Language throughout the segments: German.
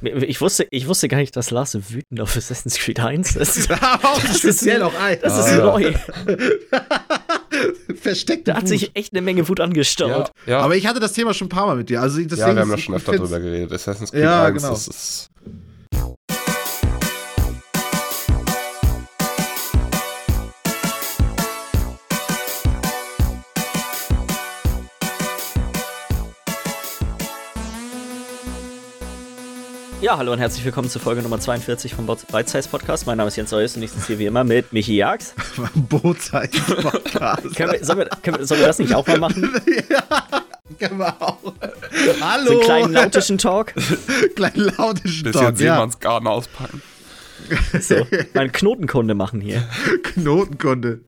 Ich wusste, ich wusste gar nicht, dass Lars so wütend auf Assassin's Creed 1 ist. Aber auch Das speziell ist- auch ein. Das Ah, ist ja. neu. Versteckte Da hat Wut. sich echt eine Menge Wut angestaut. Ja, ja. Aber ich hatte das Thema schon ein paar Mal mit dir. Also ja, wir haben ja schon öfter drüber geredet. Assassin's Creed Ja, 1 genau. ist, ist Ja, hallo und herzlich willkommen zur Folge Nummer 42 vom Bite Size Podcast. Mein Name ist Jens Eus und ich sitze hier wie immer mit Michi Jags. Bootzeit-Podcast. Können wir, sollen, wir, können wir, sollen wir das nicht auch mal machen? ja, genau. Hallo. So einen kleinen lautischen Talk? kleinen lautischen bisschen Talk. Ja. Seemannsgarten auspacken. So, mal eine Knotenkunde machen hier. Knotenkunde.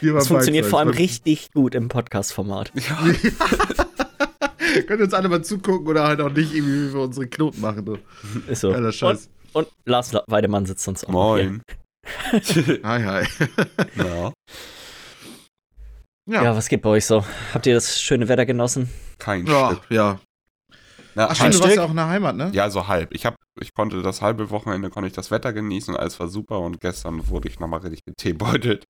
Das funktioniert Beizeug. vor allem richtig gut im Podcast-Format. Ja, Könnt ihr uns alle mal zugucken oder halt auch nicht, irgendwie, wie wir unsere Knoten machen. Du. Ist so. Geiler Scheiß. Und, und Lars La- Weidemann sitzt uns auch moin. Hi, hi. ja, Hier. Ja, was geht bei euch so? Habt ihr das schöne Wetter genossen? kein Ja, Stück. ja. Na, Ach, stimmt, du warst ja auch in der Heimat, ne? Ja, so halb. Ich, hab, ich konnte das halbe Wochenende konnte ich das Wetter genießen und alles war super und gestern wurde ich nochmal richtig geteebeutelt.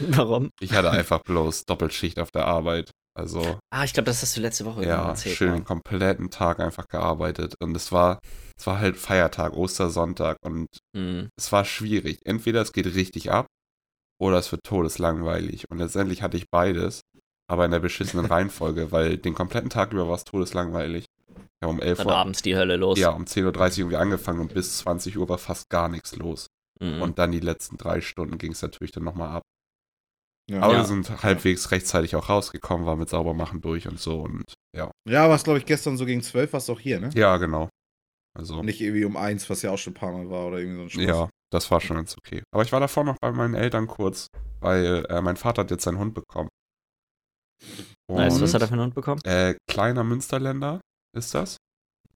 Warum? Ich hatte einfach bloß Doppelschicht auf der Arbeit. Also, Ah, ich glaube, das hast du letzte Woche ja, erzählt. schön ja. den kompletten Tag einfach gearbeitet. Und es war, es war halt Feiertag, Ostersonntag und Mhm. es war schwierig. Entweder es geht richtig ab oder es wird todeslangweilig. Und letztendlich hatte ich beides, aber in der beschissenen Reihenfolge, weil den kompletten Tag über war es todeslangweilig. Habe um 11 Dann Uhr, abends die Hölle los. ja, um 10.30 Uhr irgendwie angefangen und bis 20 Uhr war fast gar nichts los. Mhm. Und dann die letzten drei Stunden ging es natürlich dann nochmal ab. Ja, Aber Ja. wir sind halbwegs rechtzeitig auch rausgekommen, waren mit Saubermachen durch und so und ja. ja was glaube ich gestern so gegen 12 warst du auch hier, ne? Ja, genau. Also, Nicht irgendwie um 1, was ja auch schon ein paar Mal war oder irgendwie so ein Schluss. ja, das war schon ganz okay. Aber ich war davor noch bei meinen Eltern kurz, weil äh, mein Vater hat jetzt seinen Hund bekommen. Nice, Und, was hat er für einen Hund bekommen? Äh, kleiner Münsterländer ist das.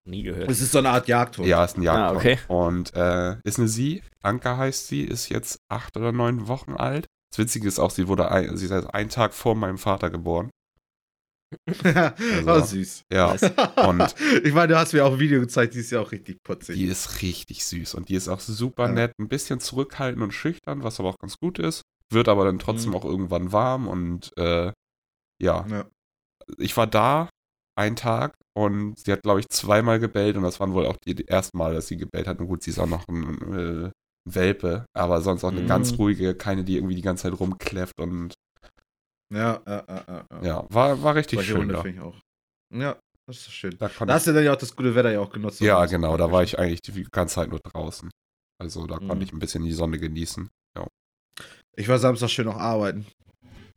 Nie gehört. Es ist so eine Art Jagdhund. Ja, ist ein Jagdhund. Ah, okay. Und äh, ist eine Sie, Anka heißt sie, ist jetzt acht oder neun Wochen alt. Das Witzige ist auch, sie wurde ein, sie ist einen Tag vor meinem Vater geboren. oh, süß. Ja, und ich meine, du hast mir auch ein Video gezeigt, die ist ja auch richtig putzig. die ist richtig süß und die ist auch super Ja. nett, ein bisschen zurückhaltend und schüchtern, was aber auch ganz gut ist. Wird aber dann trotzdem Mhm. auch irgendwann warm und äh, ja, Ja. ich war da einen Tag und sie hat, glaube ich, zweimal gebellt und das waren wohl auch die, die ersten Mal, dass sie gebellt hat. Und gut, sie ist auch noch ein äh, Welpe, aber sonst auch eine Mhm. ganz ruhige, keine, die irgendwie die ganze Zeit rumkläfft und Ja, ja, ja, ja. ja. ja, war, war richtig Solche schön Hunde da. finde ich auch. Ja, das ist schön. Da Da hast du dann ja auch das gute Wetter ja auch genutzt. ja, genau, da war ich eigentlich die ganze Zeit nur draußen. Also da Mhm. konnte ich ein bisschen die Sonne genießen. Ich war Samstag schön noch arbeiten.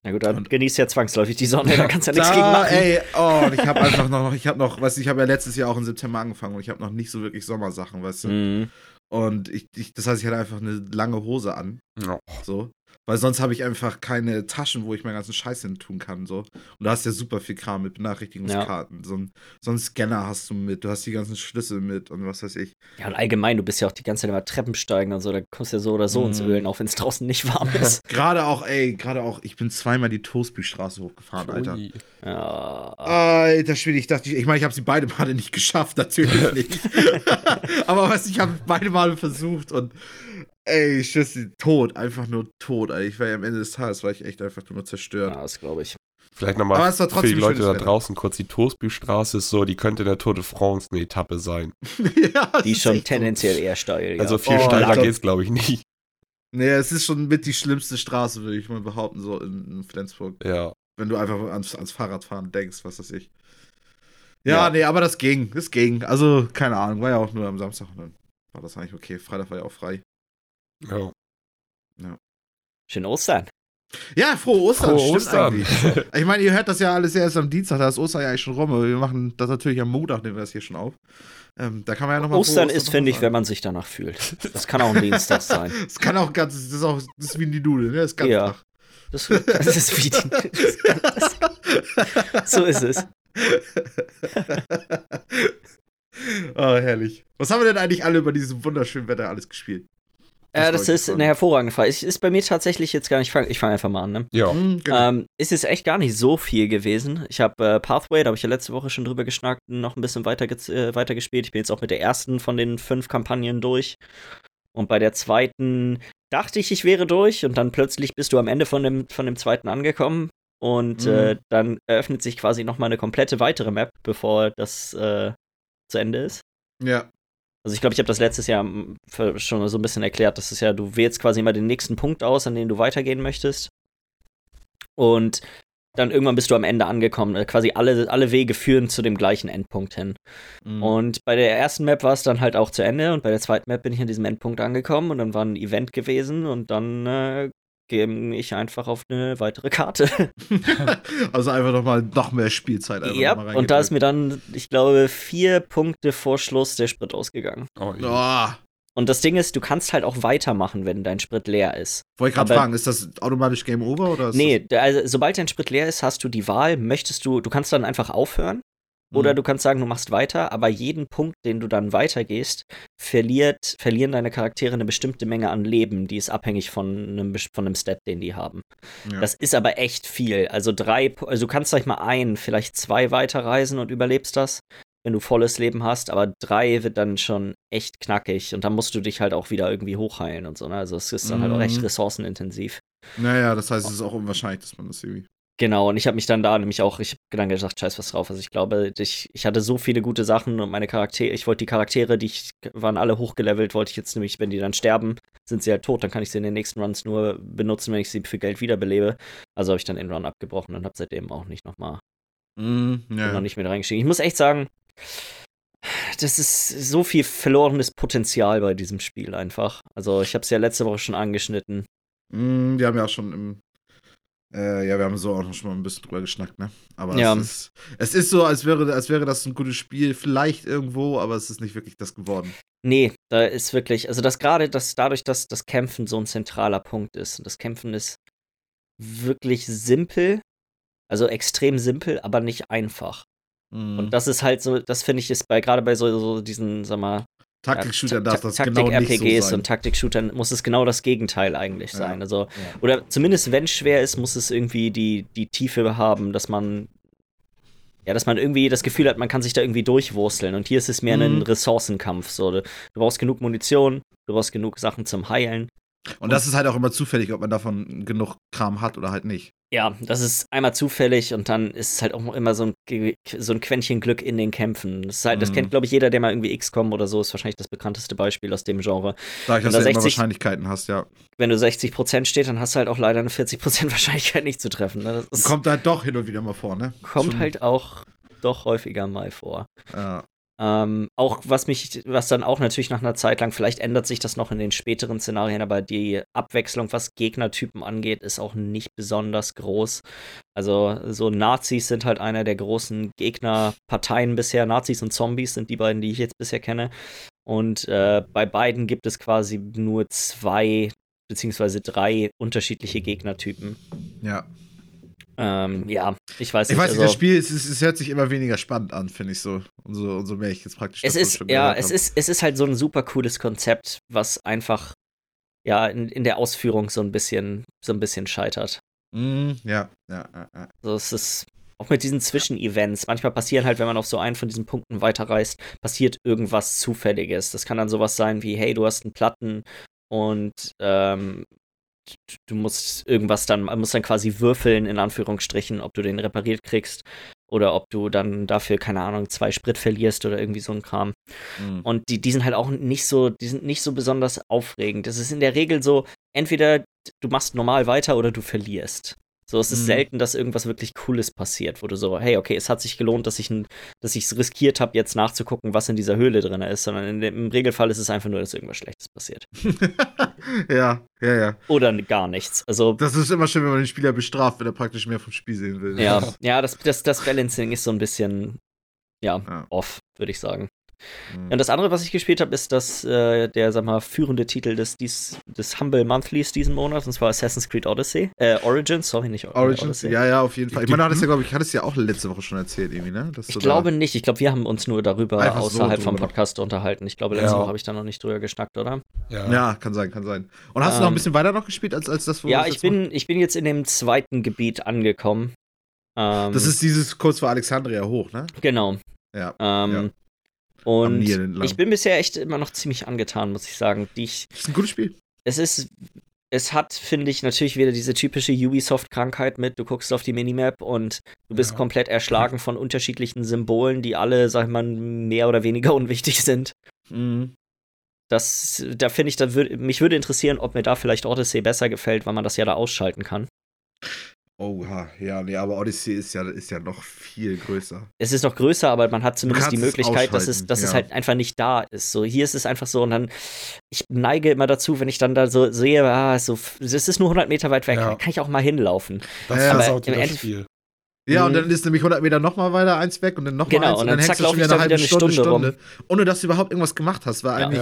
Na gut, dann genießt ja zwangsläufig die Sonne, da kannst du ja nichts gegen Da, machen. ey, oh, und ich habe einfach noch, ich habe noch, weißt du, ich habe ja letztes Jahr auch im September angefangen und ich habe noch nicht so wirklich Sommersachen, weißt du. Mhm. Und ich, ich, das heißt, ich hatte einfach eine lange Hose an, Ja. so. Weil sonst habe ich einfach keine Taschen, wo ich meinen ganzen Scheiß hin tun kann, so. Und du hast ja super viel Kram mit Benachrichtigungskarten. So, ein, so einen Scanner hast du mit, du hast die ganzen Schlüssel mit und was weiß ich. Ja, und allgemein, du bist ja auch die ganze Zeit immer Treppen steigen und so, da kommst du ja so oder so ins Mhm. Ölen, auch wenn es draußen nicht warm ist. Gerade auch, ey, gerade auch, ich bin zweimal die Toastbystraße hochgefahren, Alter. Ui. Ja. Alter Schwede, ich dachte, ich, ich meine, ich habe sie beide Male nicht geschafft, natürlich nicht. Aber was, ich habe beide Male versucht und ey, ich schwöre, tot, einfach nur tot. Alter. Ich war ja am Ende des Tages, war ich echt einfach nur zerstört. ja, das glaube ich. Vielleicht Aber nochmal es war für die Leute da Wetter. draußen kurz, die Toastbystraße ist so, die könnte der Tour de France eine Etappe sein. ja, Die ist schon tendenziell eher steil. Also ja. viel Oh, steiler geht's, glaube ich, nicht. Nee, es ist schon mit die schlimmste Straße, würde ich mal behaupten, so in, in Flensburg. Ja. Wenn du einfach ans, ans Fahrradfahren denkst, was weiß ich. Ja, Ja. nee, aber das ging, das ging. Also, keine Ahnung, war ja auch nur am Samstag und dann war das eigentlich okay. Freitag war ja auch frei. Ja. Schön Ostern. Ja, frohe Ostern, Frohe stimmt Ostern. eigentlich. Ich meine, ihr hört das ja alles erst am Dienstag, da ist Ostern ja eigentlich schon rum, aber wir machen das natürlich am Montag, nehmen wir das hier schon auf. Ähm, da kann man ja nochmal Ostern ist, finde ich, wenn man sich danach fühlt. Das kann auch ein Dienstag sein. Es kann auch ganz, das ist auch, das ist wie die Nudel, ne? Das ist ganz Ja. Das, das ist wie die, das, So ist es. oh, herrlich. Was haben wir denn eigentlich alle über diesem wunderschönen Wetter alles gespielt? Äh, das ist eine hervorragende Frage. Es ist bei mir tatsächlich jetzt gar nicht. Ich fange fang einfach mal an. Ne? Ja. Hm, genau. Ähm, es ist echt gar nicht so viel gewesen. Ich habe äh, Pathway, da habe ich ja letzte Woche schon drüber geschnackt, noch ein bisschen weiter, äh, weiter gespielt. Ich bin jetzt auch mit der ersten von den fünf Kampagnen durch. Und bei der zweiten dachte ich, ich wäre durch. Und dann plötzlich bist du am Ende von dem, von dem zweiten angekommen. Und Mhm. äh, dann eröffnet sich quasi noch mal eine komplette weitere Map, bevor das äh, zu Ende ist. ja. Also ich glaube, ich habe das letztes Jahr für- schon so ein bisschen erklärt. Das ist ja, du wählst quasi immer den nächsten Punkt aus, an den du weitergehen möchtest. Und dann irgendwann bist du am Ende angekommen. Äh, Quasi alle, alle Wege führen zu dem gleichen Endpunkt hin. Mhm. Und bei der ersten Map war es dann halt auch zu Ende. Und bei der zweiten Map bin ich an diesem Endpunkt angekommen. Und dann war ein Event gewesen. Und dann äh, ging ich einfach auf eine weitere Karte. also einfach nochmal noch mehr Spielzeit. einfach ja, mal und da ist mir dann, ich glaube, vier Punkte vor Schluss der Sprit ausgegangen. Oh, ja. Oh, Und das Ding ist, du kannst halt auch weitermachen, wenn dein Sprit leer ist. wollte ich gerade fragen, ist das automatisch Game Over oder ist Nee, also, sobald dein Sprit leer ist, hast du die Wahl, möchtest du, du kannst dann einfach aufhören oder Mhm. du kannst sagen, du machst weiter, aber jeden Punkt, den du dann weitergehst, verliert, verlieren deine Charaktere eine bestimmte Menge an Leben, die ist abhängig von einem, von einem Stat, den die haben. ja. Das ist aber echt viel. Also drei, also du kannst sag ich mal ein, vielleicht zwei weiterreisen und überlebst das, wenn du volles Leben hast, aber drei wird dann schon echt knackig und dann musst du dich halt auch wieder irgendwie hochheilen und so. Ne? Also es ist dann halt auch echt Mhm. ressourcenintensiv. Naja, das heißt, es ist auch unwahrscheinlich, dass man das irgendwie. Genau, und ich habe mich dann da nämlich auch, ich habe dann gesagt, scheiß was drauf. Also ich glaube, ich, ich hatte so viele gute Sachen und meine Charaktere, ich wollte die Charaktere, die ich, waren alle hochgelevelt, wollte ich jetzt nämlich, wenn die dann sterben, sind sie halt tot, dann kann ich sie in den nächsten Runs nur benutzen, wenn ich sie für Geld wiederbelebe. Also habe ich dann den Run abgebrochen und habe seitdem auch nicht nochmal, Mhm, ja. noch nicht mit reingestiegen. Ich muss echt sagen, das ist so viel verlorenes Potenzial bei diesem Spiel einfach. Also ich habe es ja letzte Woche schon angeschnitten. Mhm, wir haben ja auch schon im. Äh, ja, wir haben so auch noch schon mal ein bisschen drüber geschnackt, ne? Aber Ja. es, ist, es ist so, als wäre, als wäre das ein gutes Spiel, vielleicht irgendwo, aber es ist nicht wirklich das geworden. Nee, da ist wirklich, also das gerade, dass dadurch, dass das Kämpfen so ein zentraler Punkt ist. Und das Kämpfen ist wirklich simpel, also extrem simpel, aber nicht einfach. Mhm. Und das ist halt so, das finde ich ist bei gerade bei so, so diesen, sag mal, Taktik-Shooter ja, darf das genau nicht so sein. und Taktik-Shootern muss es genau das Gegenteil eigentlich Ja. sein. Also, Ja. oder zumindest wenn es schwer ist, muss es irgendwie die, die Tiefe haben, dass man ja, dass man irgendwie das Gefühl hat, man kann sich da irgendwie durchwursteln. Und hier ist es mehr ein Mhm. Ressourcenkampf. So, du brauchst genug Munition, du brauchst genug Sachen zum Heilen. Und das ist halt auch immer zufällig, ob man davon genug Kram hat oder halt nicht. Ja, das ist einmal zufällig und dann ist es halt auch immer so ein, so ein Quäntchen Glück in den Kämpfen. Das, halt, das Mhm. kennt, glaube ich, jeder, der mal irgendwie XCOM oder so ist, wahrscheinlich das bekannteste Beispiel aus dem Genre. Dadurch, Wenn dass da du immer 60 Wahrscheinlichkeiten hast, ja. Wenn du 60% steht, dann hast du halt auch leider eine 40% Wahrscheinlichkeit nicht zu treffen. Ne? Kommt halt doch hin und wieder mal vor, ne? kommt Schon- halt auch doch häufiger mal vor. Ja. Ähm, auch was mich, was dann auch natürlich nach einer Zeit lang, vielleicht ändert sich das noch in den späteren Szenarien, aber die Abwechslung, was Gegnertypen angeht, ist auch nicht besonders groß. Also so Nazis sind halt einer der großen Gegnerparteien bisher. Nazis und Zombies sind die beiden, die ich jetzt bisher kenne. Und äh, bei beiden gibt es quasi nur zwei beziehungsweise drei unterschiedliche Gegnertypen. ja. Ähm, ja, ich weiß Ich nicht. weiß nicht, also- das Spiel, es, es, es hört sich immer weniger spannend an, finde ich so. Umso, umso mehr ich jetzt praktisch es ist, schon ja, es ist, es ist halt so ein super cooles Konzept, was einfach ja in, in der Ausführung so ein bisschen, so ein bisschen scheitert. Mhm, ja, ja, ja, ja. Also es ist auch mit diesen Zwischenevents. Manchmal passieren halt, wenn man auf so einen von diesen Punkten weiterreist, passiert irgendwas Zufälliges. Das kann dann sowas sein wie, hey, du hast einen Platten und ähm, du- musst irgendwas dann, musst dann quasi würfeln, in Anführungsstrichen, ob du den repariert kriegst oder ob du dann dafür, keine Ahnung, zwei Sprit verlierst oder irgendwie so ein Kram. Mhm. Und die, die sind halt auch nicht so, die sind nicht so besonders aufregend. Es ist in der Regel so, entweder du machst normal weiter oder du verlierst. So, es ist Mhm. selten, dass irgendwas wirklich Cooles passiert, wo du so, hey, okay, es hat sich gelohnt, dass ich dass ich es riskiert habe, jetzt nachzugucken, was in dieser Höhle drin ist, sondern in dem, im Regelfall ist es einfach nur, dass irgendwas Schlechtes passiert. ja, ja, ja. Oder gar nichts. Also, Das ist immer schön, wenn man den Spieler bestraft, wenn er praktisch mehr vom Spiel sehen will. ja, ja, das, das, das Balancing ist so ein bisschen, ja, Ja. off, würde ich sagen. Mhm. Und das andere, was ich gespielt habe, ist das äh, der, sag mal, führende Titel des, dies, des Humble Monthlies diesen Monat, und zwar Assassin's Creed Odyssey. Äh, Origins, sorry, nicht Origins, Odyssey. ja, ja, auf jeden Fall. Ich meine, du hattest ja, glaube ich, hattest ja auch letzte Woche schon erzählt, irgendwie, ne? Dass Ich glaube nicht. Ich glaube, wir haben uns nur darüber Einfach so außerhalb vom. Podcast unterhalten. Ich glaube, letzte Ja. Woche habe ich da noch nicht drüber geschnackt, oder? Ja. Ja, kann sein, kann sein. Und hast du noch ein Ähm, bisschen weiter noch gespielt als, als das, wo ja, ich bin, ich bin jetzt in dem zweiten Gebiet angekommen. Ähm, Das ist dieses kurz vor Alexandria hoch, ne? genau. Ja. Ähm, Ja. Und ich bin bisher echt immer noch ziemlich angetan, muss ich sagen. Die ich, Das ist ein gutes Spiel. es ist, es hat, finde ich, natürlich wieder diese typische Ubisoft-Krankheit mit, du guckst auf die Minimap und du bist Ja. komplett erschlagen von unterschiedlichen Symbolen, die alle, sag ich mal, mehr oder weniger unwichtig sind. Mhm. Das, da finde ich, da würd, mich würde interessieren, ob mir da vielleicht Odyssey besser gefällt, weil man das ja da ausschalten kann. Oha, ja, nee, aber Odyssey ist ja, ist ja noch viel größer. Es ist noch größer, aber man hat zumindest die kannst es Möglichkeit, dass, es, dass es ja. halt einfach nicht da ist. So, hier ist es einfach so und dann, ich neige immer dazu, wenn ich dann da so sehe, ah, so, es ist nur 100 Meter weit weg, Ja. da kann ich auch mal hinlaufen. Das Ja, dir im das Endeffekt- Spiel. Ja, und Mhm. dann ist nämlich 100 Meter nochmal weiter eins weg und dann nochmal Genau, eins und dann zack, hängst du lauf schon wieder eine halbe Stunde, Stunde rum. Stunde, ohne dass du überhaupt irgendwas gemacht hast. Weil eigentlich.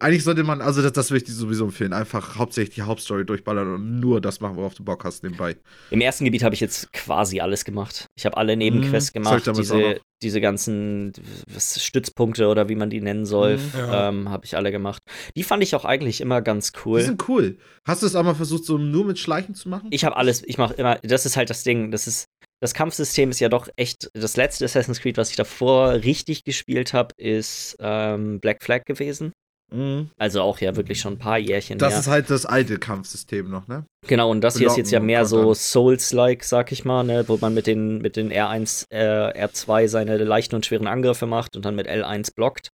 Eigentlich sollte man, also das, das würde ich dir sowieso empfehlen, einfach hauptsächlich die Hauptstory durchballern und nur das machen, worauf du Bock hast nebenbei. Im ersten Gebiet habe ich jetzt quasi alles gemacht. Ich habe alle Nebenquests Mhm, gemacht, diese, diese ganzen was, Stützpunkte oder wie man die nennen soll, Mhm. Ja. ähm, habe ich alle gemacht. Die fand ich auch eigentlich immer ganz Die cool. sind cool. Hast du es auch mal versucht, so nur mit Schleichen zu machen? Ich habe alles, ich mache immer, das ist halt das Ding, das ist, das Kampfsystem ist ja doch echt, das letzte Assassin's Creed, was ich davor richtig gespielt habe, ist ähm, Black Flag gewesen. Mhm. Also auch ja wirklich schon ein paar Jährchen Das her. ist halt das alte Kampfsystem noch, ne? genau, und das hier ist jetzt ja mehr so. Souls-like, sag ich mal, ne, wo man mit den, mit den R1, äh, R2 seine leichten und schweren Angriffe macht und dann mit L1 blockt.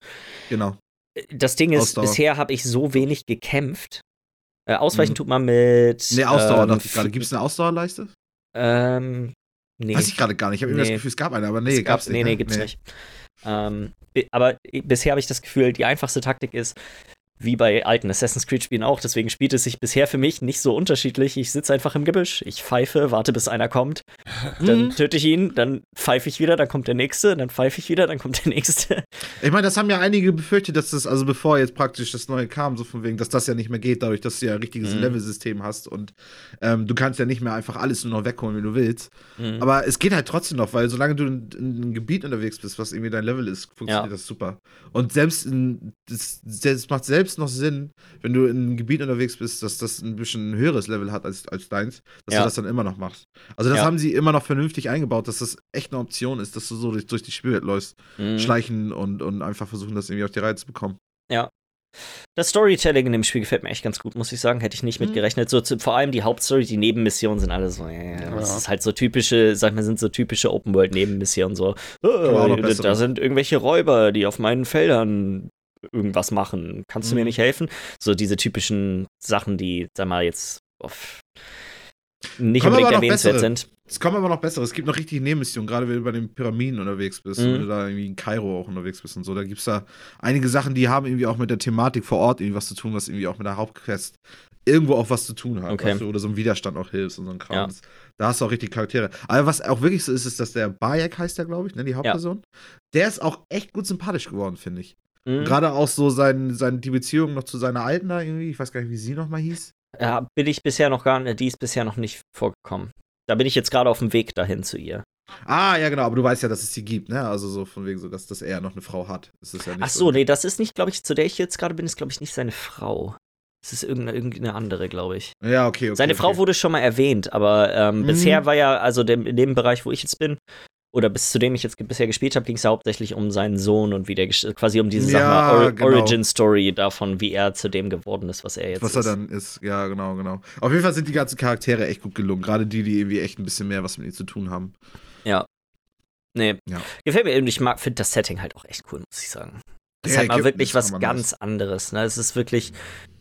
Genau. Das Ding ist, Ausdauer. bisher habe ich so wenig gekämpft. Äh, ausweichen Mhm. tut man mit. Ne, Ausdauer ähm, dachte ich gerade. Gibt es eine Ausdauerleiste? Ähm, nee. Weiß ich gerade gar nicht. Ich habe immer das Nee. Gefühl, es gab eine, aber nee, Es gab- gab's nicht. Nee, ne? nee, gibt's nicht. Ähm, aber bisher habe ich das Gefühl, die einfachste Taktik ist, wie bei alten Assassin's Creed-Spielen auch, deswegen spielt es sich bisher für mich nicht so unterschiedlich. Ich sitze einfach im Gebüsch, ich pfeife, warte, bis einer kommt, dann Mhm. töte ich ihn, dann pfeife ich wieder, dann kommt der nächste, dann pfeife ich wieder, dann kommt der nächste. Ich meine, das haben ja einige befürchtet, dass das, also bevor jetzt praktisch das Neue kam, so von wegen, dass das ja nicht mehr geht, dadurch, dass du ja ein richtiges Mhm. Level-System hast und ähm, du kannst ja nicht mehr einfach alles nur noch wegholen, wie du willst. Mhm. Aber es geht halt trotzdem noch, weil solange du in, in einem Gebiet unterwegs bist, was irgendwie dein Level ist, funktioniert Ja. das super. Und selbst in, das, das macht selbst noch Sinn, wenn du in einem Gebiet unterwegs bist, dass das ein bisschen ein höheres Level hat als, als deins, dass Ja. du das dann immer noch machst. Also das Ja. haben sie immer noch vernünftig eingebaut, dass das echt eine Option ist, dass du so durch, durch die Spielwelt läufst, Mhm. schleichen und, und einfach versuchen, das irgendwie auf die Reihe zu bekommen. Das Storytelling in dem Spiel gefällt mir echt ganz gut, muss ich sagen. Hätte ich nicht Mhm. mitgerechnet. So, zu, vor allem die Hauptstory, die Nebenmissionen sind alle so, äh, das Ja. ist halt so typische, sag mal, sind so typische Open-World-Nebenmissionen. So, Aber auch noch äh, da sind irgendwelche Räuber, die auf meinen Feldern irgendwas machen. Kannst du mir Mhm. nicht helfen? So diese typischen Sachen, die, sag mal, jetzt auf nicht Kommen unbedingt erwähnenswert sind. Es kommen aber noch bessere. Es gibt noch richtig Nebenmissionen, gerade wenn du bei den Pyramiden unterwegs bist Mhm. du da irgendwie in Kairo auch unterwegs bist und so. Da gibt es da einige Sachen, die haben irgendwie auch mit der Thematik vor Ort irgendwie was zu tun, was irgendwie auch mit der Hauptquest irgendwo auch was zu tun hat. Okay. Weißt du, oder so ein Widerstand auch hilfst und so ein Kram. Ja. Da hast du auch richtig Charaktere. Aber was auch wirklich so ist, ist, dass der Bayek heißt der, glaube ich, ne, die Hauptperson. Der ist auch echt gut sympathisch geworden, finde ich. Mhm. Gerade auch so sein, sein, die Beziehung noch zu seiner Alten da irgendwie, ich weiß gar nicht, wie sie nochmal hieß. Ja, bin ich bisher noch gar nicht, die ist bisher noch nicht vorgekommen. Da bin ich jetzt gerade auf dem Weg dahin zu ihr. Ah, ja, genau, aber du weißt ja, dass es sie gibt, ne? Also so von wegen so, dass, dass er noch eine Frau hat. Das ist ja Ach so, nee, das ist nicht, glaube ich, zu der ich jetzt gerade bin, ist, glaube ich, nicht seine Frau. Es ist irgendeine, irgendeine andere, glaube ich. Ja, okay, okay. Seine okay. Frau wurde schon mal erwähnt, aber ähm, Mhm. bisher war ja, also dem, in dem Bereich, wo ich jetzt bin, oder bis zu dem ich jetzt bisher gespielt habe, ging es ja hauptsächlich um seinen Sohn und wie der quasi um diese Ja, Or genau. Origin-Story davon, wie er zu dem geworden ist, was er jetzt Was ist. er dann ist, ja, genau, genau. Auf jeden Fall sind die ganzen Charaktere echt gut gelungen. Gerade die, die irgendwie echt ein bisschen mehr was mit ihm zu tun haben. Nee, Ja. gefällt mir und ich mag, finde das Setting halt auch echt cool, muss ich sagen. Das ist halt mal wirklich was ganz anderes. Ne? Es ist wirklich,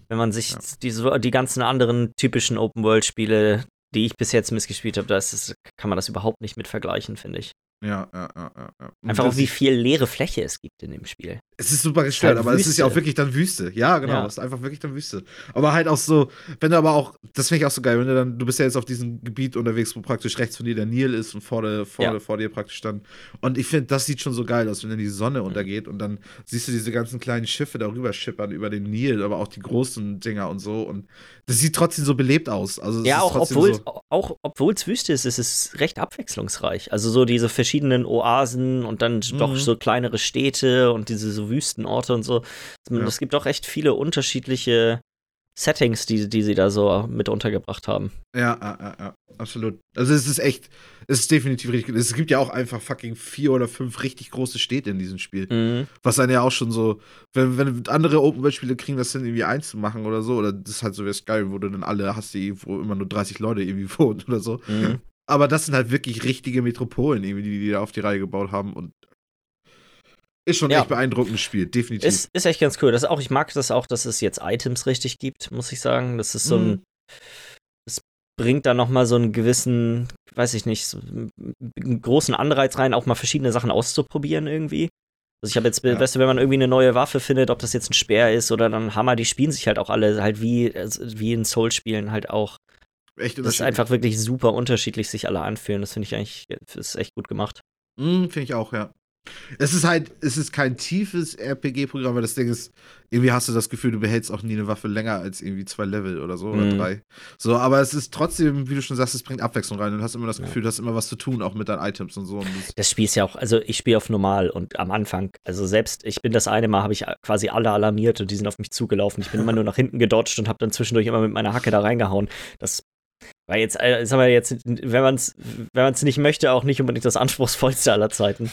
wenn man sich Ja. diese, die ganzen anderen typischen Open-World-Spiele, die ich bis jetzt missgespielt habe, da ist kann man das überhaupt nicht mit vergleichen, finde ich. Ja, ja, ja, ja. Einfach auch, wie viel leere Fläche es gibt in dem Spiel. Es ist super gestört, halt aber es ist ja auch wirklich dann Wüste. Ja, genau. Ja. Es ist einfach wirklich dann Wüste. Aber halt auch so, wenn du aber auch, das finde ich auch so geil, wenn du dann, du bist ja jetzt auf diesem Gebiet unterwegs, wo praktisch rechts von dir der Nil ist und vor, der, vor, Ja. der, vor dir praktisch dann. Und ich finde, das sieht schon so geil aus, wenn dann die Sonne Mhm. untergeht und dann siehst du diese ganzen kleinen Schiffe darüber schippern über den Nil, aber auch die großen Dinger und so. Und das sieht trotzdem so belebt aus. Also es Ja, auch obwohl so, auch obwohl's Wüste ist, ist es recht abwechslungsreich. Also so diese verschiedenen Oasen und dann doch Mhm. so kleinere Städte und diese so Wüstenorte und so. Ja. Es gibt auch recht viele unterschiedliche Settings, die, die sie da so mit untergebracht haben. Ja, ja, ja, ja, absolut. Also es ist echt, es ist definitiv richtig. Es gibt ja auch einfach fucking vier oder fünf richtig große Städte in diesem Spiel. Mhm. Was dann ja auch schon so, wenn, wenn andere Open-World-Spiele kriegen, das dann irgendwie eins zu machen oder so, oder das ist halt so wie Skyrim, wo du dann alle hast, die irgendwo immer nur 30 Leute irgendwie wohnen oder so. Mhm. Aber das sind halt wirklich richtige Metropolen, irgendwie, die die da auf die Reihe gebaut haben und ist schon Ja. echt beeindruckendes Spiel, definitiv. Ist, ist echt ganz cool. Das auch, ich mag das auch, dass es jetzt Items richtig gibt, muss ich sagen. Das ist so ein. Mhm. Es bringt da nochmal so einen gewissen, weiß ich nicht, so einen großen Anreiz rein, auch mal verschiedene Sachen auszuprobieren irgendwie. Also ich habe jetzt, Ja. weißt du, wenn man irgendwie eine neue Waffe findet, ob das jetzt ein Speer ist oder ein Hammer, die spielen sich halt auch alle halt wie, also wie in Soul-Spielen halt auch. echt Das ist einfach wirklich super unterschiedlich sich alle anfühlen. Das finde ich eigentlich, ist echt gut gemacht. Mhm, Finde ich auch, ja. Es ist halt, es ist kein tiefes RPG-Programm, weil das Ding ist, irgendwie hast du das Gefühl, du behältst auch nie eine Waffe länger als irgendwie zwei Level oder so oder Mhm. drei. So, aber es ist trotzdem, wie du schon sagst, es bringt Abwechslung rein und du hast immer das Ja. Gefühl, du hast immer was zu tun, auch mit deinen Items und so. Und das, Das Spiel ist ja auch, also ich spiele auf normal und am Anfang, also selbst, ich bin das eine Mal, habe ich quasi alle alarmiert und die sind auf mich zugelaufen. Ich bin immer nur nach hinten gedodged und habe dann zwischendurch immer mit meiner Hacke da reingehauen. Das war jetzt, äh, sagen wir jetzt, wenn man es wenn man's nicht möchte, auch nicht unbedingt das anspruchsvollste aller Zeiten.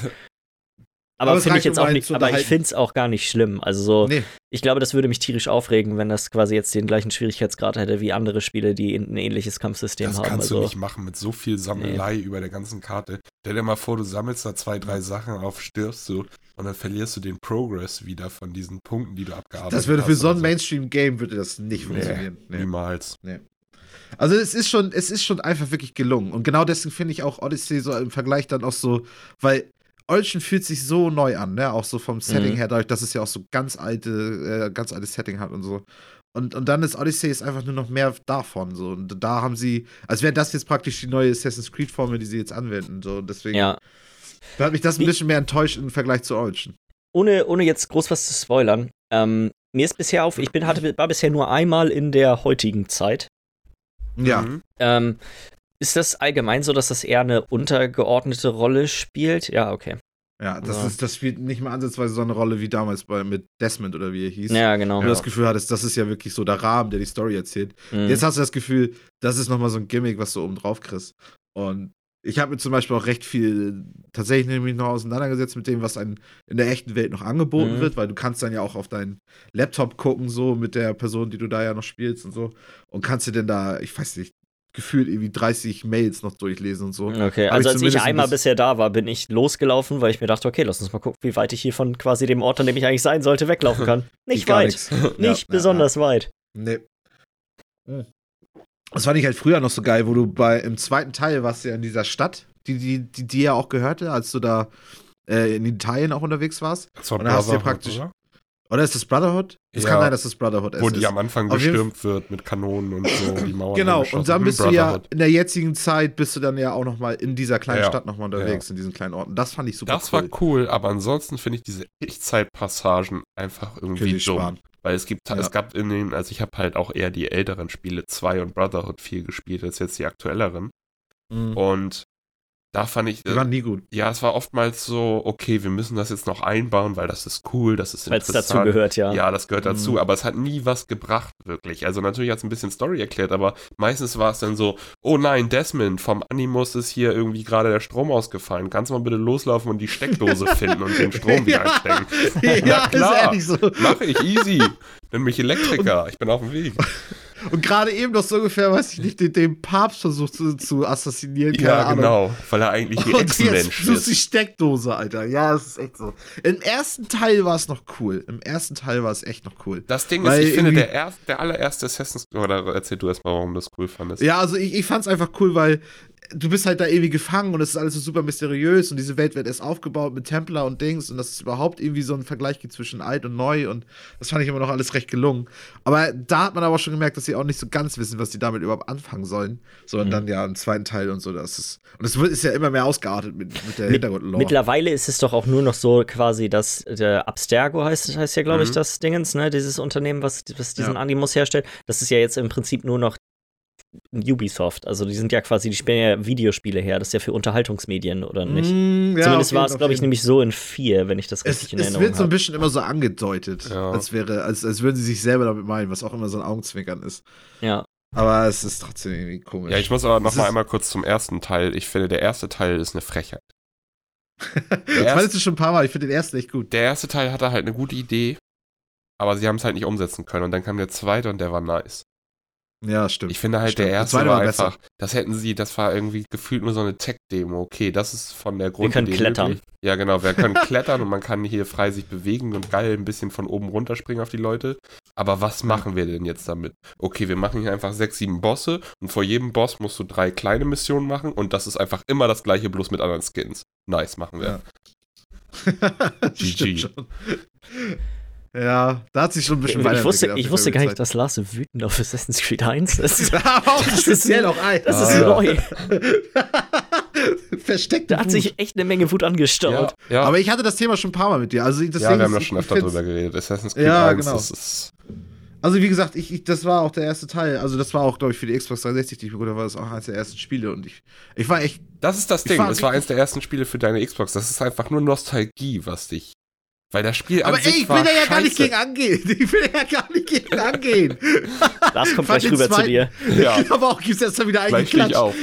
Aber, Aber finde ich reicht, um jetzt auch nicht, aber ich finde es auch gar nicht schlimm. Also so, nee, ich glaube, das würde mich tierisch aufregen, wenn das quasi jetzt den gleichen Schwierigkeitsgrad hätte wie andere Spiele, die ein ähnliches Kampfsystem Das haben. kannst also, du nicht machen mit so viel Sammelei über der ganzen Karte. Stell dir mal vor, du sammelst da zwei, drei Sachen auf, stirbst du und dann verlierst du den Progress wieder von diesen Punkten, die du abgearbeitet hast. das würde für so ein Mainstream-Game würde das nicht Nee, funktionieren. Nee. Niemals. Also es ist schon, es ist schon einfach wirklich gelungen. Und genau deswegen finde ich auch Odyssey so im Vergleich dann auch so, weil Olchen fühlt sich so neu an, ne? Auch so vom Setting Mhm. her, dadurch, dass es ja auch so ganz alte, äh, ganz altes Setting hat und so. Und, und dann ist Odyssey ist einfach nur noch mehr davon. So. Und da haben sie, als wäre das jetzt praktisch die neue Assassin's Creed-Formel, die sie jetzt anwenden. So. Und deswegen ja. da hat mich das ein bisschen mehr enttäuscht im Vergleich zu Olchen. ohne, ohne jetzt groß was zu spoilern, ähm, mir ist bisher auf, ich bin, hatte, war bisher nur einmal in der heutigen Zeit. Ja. Mhm. Ähm, ist das allgemein so, dass das eher eine untergeordnete Rolle spielt? Ja, okay. Ja, das, Ja. Ist, das spielt nicht mal ansatzweise so eine Rolle wie damals bei, mit Desmond oder wie er hieß. Ja, genau. Wo du das Gefühl hattest, das ist ja wirklich so der Rahmen, der die Story erzählt. Mhm. Jetzt hast du das Gefühl, das ist nochmal so ein Gimmick, was du oben drauf kriegst. Und ich habe mir zum Beispiel auch recht viel tatsächlich nämlich noch auseinandergesetzt mit dem, was einem in der echten Welt noch angeboten Mhm. wird, weil du kannst dann ja auch auf deinen Laptop gucken, so mit der Person, die du da ja noch spielst und so. Und kannst dir denn da, ich weiß nicht, gefühlt irgendwie 30 Mails noch durchlesen und so. Okay, Hab also als ich zumindest ein einmal bisschen- bisher da war, bin ich losgelaufen, weil ich mir dachte, okay, lass uns mal gucken, wie weit ich hier von quasi dem Ort, an dem ich eigentlich sein sollte, weglaufen kann. Nicht weit. Nicht Ja, besonders weit. Ja, ja. Nee. Das fand ich halt früher noch so geil, wo du bei im zweiten Teil warst ja in dieser Stadt, die die, die dir ja auch gehörte, als du da äh, in Italien auch unterwegs warst. Das war Und dann hast du ja praktisch- oder? Oder ist das Brotherhood? Es Ja. kann sein, dass das Brotherhood Wo ist. die am Anfang Auf gestürmt wird mit Kanonen und so, die Mauern Genau, und dann bist du ja in der jetzigen Zeit, bist du dann ja auch noch mal in dieser kleinen Ja, Stadt noch mal unterwegs, in diesen kleinen Orten. Das fand ich super Das cool. war cool, aber ansonsten finde ich diese Echtzeitpassagen einfach irgendwie dumm. sparen. Weil es gibt, Ja. es gab in den, also ich habe halt auch eher die älteren Spiele 2 und Brotherhood viel gespielt als jetzt die aktuelleren. Mhm. Und da fand ich, Die waren nie gut. ja, es war oftmals so, okay, wir müssen das jetzt noch einbauen, weil das ist cool, das ist Weil es interessant. dazu gehört, ja. Ja, das gehört dazu, Mhm. aber es hat nie was gebracht, wirklich. Also natürlich hat es ein bisschen Story erklärt, aber meistens war es dann so, oh nein, Desmond, vom Animus ist hier irgendwie gerade der Strom ausgefallen. Kannst du mal bitte loslaufen und die Steckdose finden und den Strom wieder Ja. anstecken? ja, klar. ist ehrlich so. Mache ich, easy. Nenn mich Elektriker, ich bin auf dem Weg. Und gerade eben noch so ungefähr, weiß ich nicht, den, den Papst versucht zu, zu assassinieren. keine Ja, Ahnung. genau, weil er eigentlich ein Echsenmensch suchst die ist. Steckdose, Alter. Ja, das ist echt so. Im ersten Teil war es noch cool. Im ersten Teil war es echt noch cool. Das Ding Weil ist, ich finde, der, erst, der allererste Assassin's Creed, oder erzähl du erstmal, warum du das cool fandest. Ja, also ich, ich fand es einfach cool, weil du bist halt da irgendwie gefangen und es ist alles so super mysteriös und diese Welt wird erst aufgebaut mit Templar und Dings und dass es überhaupt irgendwie so einen Vergleich gibt zwischen alt und neu und das fand ich immer noch alles recht gelungen. Aber da hat man aber schon gemerkt, dass sie auch nicht so ganz wissen, was sie damit überhaupt anfangen sollen, sondern mhm. dann ja im zweiten Teil und so. Das ist, und es ist ja immer mehr ausgeartet mit, mit der Hintergrundlore. Mittlerweile ist es doch auch nur noch so quasi, dass der Abstergo heißt, heißt ja, glaube mhm. ich, das Dingens, ne, dieses Unternehmen, was, was diesen ja. Animus herstellt. Das ist ja jetzt im Prinzip nur noch Ubisoft. Also die sind ja quasi, die spielen ja Videospiele her. Das ist ja für Unterhaltungsmedien, oder nicht? Mm, ja, Zumindest war es, glaube ich, nämlich so in vier, wenn ich das richtig es, in Erinnerung habe. Es wird so ein bisschen immer so angedeutet, ja. als wäre, als, als würden sie sich selber damit meinen, was auch immer so ein Augenzwinkern ist. Ja. Aber es ist trotzdem irgendwie komisch. Ja, ich muss aber noch mal einmal kurz zum ersten Teil. Ich finde, der erste Teil ist eine Frechheit. das fandest du schon ein paar Mal. Ich finde den ersten echt gut. Der erste Teil hatte halt eine gute Idee, aber sie haben es halt nicht umsetzen können. Und dann kam der zweite und der war nice. Ja, stimmt. Ich finde halt, stimmt. der erste war, war einfach, das hätten sie, das war irgendwie gefühlt nur so eine Tech-Demo. Okay, das ist von der Grundidee. Wir können klettern. Möglich. Ja, genau, wir können klettern und man kann hier frei sich bewegen und geil ein bisschen von oben runterspringen auf die Leute. Aber was machen wir denn jetzt damit? Okay, wir machen hier einfach sechs, sieben Bosse und vor jedem Boss musst du drei kleine Missionen machen und das ist einfach immer das gleiche, bloß mit anderen Skins. Nice, machen wir. Ja. GG. Ja, da hat sich schon ein bisschen weiter Ich wusste, ich wusste gar nicht, dass Lars so wütend auf Assassin's Creed 1 ist. auch das speziell auch ein. Das ist ah, neu. Versteckt. Da hat sich echt eine Menge Wut angestaut. Ja, ja. Aber ich hatte das Thema schon ein paar Mal mit dir. Also ja, wir haben ja schon öfter drüber geredet. Assassin's Creed ja, 1 genau. ist, ist also wie gesagt, ich, ich, das war auch der erste Teil. Also das war auch, glaube ich, für die Xbox 360, die ich bekommen war das auch eines der ersten Spiele. Und ich, ich war echt. Das ist das Ding. Es war eines der ersten Spiele für deine Xbox. Das ist einfach nur Nostalgie, was dich weil das Spiel Aber an ey, ich will da ja gar nicht gegen angehen. Ich will da ja gar nicht gegen angehen. Das kommt gleich rüber zu dir. Ja. Aber auch gibt es erst mal wieder eingeklatscht. auch.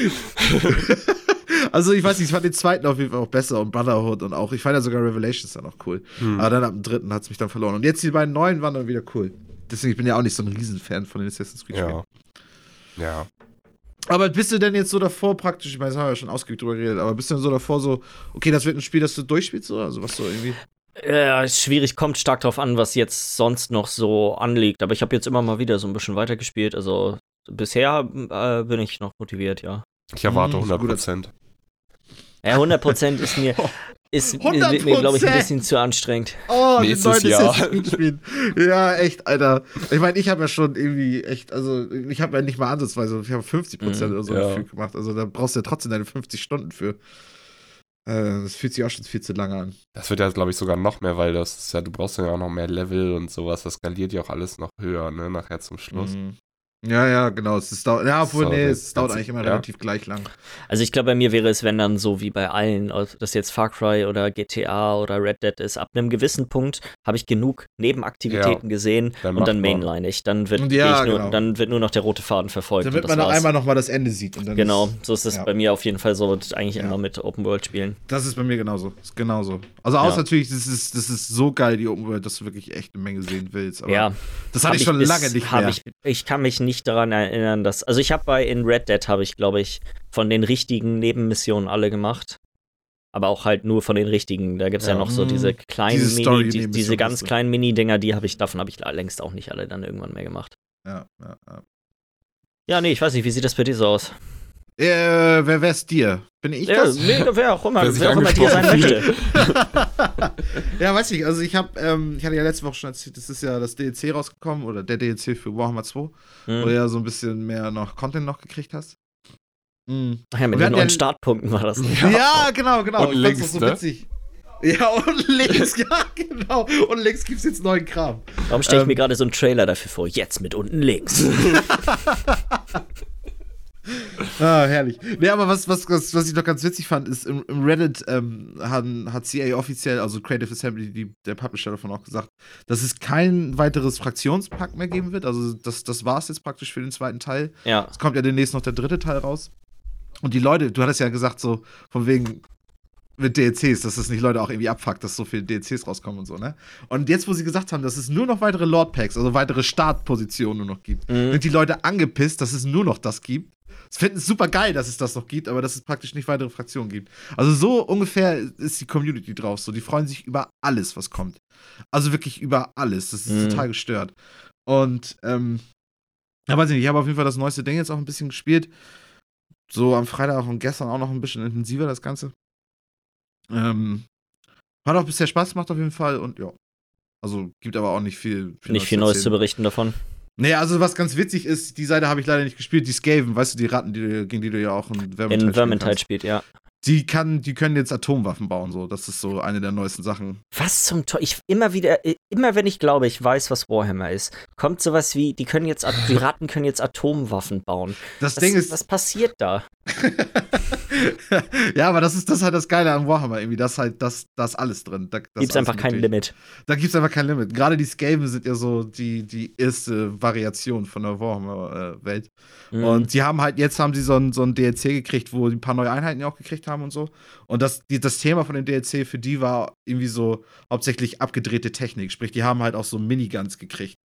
also ich weiß nicht, ich fand den zweiten auf jeden Fall auch besser und Brotherhood und auch, ich fand ja sogar Revelations dann auch cool. Hm. Aber dann ab dem dritten hat es mich dann verloren. Und jetzt die beiden neuen waren dann wieder cool. Deswegen, ich bin ja auch nicht so ein Riesenfan von den Assassin's Creed Spielen. Ja. ja. Aber bist du denn jetzt so davor praktisch, ich meine, das haben wir ja schon ausgiebig drüber geredet, aber bist du denn so davor so, okay, das wird ein Spiel, das du durchspielst, so? Also was so irgendwie. Ja, ist schwierig, kommt stark drauf an, was jetzt sonst noch so anliegt. Aber ich habe jetzt immer mal wieder so ein bisschen weitergespielt. Also bisher äh, bin ich noch motiviert, ja. Ich erwarte 100 hm, Prozent. Ja, 100 Prozent ist mir, ist mir, mir glaube ich, ein bisschen zu anstrengend. Oh, Nächstes Jahr. ja, echt, Alter. Ich meine, ich habe ja schon irgendwie echt, also ich habe ja nicht mal ansatzweise, ich habe 50 Prozent mm, oder so ja. gemacht. Also da brauchst du ja trotzdem deine 50 Stunden für. Äh, das fühlt sich auch schon viel zu lange an. Das wird ja, glaube ich, sogar noch mehr, weil das ja, du brauchst ja auch noch mehr Level und sowas. Das skaliert ja auch alles noch höher, ne, nachher zum Schluss. Mhm. Ja, ja, genau. Es dauert, ja, obwohl, nee, es dauert eigentlich immer ja. relativ gleich lang. Also ich glaube, bei mir wäre es, wenn dann so wie bei allen, ob das jetzt Far Cry oder GTA oder Red Dead ist, ab einem gewissen Punkt habe ich genug Nebenaktivitäten ja. gesehen dann und dann mainline ich. Dann wird, ja, nur, genau. dann wird nur noch der rote Faden verfolgt. Damit man noch einmal nochmal das Ende sieht. genau, so ist es bei mir auf jeden Fall so, eigentlich immer mit Open World spielen. Das ist bei mir genauso. Ist genauso. Also außer natürlich, das ist, das ist so geil, die Open World, dass du wirklich echt eine Menge sehen willst. Aber ja. Das hatte ich schon bis, lange nicht mehr. Ich, ich kann mich nicht daran erinnern, erinnern, dass. Also ich habe bei in Red Dead habe ich, glaube ich, von den richtigen Nebenmissionen alle gemacht. Aber auch halt nur von den richtigen. Da gibt es ja. ja. noch so diese kleinen diese Mini, die, diese ganz kleinen Mini-Dinger, die habe ich, davon habe ich längst auch nicht alle dann irgendwann mehr gemacht. Ja, ja, ja. Ja, nee, ich weiß nicht, wie sieht das bei dir so aus? Äh, wer wär's dir? Bin ich ja, das? Nee, wer auch immer, wer, wer auch immer dir sein möchte. ja, weiß ich. Also ich habe, ähm, ich hatte ja letzte Woche schon erzählt, das ist ja das DLC rausgekommen oder der DLC für Warhammer 2, mhm. wo du ja so ein bisschen mehr noch Content noch gekriegt hast. Mhm. Ach ja, mit den neuen ja, Startpunkten war das. Ja, ja genau, genau. Und ich links, so ne? witzig. Ja, und links, ja, genau. Und links gibt's jetzt neuen Kram. Warum stelle ich ähm, mir gerade so einen Trailer dafür vor? Jetzt mit unten links. ah, herrlich. Nee, aber was, was, was, was ich noch ganz witzig fand, ist, im, im Reddit ähm, hat, hat CA offiziell, also Creative Assembly, die, der Publisher davon auch gesagt, dass es kein weiteres Fraktionspack mehr geben wird. Also das, das war es jetzt praktisch für den zweiten Teil. Ja. Es kommt ja demnächst noch der dritte Teil raus. Und die Leute, du hattest ja gesagt, so von wegen, mit DLCs, dass das nicht Leute auch irgendwie abfuckt, dass so viele DLCs rauskommen und so, ne? Und jetzt, wo sie gesagt haben, dass es nur noch weitere Lord Packs, also weitere Startpositionen nur noch gibt, mhm. sind die Leute angepisst, dass es nur noch das gibt. Sie finden es super geil, dass es das noch gibt, aber dass es praktisch nicht weitere Fraktionen gibt. Also so ungefähr ist die Community drauf. So, die freuen sich über alles, was kommt. Also wirklich über alles. Das ist mhm. total gestört. Und, ähm, ja, weiß nicht, ich habe auf jeden Fall das neueste Ding jetzt auch ein bisschen gespielt. so am Freitag und gestern auch noch ein bisschen intensiver, das Ganze. Ähm, hat auch bisher Spaß gemacht auf jeden Fall und ja. Also gibt aber auch nicht viel. viel nicht viel Neues zu berichten davon. Nee, also was ganz witzig ist, die Seite habe ich leider nicht gespielt, die Skaven, weißt du, die Ratten, die, gegen die du ja auch in Vermintide, in Vermintide spielt, ja. Die, kann, die können jetzt Atomwaffen bauen, so. Das ist so eine der neuesten Sachen. Was zum Teufel? Ich immer wieder, äh, immer wenn ich glaube, ich weiß, was Warhammer ist, kommt sowas wie, die können jetzt, die Ratten können jetzt Atomwaffen bauen. Das was, Ding ist. Was passiert da? ja, aber das ist das halt das Geile an Warhammer irgendwie. Das halt, das, das alles drin. Da gibt es einfach kein Limit. Da gibt es einfach kein Limit. Gerade die Skaven sind ja so die, die erste Variation von der Warhammer-Welt. Mhm. Und sie haben halt, jetzt haben sie so ein, so ein DLC gekriegt, wo die ein paar neue Einheiten ja auch gekriegt haben und so. Und das, die, das Thema von dem DLC für die war irgendwie so hauptsächlich abgedrehte Technik. Sprich, die haben halt auch so Miniguns gekriegt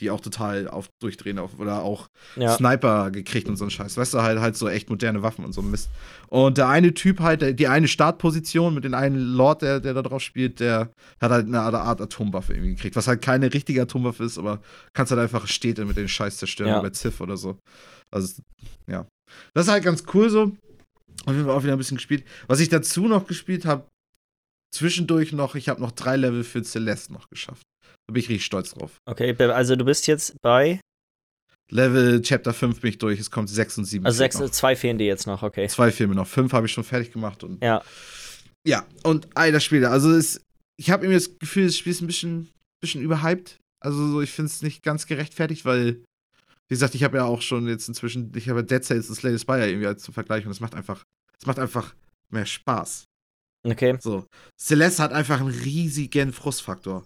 die auch total auf durchdrehen auf, oder auch ja. Sniper gekriegt und so ein Scheiß. Weißt du, halt, halt so echt moderne Waffen und so ein Mist. Und der eine Typ halt, die eine Startposition mit dem einen Lord, der, der da drauf spielt, der hat halt eine Art Atomwaffe irgendwie gekriegt. Was halt keine richtige Atomwaffe ist, aber kannst halt einfach Städte mit den Scheiß zerstören, ja. bei Ziff oder so. Also, ja. Das ist halt ganz cool so. Auf jeden Fall auch wieder ein bisschen gespielt. Was ich dazu noch gespielt habe, zwischendurch noch, ich habe noch drei Level für Celeste noch geschafft. Da bin ich richtig stolz drauf. Okay, also du bist jetzt bei Level Chapter 5 bin ich durch, es kommt 6 und 7. Also sechs, zwei fehlen dir jetzt noch, okay. Zwei fehlen mir noch. Fünf habe ich schon fertig gemacht. Und ja. Ja, und all das Spiel. Also es, ich habe irgendwie das Gefühl, das Spiel ist ein bisschen, bisschen überhyped. Also so, ich finde es nicht ganz gerechtfertigt, weil, wie gesagt, ich habe ja auch schon jetzt inzwischen, ich habe Dead Cells und Slay the Spire irgendwie als zum Vergleich und es macht einfach, es macht einfach mehr Spaß. Okay. So. Celeste hat einfach einen riesigen Frustfaktor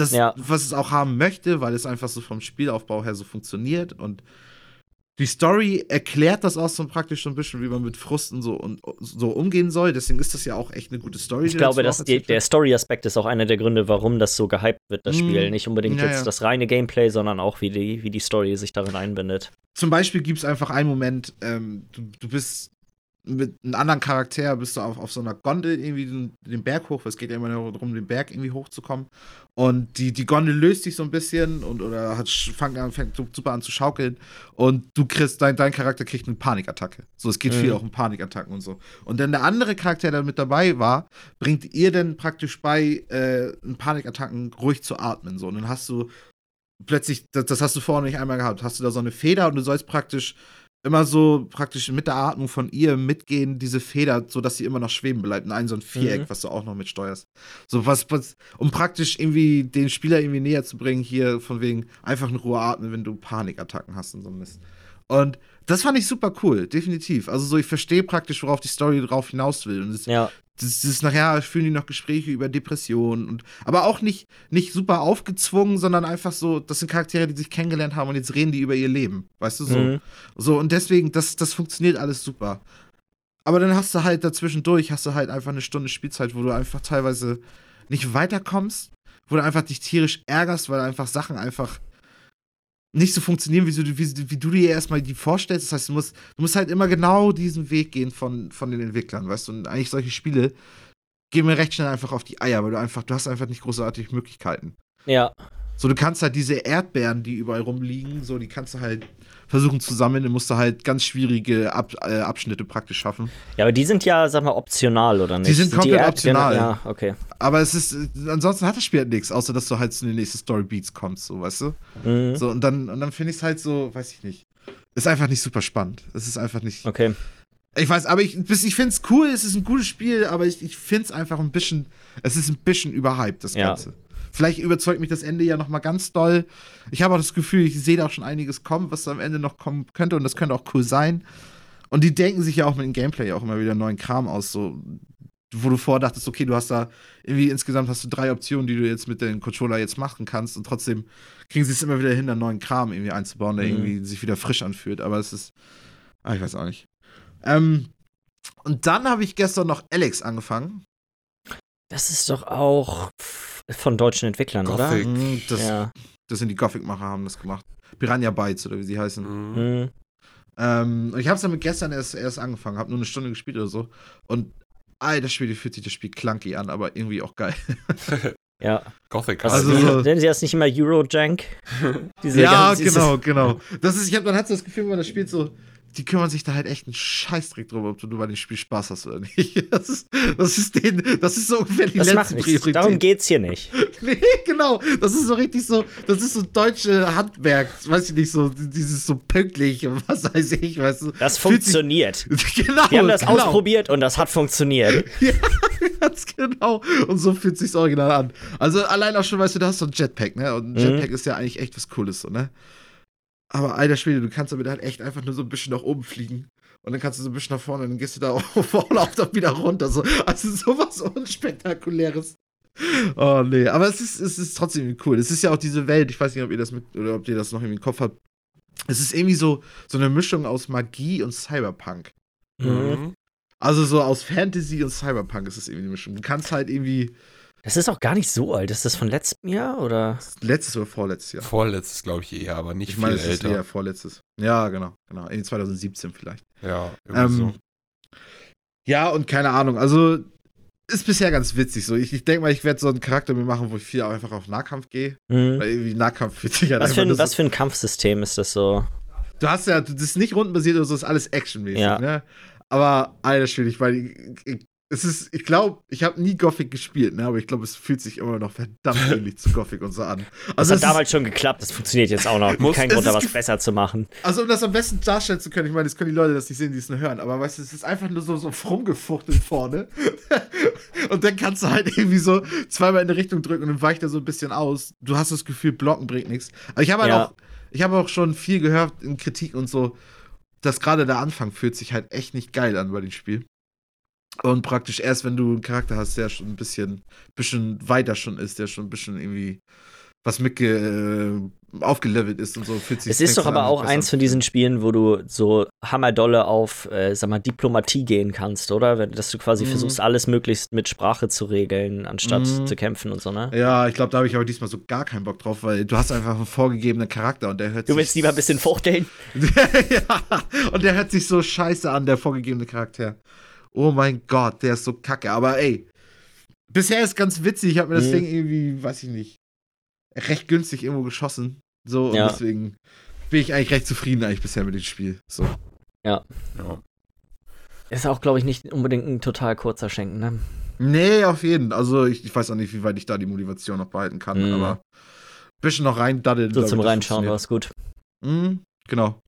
das, ja. was es auch haben möchte, weil es einfach so vom Spielaufbau her so funktioniert und die Story erklärt das auch so praktisch so ein bisschen, wie man mit Frusten so, und, so umgehen soll. Deswegen ist das ja auch echt eine gute Story. Ich glaube, dass die, der Story-Aspekt ist auch einer der Gründe, warum das so gehypt wird, das mm, Spiel. Nicht unbedingt ja, jetzt das reine Gameplay, sondern auch, wie die, wie die Story sich darin einbindet. Zum Beispiel gibt es einfach einen Moment, ähm, du, du bist mit einem anderen Charakter bist du auf, auf so einer Gondel irgendwie den, den Berg hoch, weil es geht ja immer darum, den Berg irgendwie hochzukommen. Und die, die Gondel löst sich so ein bisschen und oder hat, fängt, an, fängt super an zu schaukeln. Und du kriegst, dein, dein Charakter kriegt eine Panikattacke. So, es geht mhm. viel auch um Panikattacken und so. Und dann der andere Charakter, der mit dabei war, bringt ihr dann praktisch bei, äh, in Panikattacken ruhig zu atmen. So. Und dann hast du plötzlich, das, das hast du vorher nicht einmal gehabt, hast du da so eine Feder und du sollst praktisch immer so praktisch mit der Atmung von ihr mitgehen, diese Feder, sodass sie immer noch schweben bleibt. In ein so ein Viereck, mhm. was du auch noch mitsteuerst. So was, was, um praktisch irgendwie den Spieler irgendwie näher zu bringen, hier von wegen einfach in Ruhe atmen, wenn du Panikattacken hast und so Mist. Und das fand ich super cool, definitiv. Also so, ich verstehe praktisch, worauf die Story drauf hinaus will. Und das, ja das, das nachher führen die noch Gespräche über Depressionen und aber auch nicht, nicht super aufgezwungen, sondern einfach so, das sind Charaktere, die sich kennengelernt haben und jetzt reden die über ihr Leben. Weißt du so? Mhm. So, und deswegen, das, das funktioniert alles super. Aber dann hast du halt dazwischendurch, hast du halt einfach eine Stunde Spielzeit, wo du einfach teilweise nicht weiterkommst, wo du einfach dich tierisch ärgerst, weil einfach Sachen einfach nicht so funktionieren, wie du, wie, wie du dir erstmal die vorstellst. Das heißt, du musst, du musst halt immer genau diesen Weg gehen von, von den Entwicklern, weißt du? Und eigentlich solche Spiele gehen mir recht schnell einfach auf die Eier, weil du einfach, du hast einfach nicht großartige Möglichkeiten. Ja. So, du kannst halt diese Erdbeeren, die überall rumliegen, so, die kannst du halt versuchen zu sammeln. Dann musst du halt ganz schwierige Ab äh, Abschnitte praktisch schaffen. Ja, aber die sind ja, sag mal, optional, oder nicht? Die sind komplett die optional. Ja, okay. Aber es ist, ansonsten hat das Spiel halt nichts, außer dass du halt zu den nächsten Story Beats kommst, so, weißt du? Mhm. So, und dann, und dann finde ich es halt so, weiß ich nicht. Ist einfach nicht super spannend. Es ist einfach nicht. Okay. Ich weiß, aber ich, ich finde es cool, es ist ein gutes Spiel, aber ich, ich finde es einfach ein bisschen, es ist ein bisschen überhyped, das Ganze. Vielleicht überzeugt mich das Ende ja noch mal ganz doll. Ich habe auch das Gefühl, ich sehe da auch schon einiges kommen, was am Ende noch kommen könnte und das könnte auch cool sein. Und die denken sich ja auch mit dem Gameplay auch immer wieder neuen Kram aus, so wo du vordachtest, okay, du hast da irgendwie insgesamt hast du drei Optionen, die du jetzt mit dem Controller jetzt machen kannst und trotzdem kriegen sie es immer wieder hin, einen neuen Kram irgendwie einzubauen, der mhm. irgendwie sich wieder frisch anfühlt. Aber es ist, ah, ich weiß auch nicht. Ähm, und dann habe ich gestern noch Alex angefangen. Das ist doch auch von deutschen Entwicklern, Gothic. oder? Mhm, das, ja. das sind die Gothic-Macher, haben das gemacht. Piranha Bytes oder wie sie heißen. Mhm. Ähm, ich habe es damit gestern erst, erst angefangen, habe nur eine Stunde gespielt oder so. Und ey, das Spiel fühlt sich das Spiel clunky an, aber irgendwie auch geil. Ja. Gothic. Also, also nennen sie das nicht immer Eurojank? ja, genau, genau. Das ist, ich hab, man hat so das Gefühl, wenn man das spielt, so, die kümmern sich da halt echt einen Scheißdreck drüber, ob du bei dem Spiel Spaß hast oder nicht. Das ist, das ist denen, das ist so ungefähr die Das letzte macht nichts. Darum geht's hier nicht. Nee, genau. Das ist so richtig so, das ist so deutsche Handwerk, weiß ich nicht, so dieses so pünktlich und was weiß ich, weißt du. Das Fühlt sich- funktioniert. genau. Wir haben das genau. ausprobiert und das hat funktioniert. Ja, ganz genau. Und so fühlt sich's original an. Also allein auch schon, weißt du, du hast so ein Jetpack, ne? Und ein Mhm. Jetpack ist ja eigentlich echt was Cooles, so, ne? Aber alter Schwede, du kannst damit halt echt einfach nur so ein bisschen nach oben fliegen. Und dann kannst du so ein bisschen nach vorne, dann gehst du da auf und auch dann wieder runter. So. Also sowas unspektakuläres. Oh nee, aber es ist, es ist trotzdem cool. Es ist ja auch diese Welt, ich weiß nicht, ob ihr das mit oder ob ihr das noch irgendwie im Kopf habt. Es ist irgendwie so, so eine Mischung aus Magie und Cyberpunk. Mhm. Also so aus Fantasy und Cyberpunk ist es irgendwie eine Mischung. Du kannst halt irgendwie Das ist auch gar nicht so alt. Ist das von letztem Jahr oder? letztes oder vorletztes Jahr. Vorletztes, glaube ich, eher, aber nicht Ich viel meine, es ist älter. eher vorletztes. Ja, genau, genau. Irgendwie 2017 vielleicht. Ja, Ähm, Ja, und keine Ahnung. Also ist bisher ganz witzig so. Ich, ich denke mal, ich werde so einen Charakter mir machen, wo ich viel einfach auf Nahkampf gehe. Mhm. Weil irgendwie Nahkampf sich halt Was für, ein, was so, für ein Kampfsystem ist das so? Du hast ja, das ist nicht rundenbasiert oder so, ist alles actionmäßig, Ja. ne? Aber alter Schwede, ich, ich, es ist, ich glaube, ich habe nie Gothic gespielt, ne? Aber ich glaube, es fühlt sich immer noch verdammt ähnlich zu Gothic und so an. Das Also, hat es ist, damals schon geklappt. Das funktioniert jetzt auch noch. Muss- Kein Grund, da was besser zu machen. also um das am besten darstellen zu können, ich meine, das können die Leute das nicht sehen, die es nur hören, aber weißt du, es ist einfach nur so, so rumgefuchtelt vorne. und dann kannst du halt irgendwie so zweimal in eine Richtung drücken und dann weicht er so ein bisschen aus. Du hast das Gefühl, blocken bringt nichts. Aber ich habe halt Ja. auch, ich habe auch schon viel gehört in Kritik und so, dass gerade der Anfang fühlt sich halt echt nicht geil an bei dem Spiel. Und praktisch erst, wenn du einen Charakter hast, der schon ein bisschen, bisschen weiter schon ist, der schon ein bisschen irgendwie was mitge äh, aufgelevelt ist und so, fühlt sich Es ist doch aber auch eins von diesen Spielen, wo du so hammerdolle auf, äh, sag mal, Diplomatie gehen kannst, oder? Dass du quasi Mhm. versuchst, alles möglichst mit Sprache zu regeln, anstatt Mhm. zu kämpfen und so, ne? Ja, ich glaube, da habe ich aber diesmal so gar keinen Bock drauf, weil du hast einfach einen vorgegebenen Charakter und der hört Du willst lieber ein bisschen fuchteln? ja, und der hört sich so scheiße an, der vorgegebene Charakter. Oh mein Gott, der ist so kacke. Aber ey, bisher ist ganz witzig. Ich habe mir das Mhm. Ding irgendwie, weiß ich nicht, recht günstig irgendwo geschossen. So, und Ja. deswegen bin ich eigentlich recht zufrieden eigentlich bisher mit dem Spiel. So. Ja. Ist auch, glaube ich, nicht unbedingt ein total kurzer Schenken, ne? Nee, auf jeden. Also, ich, ich weiß auch nicht, wie weit ich da die Motivation noch behalten kann, Mhm. aber ein bisschen noch rein daddeln. So zum Reinschauen war es gut. Mhm, genau.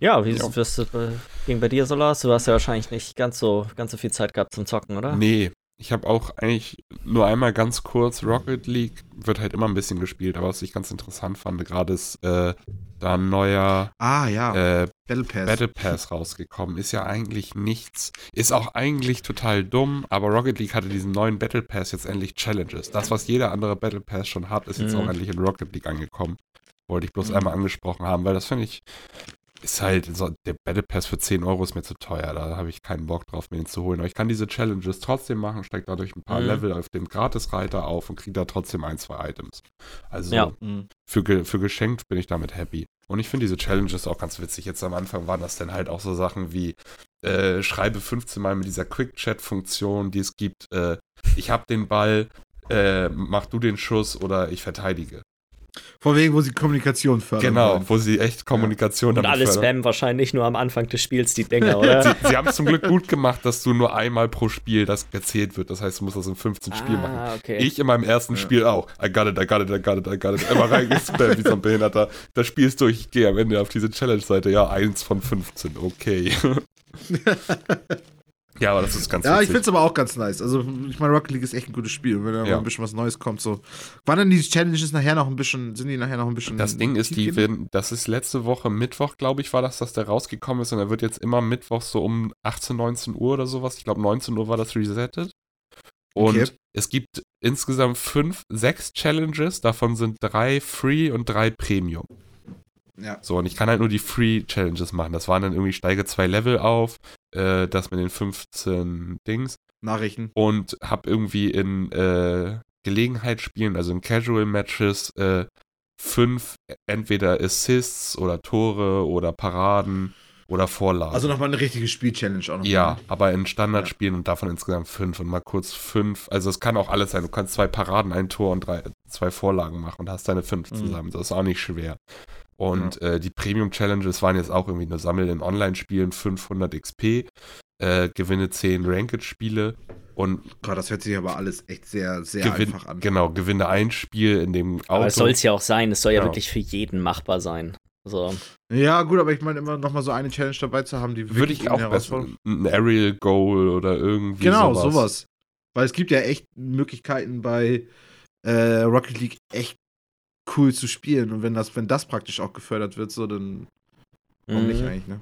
Ja, wie Ja. wirst du äh, ging bei dir, Solas? Du hast ja wahrscheinlich nicht ganz so, ganz so viel Zeit gehabt zum Zocken, oder? Nee, ich habe auch eigentlich nur einmal ganz kurz Rocket League, wird halt immer ein bisschen gespielt, aber was ich ganz interessant fand, gerade ist äh, da ein neuer Ah, ja. äh, Battle Pass. Battle Pass rausgekommen. Ist ja eigentlich nichts, ist auch eigentlich total dumm, aber Rocket League hatte diesen neuen Battle Pass jetzt endlich Challenges. Das, was jeder andere Battle Pass schon hat, ist jetzt Mhm. auch endlich in Rocket League angekommen. Wollte ich bloß Mhm. einmal angesprochen haben, weil das finde ich, ist halt, so, der Battle Pass für 10 Euro ist mir zu teuer. Da habe ich keinen Bock drauf, mir den zu holen. Aber ich kann diese Challenges trotzdem machen, steige dadurch ein paar Mhm. Level auf dem Gratisreiter auf und kriege da trotzdem ein, zwei Items. Also Ja. Mhm. für, für geschenkt bin ich damit happy. Und ich finde diese Challenges auch ganz witzig. Jetzt am Anfang waren das dann halt auch so Sachen wie äh, schreibe 15 Mal mit dieser Quick-Chat-Funktion, die es gibt. Äh, ich habe den Ball, äh, mach du den Schuss oder ich verteidige. Von wegen, wo sie Kommunikation fördern. Genau, wollen. wo sie echt Kommunikation Und damit alle fördern. spammen wahrscheinlich nur am Anfang des Spiels die Dinger, oder? Sie, sie haben es zum Glück gut gemacht, dass du nur einmal pro Spiel das gezählt wird. Das heißt, du musst das in 15 Spielen machen. ah, okay. Ich in meinem ersten Ja. Spiel auch. I got it, I got it, I got it, I got it. Immer reingespammt wie so ein Behinderter. Das Spiel ist durch. Ich gehe am Ende auf diese Challenge-Seite. Ja, 1 von 15. Okay. ja, aber das ist ganz Ja, ich witzig. finde es aber auch ganz nice. Also, ich meine, Rocket League ist echt ein gutes Spiel. Und wenn da mal Ja. ein bisschen was Neues kommt, so. Waren dann die Challenges nachher noch ein bisschen, sind die nachher noch ein bisschen. Das Ding ist, die werden, das ist letzte Woche Mittwoch, glaube ich, war das, dass der rausgekommen ist und er wird jetzt immer Mittwoch so um 18, 19 Uhr oder sowas. Ich glaube, 19 Uhr war das resettet. Und Okay. es gibt insgesamt fünf, sechs Challenges, davon sind drei Free und drei Premium. Ja. So, und ich kann halt nur die Free-Challenges machen. Das waren dann irgendwie, steige zwei Level auf, äh, das mit den 15 Dings Nachrichten. und habe irgendwie in äh, Gelegenheitsspielen, also in Casual-Matches, äh, fünf entweder Assists oder Tore oder Paraden oder Vorlagen. Also nochmal eine richtige Spiel-Challenge auch noch. ja, aber in Standardspielen und davon insgesamt fünf und mal kurz fünf. Also es kann auch alles sein. Du kannst zwei Paraden, ein Tor und drei, zwei Vorlagen machen und hast deine fünf Mhm. zusammen. Das ist auch nicht schwer. Und äh, die Premium Challenges waren jetzt auch irgendwie nur Sammeln in Online-Spielen 500 XP, äh, gewinne 10 Ranked-Spiele und Gott, das hört sich aber alles echt sehr, sehr gewinn, einfach an. genau, gewinne ein Spiel in dem Auto. Aber es soll es ja auch sein. Es soll ja Genau. wirklich für jeden machbar sein. So. Ja, gut, aber ich meine immer noch mal so eine Challenge dabei zu haben, die Würde ich auch besser. Ein Aerial Goal oder irgendwie Genau, sowas. sowas. Weil es gibt ja echt Möglichkeiten bei äh, Rocket League echt cool zu spielen. Und wenn das, wenn das praktisch auch gefördert wird, so dann warum nicht Mhm. eigentlich, ne?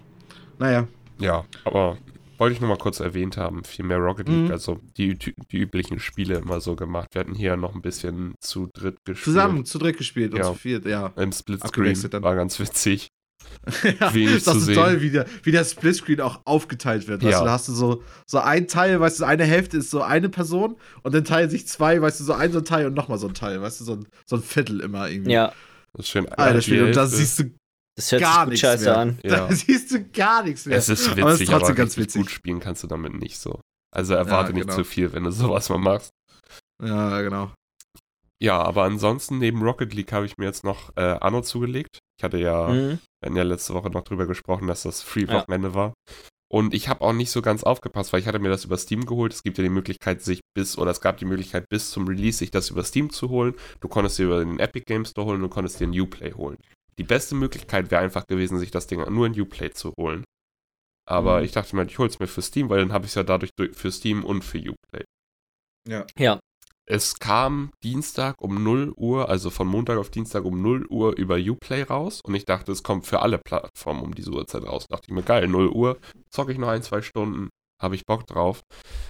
Naja. Ja, aber wollte ich nur mal kurz erwähnt haben. Viel mehr Rocket League, Mhm. also die, die üblichen Spiele immer so gemacht. Wir hatten hier noch ein bisschen zu dritt gespielt. Zusammen zu dritt gespielt und Ja. zu viert, ja. Im Splitscreen. War ganz witzig. ja Wenig das zu ist sehen. toll, wie der, wie der Splitscreen auch aufgeteilt wird. Weißt Ja. du, da hast du so, so ein Teil, weißt du, eine Hälfte ist so eine Person und dann teilen sich zwei, weißt du, so ein so ein Teil und nochmal so ein Teil, weißt du, so ein, so ein Viertel immer irgendwie. Ja, Das ist schön. Alter, Spiel. Und da siehst du das hört Gar sich scheiße mehr. an. Ja. Da siehst du gar nichts mehr. Es ist witzig, aber es ist trotzdem aber ganz witzig. gut spielen kannst du damit nicht so. Also erwarte Ja, nicht genau. zu viel, wenn du sowas mal machst. Ja, genau. Ja, aber ansonsten neben Rocket League habe ich mir jetzt noch äh, Anno zugelegt. Ich hatte ja, Mhm. ja letzte Woche noch drüber gesprochen, dass das Ja. Free-Wochenende war. Und ich habe auch nicht so ganz aufgepasst, weil ich hatte mir das über Steam geholt. Es gibt ja die Möglichkeit, sich bis, oder es gab die Möglichkeit, bis zum Release sich das über Steam zu holen. Du konntest dir über den Epic Game Store holen, du konntest dir ein Uplay holen. Die beste Möglichkeit wäre einfach gewesen, sich das Ding nur in Uplay zu holen. Aber Mhm. ich dachte mir, ich hol's mir für Steam, weil dann habe ich es ja dadurch durch- für Steam und für Uplay. Ja, Es kam Dienstag um 0 Uhr, also von Montag auf Dienstag um 0 Uhr über Uplay raus und ich dachte, es kommt für alle Plattformen um diese Uhrzeit raus. Dachte ich mir, geil, 0 Uhr, zocke ich noch ein, zwei Stunden, habe ich Bock drauf.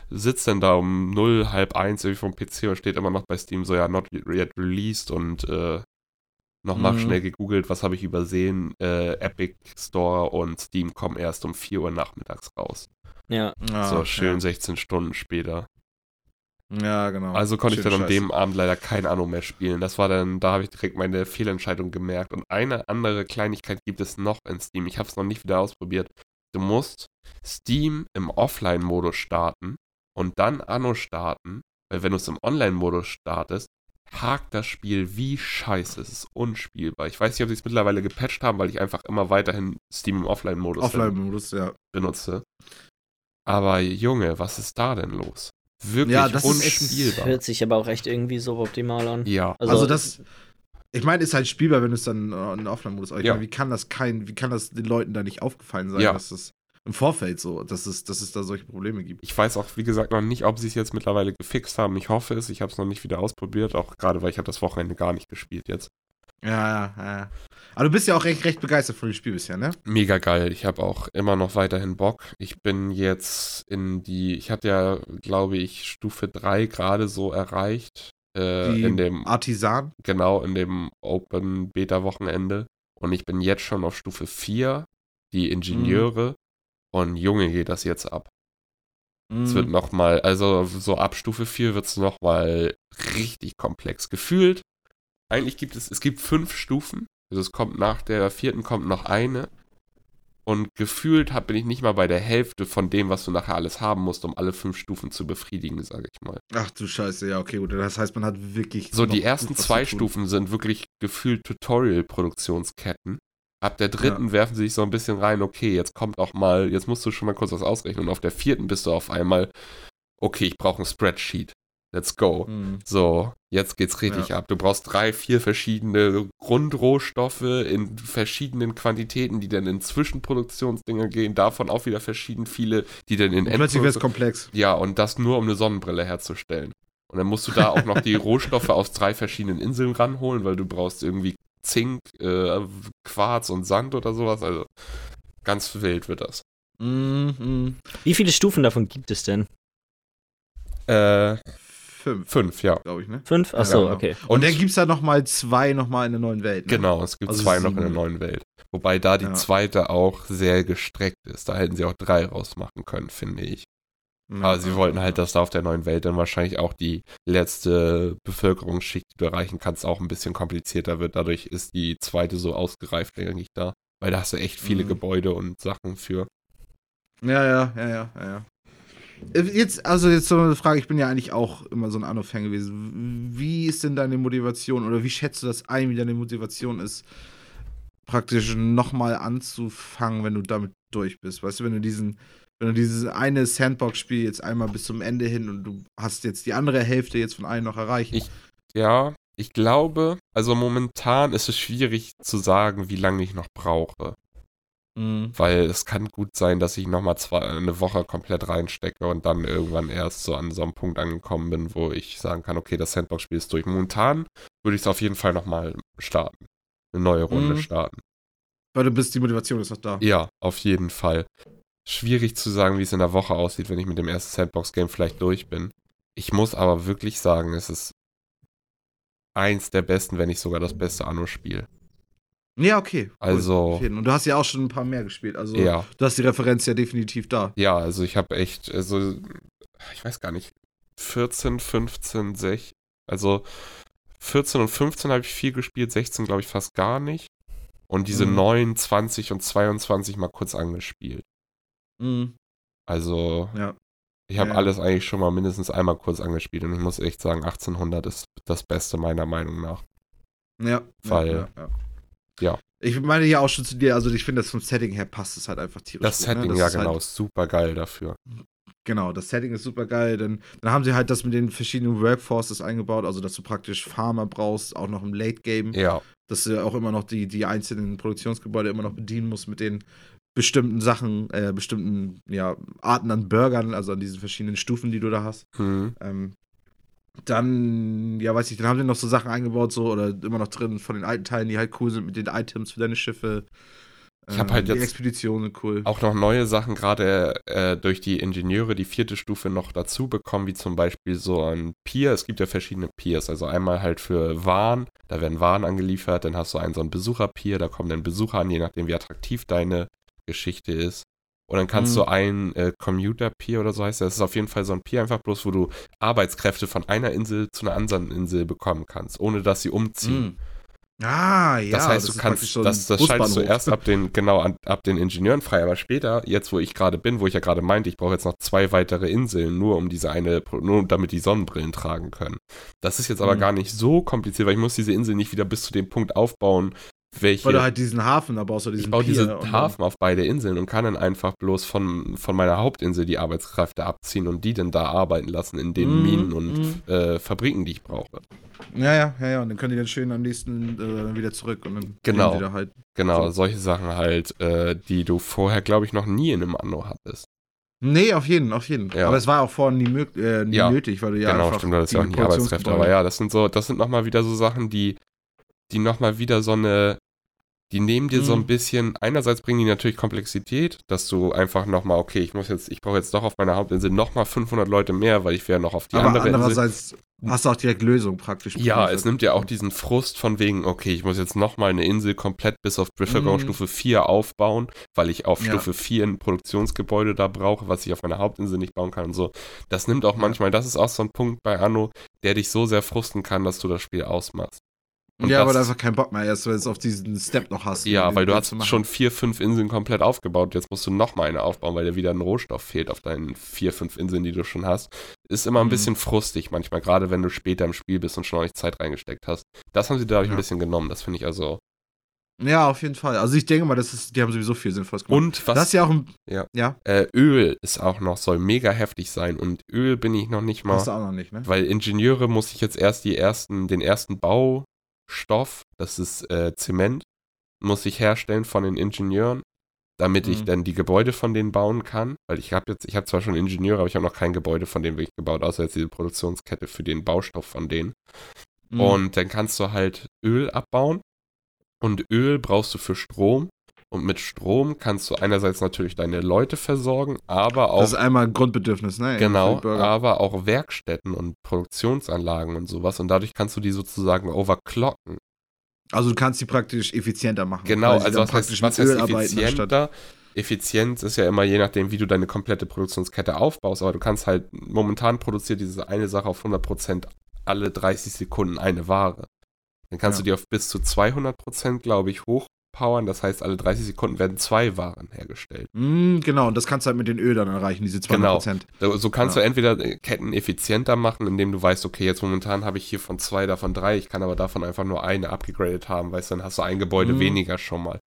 Sitz dann da um 0, halb 1 irgendwie vom PC und steht immer noch bei Steam so, ja, not yet released und äh, nochmal Mhm. schnell gegoogelt, was habe ich übersehen? Äh, Epic Store und Steam kommen erst um 4 Uhr nachmittags raus. ja. Ja, so schön 16 Stunden später. Ja, genau. Also konnte ich Schön dann an scheiße. dem Abend leider kein Anno mehr spielen. Das war dann, da habe ich direkt meine Fehlentscheidung gemerkt. Und eine andere Kleinigkeit gibt es noch in Steam. Ich habe es noch nicht wieder ausprobiert. Du musst Steam im Offline-Modus starten und dann Anno starten, weil wenn du es im Online-Modus startest, hakt das Spiel wie scheiße. Es ist unspielbar. Ich weiß nicht, ob sie es mittlerweile gepatcht haben, weil ich einfach immer weiterhin Steam im Offline-Modus Offline-Modus, ja. benutze. Aber Junge, was ist da denn los? Wirklich Ja, das ist unspielbar. Hört sich aber auch echt irgendwie so optimal an. Ja, Also, Also, das, ich meine, ist halt spielbar, wenn du es dann äh, in Offline-Modus. Ja. meine, wie kann das kein, wie kann das den Leuten da nicht aufgefallen sein, Ja. dass es im Vorfeld so, dass es, dass es da solche Probleme gibt? ich weiß auch, wie gesagt, noch nicht, ob sie es jetzt mittlerweile gefixt haben. Ich hoffe es. Ich habe es noch nicht wieder ausprobiert, auch gerade, weil ich habe das Wochenende gar nicht gespielt jetzt. Ja, ja, ja. Aber du bist ja auch recht, recht begeistert von dem Spiel bisher, ne? Mega geil. Ich habe auch immer noch weiterhin Bock. Ich bin jetzt in die, ich hatte ja, glaube ich, Stufe 3 gerade so erreicht. Äh, Die in dem, Artisan. genau, in dem Open Beta Wochenende. Und ich bin jetzt schon auf Stufe 4, die Ingenieure. Und Junge, geht das jetzt ab. Es Mhm. wird nochmal, also so ab Stufe 4 wird es nochmal richtig komplex. Gefühlt, eigentlich gibt es, es gibt fünf Stufen. Also es kommt nach der vierten kommt noch eine. Und gefühlt hab, bin ich nicht mal bei der Hälfte von dem, was du nachher alles haben musst, um alle fünf Stufen zu befriedigen, sage ich mal. Ach du Scheiße, ja, okay, gut. Das heißt, man hat wirklich. So, die ersten zwei. Stufen sind wirklich gefühlt Tutorial-Produktionsketten. Ab der dritten werfen sie sich so ein bisschen rein, okay, jetzt kommt auch mal, jetzt musst du schon mal kurz was ausrechnen. Und auf der vierten bist du auf einmal, okay, ich brauche ein Spreadsheet. Let's go. Mhm. So, jetzt geht's richtig ab. Du brauchst drei, vier verschiedene Grundrohstoffe in verschiedenen Quantitäten, die dann in Zwischenproduktionsdinger gehen. Davon auch wieder verschieden viele, die dann in Und plötzlich Endproduktion- komplex. Ja, und das nur, um eine Sonnenbrille herzustellen. Und dann musst du da auch noch die Rohstoffe aus drei verschiedenen Inseln ranholen, weil du brauchst irgendwie Zink, äh, Quarz und Sand oder sowas. Also ganz wild wird das. Mhm. Wie viele Stufen davon gibt es denn? Äh, Fünf, fünf, ja. glaube ich, ne? Fünf? Achso, genau. okay. Und, dann gibt es da nochmal zwei nochmal in der neuen Welt. Ne? Genau, es gibt Also zwei noch in der neuen Welt. Wobei da die Ja. zweite auch sehr gestreckt ist. Da hätten sie auch drei rausmachen können, finde ich. Ja, Aber sie ja, wollten ja. halt, dass da auf der neuen Welt dann wahrscheinlich auch die letzte Bevölkerungsschicht, die du erreichen kannst, auch ein bisschen komplizierter wird. Dadurch ist die zweite so ausgereift, denke ich, da. Weil da hast du echt viele Mhm. Gebäude und Sachen für. Ja, ja, ja, ja, ja, ja. Jetzt, also jetzt so eine Frage, ich bin ja eigentlich auch immer so ein Anno-Fan gewesen. Wie ist denn deine Motivation oder wie schätzt du das ein, wie deine Motivation ist, praktisch nochmal anzufangen, wenn du damit durch bist. Weißt du, wenn du diesen, wenn du dieses eine Sandbox-Spiel jetzt einmal bis zum Ende hin und du hast jetzt die andere Hälfte jetzt von allen noch erreicht. Ich- Ja, ich glaube, also momentan ist es schwierig zu sagen, wie lange ich noch brauche. Mhm. Weil es kann gut sein, dass ich nochmal zwei, eine Woche komplett reinstecke und dann irgendwann erst so an so einem Punkt angekommen bin, wo ich sagen kann, okay, das Sandbox-Spiel ist durch. Momentan würde ich es auf jeden Fall nochmal starten. Eine neue Runde Mhm. starten. Weil du bist, die Motivation ist noch da. Ja, auf jeden Fall. Schwierig zu sagen, wie es in der Woche aussieht, wenn ich mit dem ersten Sandbox-Game vielleicht durch bin. Ich muss aber wirklich sagen, es ist eins der besten, wenn nicht sogar das beste Anno-Spiel. Ja, okay. Cool. Also- jeden. Und du hast ja auch schon ein paar mehr gespielt. Also Ja, du hast die Referenz ja definitiv da. ja, also ich habe echt, also ich weiß gar nicht, 14, 15, 16, also 14 und 15 habe ich viel gespielt, 16 glaube ich fast gar nicht. Und diese Mhm. 9, 20 und 22 mal kurz angespielt. Mhm. Also Ja. Ich habe Ja. alles eigentlich schon mal mindestens einmal kurz angespielt und ich muss echt sagen, 1800 ist das Beste meiner Meinung nach. Ja. Weil- ja, ja. Ich meine ja auch schon zu dir, also ich finde, das vom Setting her passt es halt einfach tierisch. Das gut, Setting, ne? ja ist genau, Halt, ist super geil dafür. genau, das Setting ist super geil. Dann, dann haben sie halt das mit den verschiedenen Workforces eingebaut, also dass du praktisch Farmer brauchst, auch noch im Late Game, Ja, dass du auch immer noch die, die einzelnen Produktionsgebäude immer noch bedienen musst mit den bestimmten Sachen, äh, bestimmten ja, Arten an Burgern, also an diesen verschiedenen Stufen, die du da hast. hm. Ähm, dann, ja, weiß ich, dann haben sie noch so Sachen eingebaut, so, oder immer noch drin von den alten Teilen, die halt cool sind mit den Items für deine Schiffe. Ich hab halt die jetzt Expeditionen cool. auch noch neue Sachen gerade äh, durch die Ingenieure die vierte Stufe noch dazu bekommen, wie zum Beispiel so ein Pier. Es gibt ja verschiedene Piers, also einmal halt für Waren, da werden Waren angeliefert, dann hast du einen so einen Besucherpier, da kommen dann Besucher an, je nachdem wie attraktiv deine Geschichte ist. Und dann kannst Mhm. du ein äh, Commuter-Pier oder so heißt das. Das ist auf jeden Fall so ein Pier einfach bloß, wo du Arbeitskräfte von einer Insel zu einer anderen Insel bekommen kannst, ohne dass sie umziehen. Mhm. Ah, ja. das heißt, du ist kannst, praktisch so ein das, das schaltest du erst ab den, genau, an, ab den Ingenieuren frei, aber später, jetzt wo ich gerade bin, wo ich ja gerade meinte, ich brauche jetzt noch zwei weitere Inseln, nur um diese eine, nur damit die Sonnenbrillen tragen können. Das ist jetzt aber Mhm. gar nicht so kompliziert, weil ich muss diese Insel nicht wieder bis zu dem Punkt aufbauen, welche. Weil du halt diesen Hafen, aber außer diesen ich baue Pier diesen Hafen auf beide Inseln und kann dann einfach bloß von, von meiner Hauptinsel die Arbeitskräfte abziehen und die dann da arbeiten lassen in den Mhm, Minen und mhm. äh, Fabriken, die ich brauche. Ja, ja, ja, ja. Und dann können die dann schön am nächsten äh, wieder zurück und dann Genau. sie da halt. Genau, So. solche Sachen halt, äh, die du vorher, glaube ich, noch nie in einem Anno hattest. Nee, auf jeden, auf jeden. Ja. Aber es war auch vorher nie, mög äh, nie Ja. nötig, weil du ja genau, einfach stimmt, das ist ja auch die nicht Arbeitskräfte. Aber ja, das sind so, das sind nochmal wieder so Sachen, die, die nochmal wieder so eine, die nehmen dir so ein Mhm. bisschen, einerseits bringen die natürlich Komplexität, dass du einfach nochmal, okay, ich muss jetzt, ich brauche jetzt doch auf meiner Hauptinsel nochmal 500 Leute mehr, weil ich wäre noch auf die Aber andere Insel. andererseits hast du auch direkt Lösung praktisch. Ja, es nimmt ja auch diesen Frust von wegen, okay, ich muss jetzt nochmal eine Insel komplett bis auf Bevölkerungsstufe 4 aufbauen, weil ich auf Mhm. Ja. Stufe 4 ein Produktionsgebäude da brauche, was ich auf meiner Hauptinsel nicht bauen kann und so. Das nimmt auch manchmal, das ist auch so ein Punkt bei Anno, der dich so sehr frusten kann, dass du das Spiel ausmachst. Und ja, das- aber du einfach keinen Bock mehr erst, wenn du jetzt auf diesen Step noch hast. Ja, weil du hast schon vier, fünf Inseln komplett aufgebaut. Jetzt musst du nochmal eine aufbauen, weil dir wieder ein Rohstoff fehlt auf deinen vier, fünf Inseln, die du schon hast. Ist immer ein Mhm. bisschen frustig manchmal, gerade wenn du später im Spiel bist und schon ordentlich Zeit reingesteckt hast. Das haben sie dadurch Ja. ein bisschen genommen. Das finde ich also. Ja, auf jeden Fall. Also ich denke mal, das ist, die haben sowieso viel Sinnvolles gemacht. Und was das ist ja auch ein. Ja. Ja, äh, Öl ist auch noch, soll mega heftig sein. Und Öl bin ich noch nicht mal. hast du auch noch nicht, ne? Weil Ingenieure muss ich jetzt erst die ersten, den ersten Baustoff, das ist äh, Zement, muss ich herstellen von den Ingenieuren, damit ich Mhm. dann die Gebäude von denen bauen kann. Weil ich habe jetzt, ich habe zwar schon Ingenieure, aber ich habe noch kein Gebäude von denen wirklich gebaut, außer jetzt diese Produktionskette für den Baustoff von denen. Mhm. Und dann kannst du halt Öl abbauen. Und Öl brauchst du für Strom. Und mit Strom kannst du einerseits natürlich deine Leute versorgen, aber auch das ist einmal ein Grundbedürfnis, ne? Genau, aber auch Werkstätten und Produktionsanlagen und sowas. Und dadurch kannst du die sozusagen overclocken. Also du kannst die praktisch effizienter machen. Genau, also was heißt, praktisch was heißt effizienter? Effizienz ist ja immer je nachdem, wie du deine komplette Produktionskette aufbaust, aber du kannst halt, momentan produziert diese eine Sache auf 100% alle 30 Sekunden eine Ware. Dann kannst Ja. du die auf bis zu 200%, glaube ich, hochpushen powern. Das heißt, alle 30 Sekunden werden zwei Waren hergestellt. Mm, genau, und das kannst du halt mit den Öl dann erreichen, diese 200 Genau. So, so kannst Ja. du entweder äh, Ketten effizienter machen, indem du weißt, okay, jetzt momentan habe ich hier von zwei, davon drei, ich kann aber davon einfach nur eine abgegradet haben, weißt du, dann hast du ein Gebäude Mhm. weniger schon mal.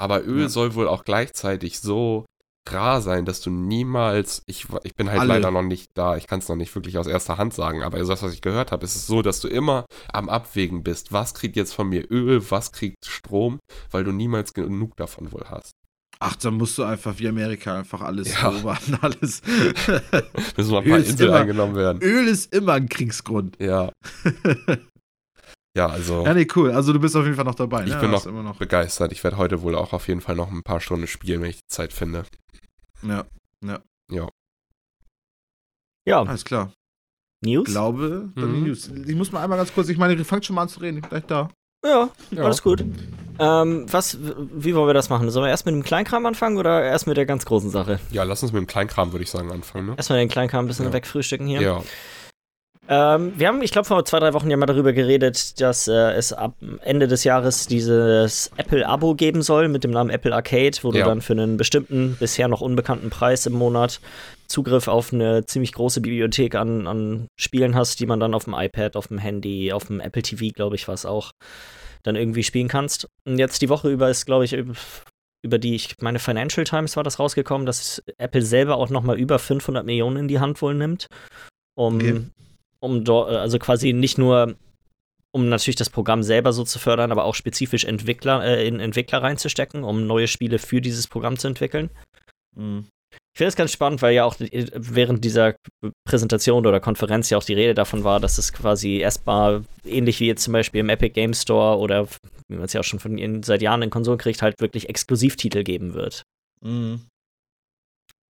Aber Öl Ja. soll wohl auch gleichzeitig so rar sein, dass du niemals, ich, ich bin halt Alle. leider noch nicht da, ich kann es noch nicht wirklich aus erster Hand sagen, aber das, was ich gehört habe, ist es so, dass du immer am Abwägen bist, was kriegt jetzt von mir Öl, was kriegt Strom, weil du niemals genug davon wohl hast. Ach, dann musst du einfach wie Amerika einfach alles Ja. erobern, alles. Müssen mal ein paar Inseln immer- eingenommen werden. Öl ist immer ein Kriegsgrund. Ja. Ja, also. Ja, nee, cool. Also du bist auf jeden Fall noch dabei. Ich ne? bin noch immer noch. begeistert. Ich werde heute wohl auch auf jeden Fall noch ein paar Stunden spielen, wenn ich die Zeit finde. Ja, Ja, alles klar. News? Glaube, dann die Mhm. News. Ich muss mal einmal ganz kurz, ich meine, ihr fangt schon mal an zu reden, ich bin gleich da. Ja, Ja. alles gut. Ähm, was, wie wollen wir das machen? Sollen wir erst mit dem Kleinkram anfangen oder erst mit der ganz großen Sache? Ja, lass uns mit dem Kleinkram, würde ich sagen, anfangen. Ne? Erstmal den Kleinkram ein bisschen Ja. wegfrühstücken hier. Ja. Ähm, wir haben, ich glaube, vor zwei, drei Wochen ja mal darüber geredet, dass äh, es ab Ende des Jahres dieses Apple-Abo geben soll mit dem Namen Apple Arcade, wo du Ja. dann für einen bestimmten, bisher noch unbekannten Preis im Monat Zugriff auf eine ziemlich große Bibliothek an, an Spielen hast, die man dann auf dem iPad, auf dem Handy, auf dem Apple TV, glaube ich, war es auch, dann irgendwie spielen kannst. Und jetzt die Woche über ist, glaube ich, üb- über die, ich meine, Financial Times war das rausgekommen, dass Apple selber auch noch mal über 500 Millionen in die Hand wohl nimmt, um, Okay. Um dort, also quasi nicht nur, um natürlich das Programm selber so zu fördern, aber auch spezifisch Entwickler, äh, in Entwickler reinzustecken, um neue Spiele für dieses Programm zu entwickeln. Mhm. Ich finde es ganz spannend, weil ja auch äh, während dieser Präsentation oder Konferenz ja auch die Rede davon war, dass es quasi erstmal ähnlich wie jetzt zum Beispiel im Epic Game Store oder wie man es ja auch schon von ihnen seit Jahren in Konsolen kriegt, halt wirklich Exklusivtitel geben wird. Mhm.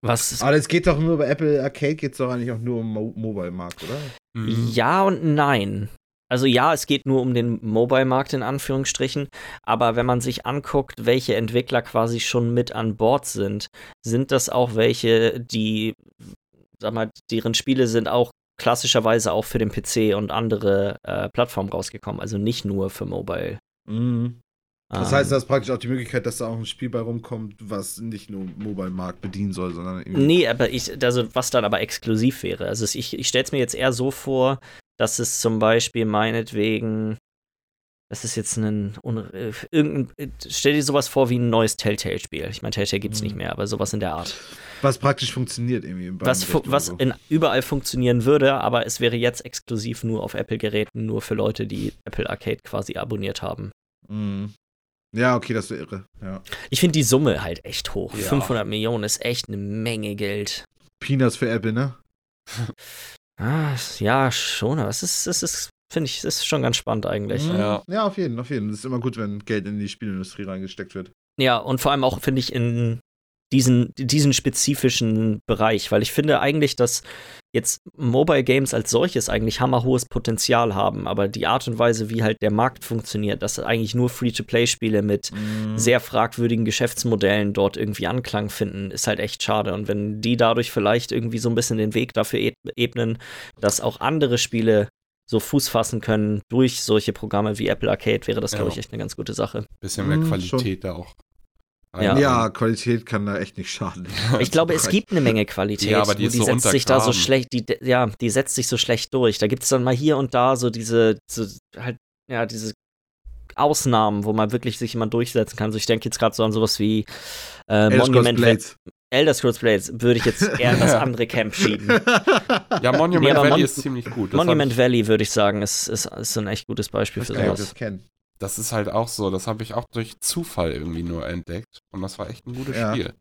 Was Aber es geht doch nur bei Apple Arcade, geht es doch eigentlich auch nur um Mo Mobile-Markt, oder? Mhm. Ja und nein. Also ja, es geht nur um den Mobile-Markt in Anführungsstrichen, aber wenn man sich anguckt, welche Entwickler quasi schon mit an Bord sind, sind das auch welche, die, sag mal, deren Spiele sind auch klassischerweise auch für den PC und andere äh, Plattformen rausgekommen, also nicht nur für Mobile. Mhm. Das Ähm, heißt, da ist praktisch auch die Möglichkeit, dass da auch ein Spiel bei rumkommt, was nicht nur Mobile-Markt bedienen soll, sondern irgendwie. Nee, aber ich, also was dann aber exklusiv wäre. Also ich, ich stelle es mir jetzt eher so vor, dass es zum Beispiel meinetwegen, das ist jetzt ein, äh, irgendein, äh, stell dir sowas vor wie ein neues Telltale-Spiel. Ich meine, Telltale gibt es Mhm. nicht mehr, aber sowas in der Art. Was praktisch funktioniert irgendwie. Was, fu- was so. in, überall funktionieren würde, aber es wäre jetzt exklusiv nur auf Apple-Geräten, nur für Leute, die Apple Arcade quasi abonniert haben. Mhm. Ja, okay, das wäre irre. Ja. Ich finde die Summe halt echt hoch. Ja. 500 Millionen ist echt eine Menge Geld. Peanuts für Apple, ne? Ah, ja, schon, aber es ist, es ist, finde ich, es ist schon ganz spannend eigentlich. Mhm. Ja. ja, auf jeden, auf jeden. Es ist immer gut, wenn Geld in die Spielindustrie reingesteckt wird. Ja, und vor allem auch, finde ich, in diesen, diesen spezifischen Bereich, weil ich finde eigentlich, dass jetzt Mobile Games als solches eigentlich hammerhohes Potenzial haben, aber die Art und Weise, wie halt der Markt funktioniert, dass eigentlich nur Free-to-Play-Spiele mit Mhm. sehr fragwürdigen Geschäftsmodellen dort irgendwie Anklang finden, ist halt echt schade. Und wenn die dadurch vielleicht irgendwie so ein bisschen den Weg dafür e- ebnen, dass auch andere Spiele so Fuß fassen können durch solche Programme wie Apple Arcade, wäre das, glaube Ja. ich, echt eine ganz gute Sache. Bisschen mehr Mhm, Qualität da auch. Ja. Ja. Qualität kann da echt nicht schaden. Ich glaube, es gibt eine Menge Qualität, Ja, aber die die so setzt sich da so schlecht, die, ja, die setzt sich so schlecht durch. Da gibt es dann mal hier und da so diese, so, halt, ja, diese Ausnahmen, wo man wirklich sich jemand durchsetzen kann. So, ich denke jetzt gerade so an sowas wie äh, Elder Scrolls Monument Blades. Elder Scrolls Blades würde ich jetzt eher in das andere Camp schieben. Ja, Monument Nee, Valley Mon- ist ziemlich gut. Das Monument Valley würde ich sagen, ist, ist, ist so ein echt gutes Beispiel Ich für sowas. das kenne. Das ist halt auch so. Das habe ich auch durch Zufall irgendwie nur entdeckt. Und das war echt ein gutes Ja. Spiel.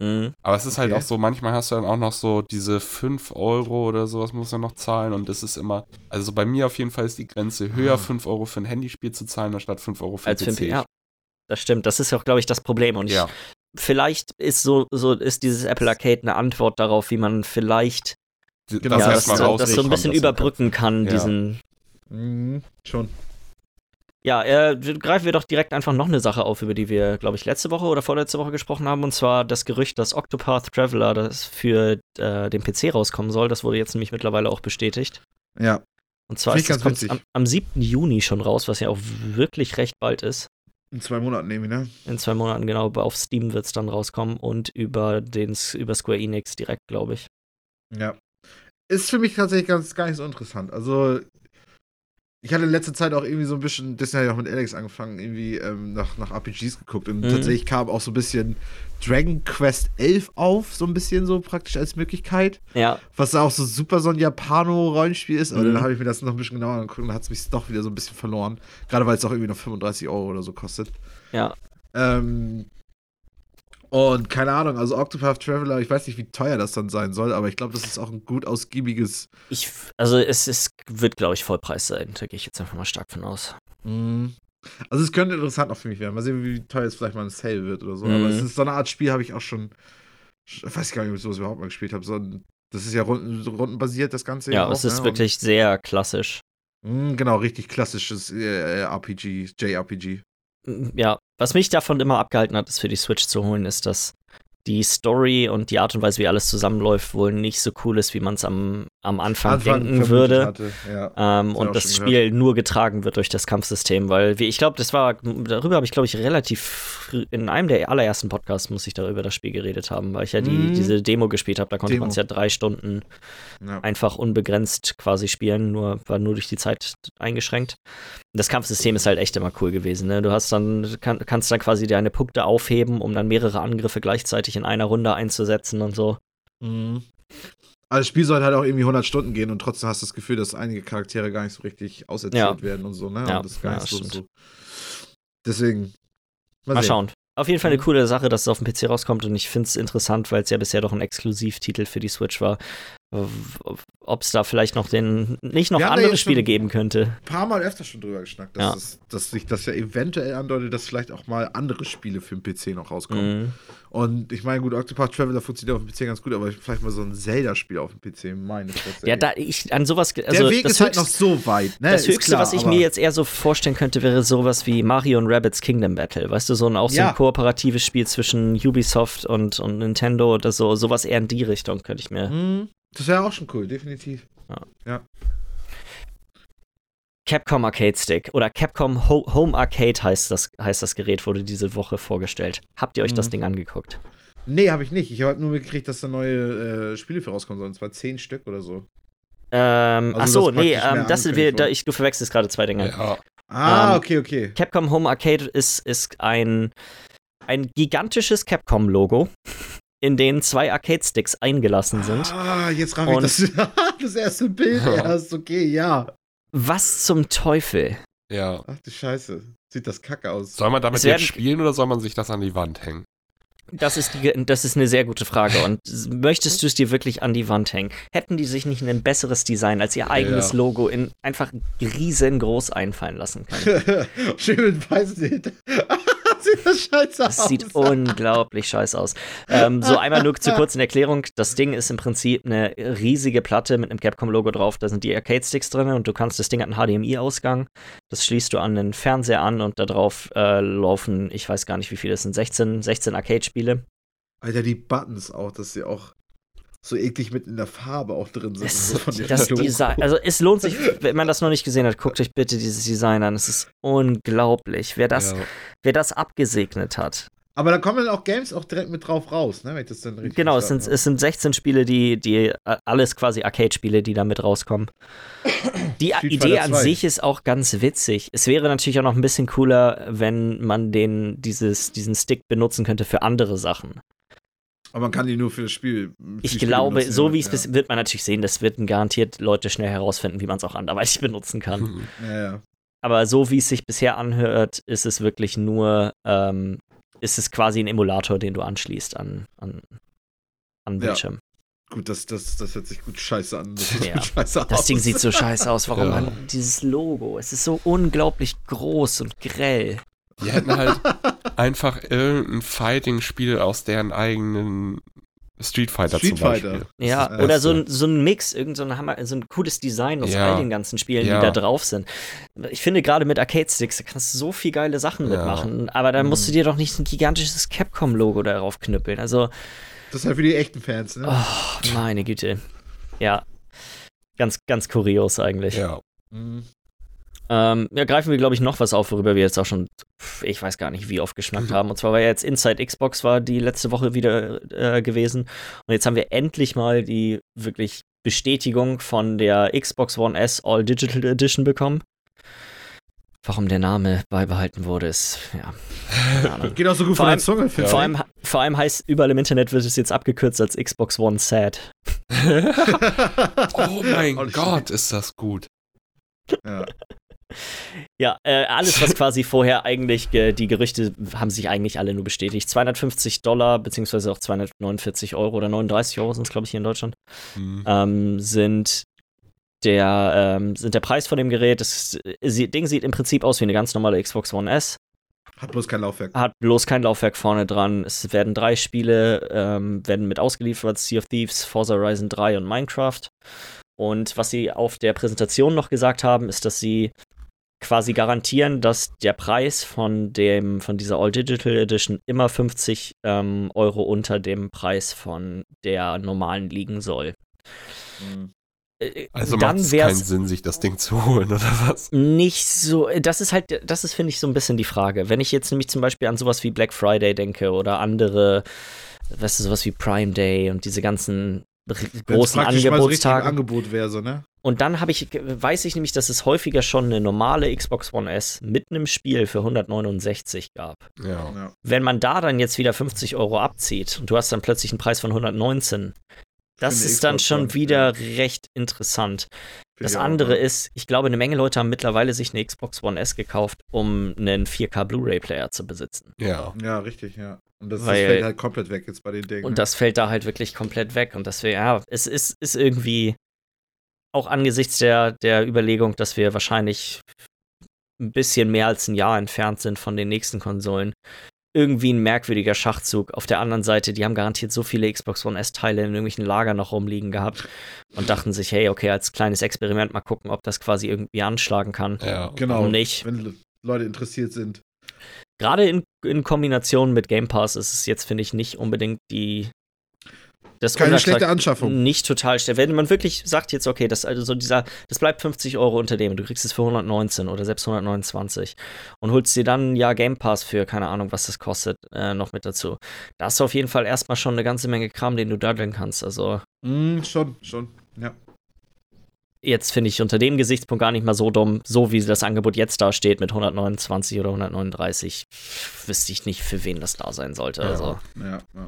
Mhm. Aber es ist halt Okay. auch so, manchmal hast du dann auch noch so diese 5 Euro oder sowas musst du noch zahlen und das ist immer, also bei mir auf jeden Fall ist die Grenze höher, Ah. 5 Euro für ein Handyspiel zu zahlen, anstatt 5 Euro für Als ein für PC. ja, das stimmt. Das ist auch, glaube ich, das Problem. Und ja. ich, vielleicht ist so, so ist dieses Apple Arcade eine Antwort darauf, wie man vielleicht Genau, ja, das, so, das so ein bisschen überbrücken kann, Ja. diesen. Mhm, schon. Ja, äh, greifen wir doch direkt einfach noch eine Sache auf, über die wir, glaube ich, letzte Woche oder vorletzte Woche gesprochen haben, und zwar das Gerücht, dass Octopath Traveler das für äh, den PC rauskommen soll. Das wurde jetzt nämlich mittlerweile auch bestätigt. Ja. Und zwar ist das am, am 7. Juni schon raus, was ja auch wirklich recht bald ist. In zwei Monaten nehme ich, ne? In zwei Monaten, genau. Auf Steam wird es dann rauskommen und über, den, über Square Enix direkt, glaube ich. Ja. Ist für mich tatsächlich ganz, gar nicht so interessant. Also, ich hatte in letzter Zeit auch irgendwie so ein bisschen, das hat ja auch mit Alex angefangen, irgendwie ähm, nach, nach RPGs geguckt. Und Mhm. tatsächlich kam auch so ein bisschen Dragon Quest 11 auf, so ein bisschen so praktisch als Möglichkeit. Ja, Was auch so super so ein Japano-Rollenspiel ist. Aber Mhm. dann habe ich mir das noch ein bisschen genauer angeguckt und hat es mich doch wieder so ein bisschen verloren. Gerade weil es auch irgendwie noch 35 Euro oder so kostet. ja. Ähm, und keine Ahnung, also Octopath Traveler, ich weiß nicht, wie teuer das dann sein soll, aber ich glaube, das ist auch ein gut ausgiebiges. Ich, also es, es wird, glaube ich, Vollpreis sein. Da gehe ich jetzt einfach mal stark von aus. Mhm. Also es könnte interessant auch für mich werden. Mal sehen, wie teuer es vielleicht mal ein Sale wird oder so. Mhm. Aber es ist so eine Art Spiel, habe ich auch schon. Ich weiß gar nicht, ob ich sowas überhaupt mal gespielt habe. So ein, das ist ja runden, rundenbasiert, das Ganze. Ja, auch, es ist ne? wirklich sehr klassisch. Und, mh, genau, richtig klassisches äh, RPG, JRPG. Ja, was mich davon immer abgehalten hat, es für die Switch zu holen, ist, dass die Story und die Art und Weise, wie alles zusammenläuft, wohl nicht so cool ist, wie man es am, am Anfang, denken vermutet würde. Hatte. Ja. Ähm, und das Spiel nur getragen wird durch das Kampfsystem, weil wie ich glaube, das war darüber habe ich glaube ich relativ in einem der allerersten Podcasts muss ich darüber das Spiel geredet haben, weil ich ja die, Mhm. diese Demo gespielt habe. Da konnte man es ja drei Stunden Ja. einfach unbegrenzt quasi spielen, nur war nur durch die Zeit eingeschränkt. Das Kampfsystem ist halt echt immer cool gewesen. Ne? Du hast dann kann, kannst dann quasi deine Punkte aufheben, um dann mehrere Angriffe gleichzeitig in einer Runde einzusetzen und so. Mhm. Also das Spiel sollte halt auch irgendwie 100 Stunden gehen und trotzdem hast du das Gefühl, dass einige Charaktere gar nicht so richtig auserzählt Ja. werden und so, ne? Ja, und das gar ja, so, so. Deswegen. Mal sehen. schauen. Auf jeden Fall eine Mhm. coole Sache, dass es auf dem PC rauskommt und ich finde es interessant, weil es ja bisher doch ein Exklusivtitel für die Switch war. Ob es da vielleicht noch den, nicht noch andere Spiele geben könnte. Ein paar Mal öfter schon drüber geschnackt, dass, Ja. es, dass sich das ja eventuell andeutet, dass vielleicht auch mal andere Spiele für den PC noch rauskommen. Mhm. Und ich meine, gut, Octopath Traveler funktioniert auf dem PC ganz gut, aber vielleicht mal so ein Zelda-Spiel auf dem PC, meine Fresse. Ja, da ich an sowas, also Der Weg ist halt noch so weit, ne? Das Ist Höchste, klar, was ich mir jetzt eher so vorstellen könnte, wäre sowas wie Mario und Rabbids Kingdom Battle. Weißt du, so ein auch so Ja. ein kooperatives Spiel zwischen Ubisoft und, und Nintendo oder so, sowas eher in die Richtung könnte ich mir. Mhm. Das wäre auch schon cool, definitiv. Capcom Arcade Stick oder Capcom Ho Home Arcade heißt das, heißt das Gerät, wurde diese Woche vorgestellt. Habt ihr euch das Mhm. Ding angeguckt? Nee, habe ich nicht. Ich habe halt nur mitgekriegt, dass da neue äh, Spiele für rauskommen sollen. Und zwar zehn Stück oder so. Ähm, Also ach so, das nee, ähm, das wir, angekündigt da, ich, du verwechselst gerade zwei Dinge. Ja, Ah, Ähm, okay, okay. Capcom Home Arcade ist, ist ein, ein gigantisches Capcom-Logo, in dem zwei Arcade-Sticks eingelassen sind. Ah, jetzt raff ich Und- das, das erste Bild erst. Okay, ja. Was zum Teufel? ja. Ach du Scheiße. Sieht das kacke aus. Soll man damit jetzt spielen oder soll man sich das an die Wand hängen? Das ist, die, das ist eine sehr gute Frage. Und möchtest du es dir wirklich an die Wand hängen? Hätten die sich nicht ein besseres Design als ihr eigenes Ja. Logo in einfach riesengroß einfallen lassen können? Schön mit weißen Sieht das scheiße Das aus. sieht unglaublich scheiße aus. Ähm, so einmal nur zur kurzen Erklärung. Das Ding ist im Prinzip eine riesige Platte mit einem Capcom-Logo drauf. Da sind die Arcade-Sticks drin und du kannst, das Ding hat einen HDMI-Ausgang. Das schließt du an den Fernseher an und da drauf äh, laufen, ich weiß gar nicht, wie viele es sind, 16, 16 Arcade-Spiele. Alter, die Buttons auch, dass sie auch so eklig mit in der Farbe auch drin sind. Es, so das Logo. Design, also es lohnt sich, wenn man das noch nicht gesehen hat, guckt euch bitte dieses Design an. Es ist unglaublich, wer das, ja. wer das abgesegnet hat. Aber da kommen dann auch Games auch direkt mit drauf raus, ne? Wenn ich das dann richtig Genau, es sind, es sind 16 Spiele, die, die äh, alles quasi Arcade-Spiele, die da mit rauskommen. Die Idee an 2. sich ist auch ganz witzig. Es wäre natürlich auch noch ein bisschen cooler, wenn man den, dieses, diesen Stick benutzen könnte für andere Sachen. Aber man kann die nur für das Spiel. für Ich glaube, benutzen, so ja. wie es bis, wird man natürlich sehen, das wird garantiert Leute schnell herausfinden, wie man es auch anderweitig benutzen kann. Ja, ja. Aber so wie es sich bisher anhört, ist es wirklich nur, ähm, ist es quasi ein Emulator, den du anschließt an, an, an Ja. Bildschirm. Gut, das, das, das hört sich gut scheiße an. Das, Ja. scheiße Das. Ding sieht so scheiße aus. Warum Ja. man dieses Logo? Es ist so unglaublich groß und grell. Die hätten halt einfach irgendein Fighting-Spiel aus deren eigenen Street Fighter Street zum Beispiel. Fighter. Ja, oder so ein, so ein Mix, irgend so ein, Hammer, so ein cooles Design aus Ja. all den ganzen Spielen, Ja. die da drauf sind. Ich finde, gerade mit Arcade-Sticks, da kannst du so viel geile Sachen Ja. mitmachen. Aber da musst du Mhm. dir doch nicht ein gigantisches Capcom-Logo darauf knüppeln. Also, Das ist halt für die echten Fans, ne? oh, meine Güte. Ja. Ganz, ganz kurios eigentlich. Ja. Mhm. Ähm, ja, greifen wir, glaube ich, noch was auf, worüber wir jetzt auch schon, ich weiß gar nicht, wie oft geschnackt haben. Und zwar war ja jetzt Inside Xbox war die letzte Woche wieder äh, gewesen. Und jetzt haben wir endlich mal die wirklich Bestätigung von der Xbox One S All Digital Edition bekommen. Warum der Name beibehalten wurde, ist, ja. Geht auch so gut Vor von der allem- Zunge, finde Vor ich. allem, vor allem heißt überall im Internet wird es jetzt abgekürzt als Xbox One Sad. Oh mein Gott, ist das gut. Ja. Ja, äh, alles, was quasi vorher eigentlich, äh, die Gerüchte haben sich eigentlich alle nur bestätigt. 250 Dollar, beziehungsweise auch 249 Euro oder 39 Euro sind es, glaube ich, hier in Deutschland, Hm. ähm, sind, der, ähm, sind der Preis von dem Gerät. Das äh, Ding sieht im Prinzip aus wie eine ganz normale Xbox One S. Hat bloß kein Laufwerk. Hat bloß kein Laufwerk vorne dran. Es werden drei Spiele, ähm, werden mit ausgeliefert: Sea of Thieves, Forza Horizon 3 und Minecraft. Und was sie auf der Präsentation noch gesagt haben, ist, dass sie quasi garantieren, dass der Preis von dem von dieser All Digital Edition immer 50 ähm, Euro unter dem Preis von der normalen liegen soll. Mhm. Äh, Also macht es keinen Sinn, sich das Ding zu holen, oder was? nicht so, das ist halt, das ist, finde ich, so ein bisschen die Frage. Wenn ich jetzt nämlich zum Beispiel an sowas wie Black Friday denke oder andere, weißt du, sowas wie Prime Day und diese ganzen großen praktisch mal so richtig im Angebotstage. Angebot wäre, so, ne? Und dann habe ich, weiß ich nämlich, dass es häufiger schon eine normale Xbox One S mit einem Spiel für 169 gab. Ja. Ja. Wenn man da dann jetzt wieder 50 Euro abzieht und du hast dann plötzlich einen Preis von 119, das eine ist dann Xbox schon One, wieder recht interessant. Find Das auch, andere ja. ist, ich glaube, eine Menge Leute haben mittlerweile sich eine Xbox One S gekauft, einen 4K Blu-ray-Player zu besitzen. Ja. Ja, richtig, ja. Und das, das Weil- fällt halt komplett weg jetzt bei den Dingen. Und das fällt da halt wirklich komplett weg. Und deswegen, ja, es ist, ist irgendwie auch angesichts der, der Überlegung, dass wir wahrscheinlich ein bisschen mehr als ein Jahr entfernt sind von den nächsten Konsolen. Irgendwie ein merkwürdiger Schachzug. Auf der anderen Seite, die haben garantiert so viele Xbox One S-Teile in irgendwelchen Lagern noch rumliegen gehabt und dachten sich, hey, okay, als kleines Experiment mal gucken, ob das quasi irgendwie anschlagen kann. Ja. genau. warum nicht? Wenn Le- Leute interessiert sind. Gerade in, in Kombination mit Game Pass ist es jetzt, finde ich, nicht unbedingt die. Das Keine schlechte Anschaffung. Nicht total schlecht. Wenn man wirklich sagt jetzt, okay, das, also so dieser, das bleibt 50 Euro unter dem, du kriegst es für 119 oder selbst 129 und holst dir dann Jahr Game Pass für, keine Ahnung, was das kostet, äh, noch mit dazu. Da hast du auf jeden Fall erstmal schon eine ganze Menge Kram, den du daddeln kannst. Also Mm, schon, schon. Ja. Jetzt finde ich unter dem Gesichtspunkt gar nicht mal so dumm, so wie das Angebot jetzt da steht mit 129 oder 139, wüsste ich nicht, für wen das da sein sollte. Ja. Also. Ja, ja.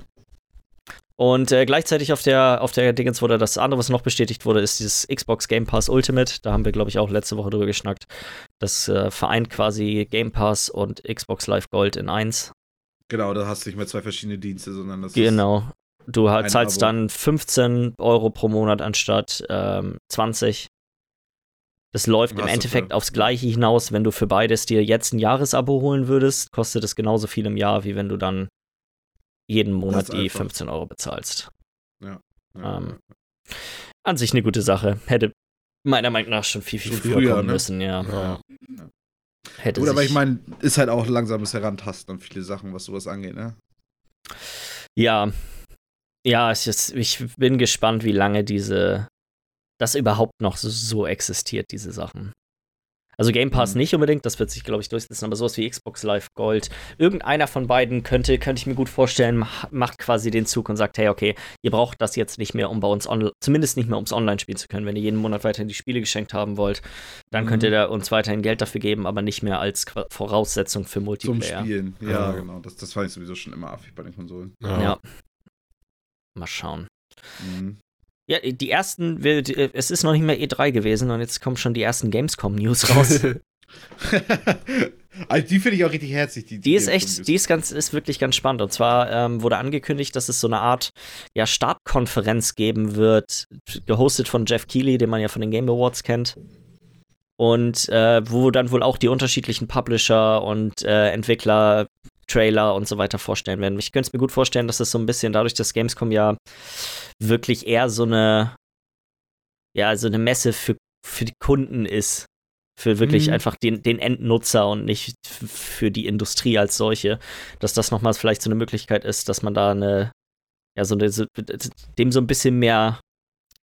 Und äh, gleichzeitig auf der, auf der Dingens wurde das andere, was noch bestätigt wurde, ist dieses Xbox Game Pass Ultimate. Da haben wir, glaube ich, auch letzte Woche drüber geschnackt. Das äh, vereint quasi Game Pass und Xbox Live Gold in eins. Genau, da hast du nicht mehr zwei verschiedene Dienste, sondern das Genau. Du zahlst Abo. dann 15 Euro pro Monat anstatt ähm, 20. Das läuft im Was Endeffekt dafür? aufs Gleiche hinaus. Wenn du für beides dir jetzt ein Jahresabo holen würdest, kostet es genauso viel im Jahr, wie wenn du dann jeden Monat die einfach. 15 Euro bezahlst. ist. Ja, ähm, An sich eine gute Sache. Hätte meiner Meinung nach schon viel, viel Schon früher, früher, kommen ne? müssen, ja. Ja. Hätte Gut, aber ich meine, ist halt auch langsames Herantasten an viele Sachen, was sowas angeht, ne? Ja. Ja, es ist, ich bin gespannt, wie lange diese, das überhaupt noch so, so existiert, diese Sachen. Also Game Pass Mhm. nicht unbedingt, das wird sich, glaube ich, durchsetzen, aber sowas wie Xbox Live Gold. Irgendeiner von beiden könnte, könnte ich mir gut vorstellen, mach- macht quasi den Zug und sagt, hey, okay, ihr braucht das jetzt nicht mehr, um bei uns online, zumindest nicht mehr, ums online spielen zu können. Wenn ihr jeden Monat weiterhin die Spiele geschenkt haben wollt, dann Mhm. könnt ihr da uns weiterhin Geld dafür geben, aber nicht mehr als Qua- Voraussetzung für Zum Multiplayer. Spielen. Ja, Ja. genau. Das, das fand ich sowieso schon immer affig bei den Konsolen. Ja. Ja. Mal schauen. Mhm. Ja, die ersten, die- es ist noch nicht mehr E3 gewesen und jetzt kommen schon die ersten Gamescom-News raus. also die finde ich auch richtig herzig. Die, Die ist Gamescom echt, die ist ganz, ist wirklich ganz spannend. Und zwar ähm, wurde angekündigt, dass es so eine Art ja, Startkonferenz geben wird, gehostet von Jeff Keighley, den man ja von den Game Awards kennt. Und äh, wo dann wohl auch die unterschiedlichen Publisher und äh, Entwickler, Trailer und so weiter vorstellen werden. Ich könnte es mir gut vorstellen, dass es so ein bisschen dadurch, dass Gamescom ja wirklich eher so eine, ja, so eine Messe für, für die Kunden ist. Für wirklich Mhm. einfach den, den Endnutzer und nicht für die Industrie als solche. Dass das nochmal vielleicht so eine Möglichkeit ist, dass man da eine, ja, so eine, so, dem so ein bisschen mehr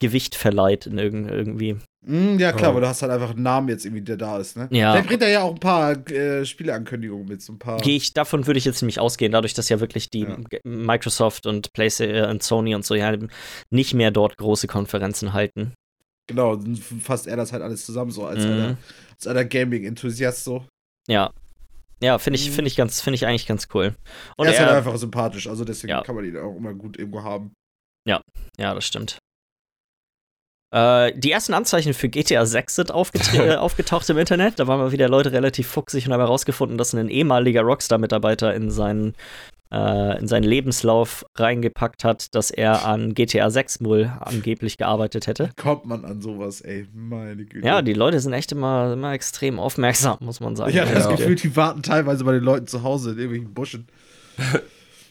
Gewicht verleiht in irg irgendwie. Mm, ja, klar, Oh. weil du hast halt einfach einen Namen jetzt irgendwie, der da ist, ne? Ja. Vielleicht bringt er ja auch ein paar äh, Spieleankündigungen mit, so ein paar. Gehe ich, davon würde ich jetzt nämlich ausgehen, dadurch, dass ja wirklich die Ja. Microsoft und PlayStation und Sony und so ja nicht mehr dort große Konferenzen halten. Genau, dann fasst er das halt alles zusammen, so als Mhm. einer, als einer Gaming-Enthusiast so. Ja. Ja, finde ich, Mhm. finde ich ganz, finde ich eigentlich ganz cool. Und er ist halt er, einfach sympathisch, also deswegen Ja. kann man ihn auch immer gut irgendwo haben. ja, das stimmt. Äh, die ersten Anzeichen für GTA 6 sind aufget äh, aufgetaucht im Internet. Da waren mal wieder Leute relativ fuchsig und haben herausgefunden, dass ein ehemaliger Rockstar-Mitarbeiter in seinen, äh, in seinen Lebenslauf reingepackt hat, dass er an GTA 6 wohl angeblich gearbeitet hätte. Kommt man an sowas, ey, meine Güte. Ja, die Leute sind echt immer, immer extrem aufmerksam, muss man sagen. Ich habe das Ja. Gefühl, die warten teilweise bei den Leuten zu Hause in irgendwelchen Buschen.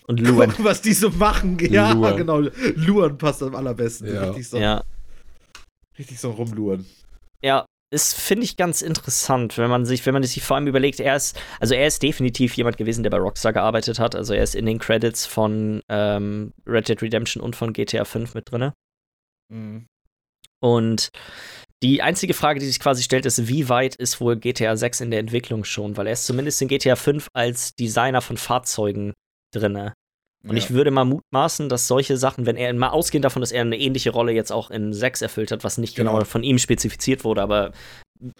Und Luan. Gucken, was die so machen. Ja, Luren. genau. Luren passt am allerbesten. Ja. Richtig, so, Ja, richtig so rumluren. ja, ist, finde ich, ganz interessant, wenn man sich, wenn man sich vor allem überlegt, er ist, also er ist definitiv jemand gewesen, der bei Rockstar gearbeitet hat. Also er ist in den Credits von ähm, Red Dead Redemption und von GTA 5 mit drinne. Mhm. Und die einzige Frage, die sich quasi stellt, ist, wie weit ist wohl GTA 6 in der Entwicklung schon? Weil er ist zumindest in GTA 5 als Designer von Fahrzeugen drinne. Und ja. ich würde mal mutmaßen, dass solche Sachen, wenn er mal ausgehend davon, dass er eine ähnliche Rolle jetzt auch in 6 erfüllt hat, was nicht genau, Genau. von ihm spezifiziert wurde, aber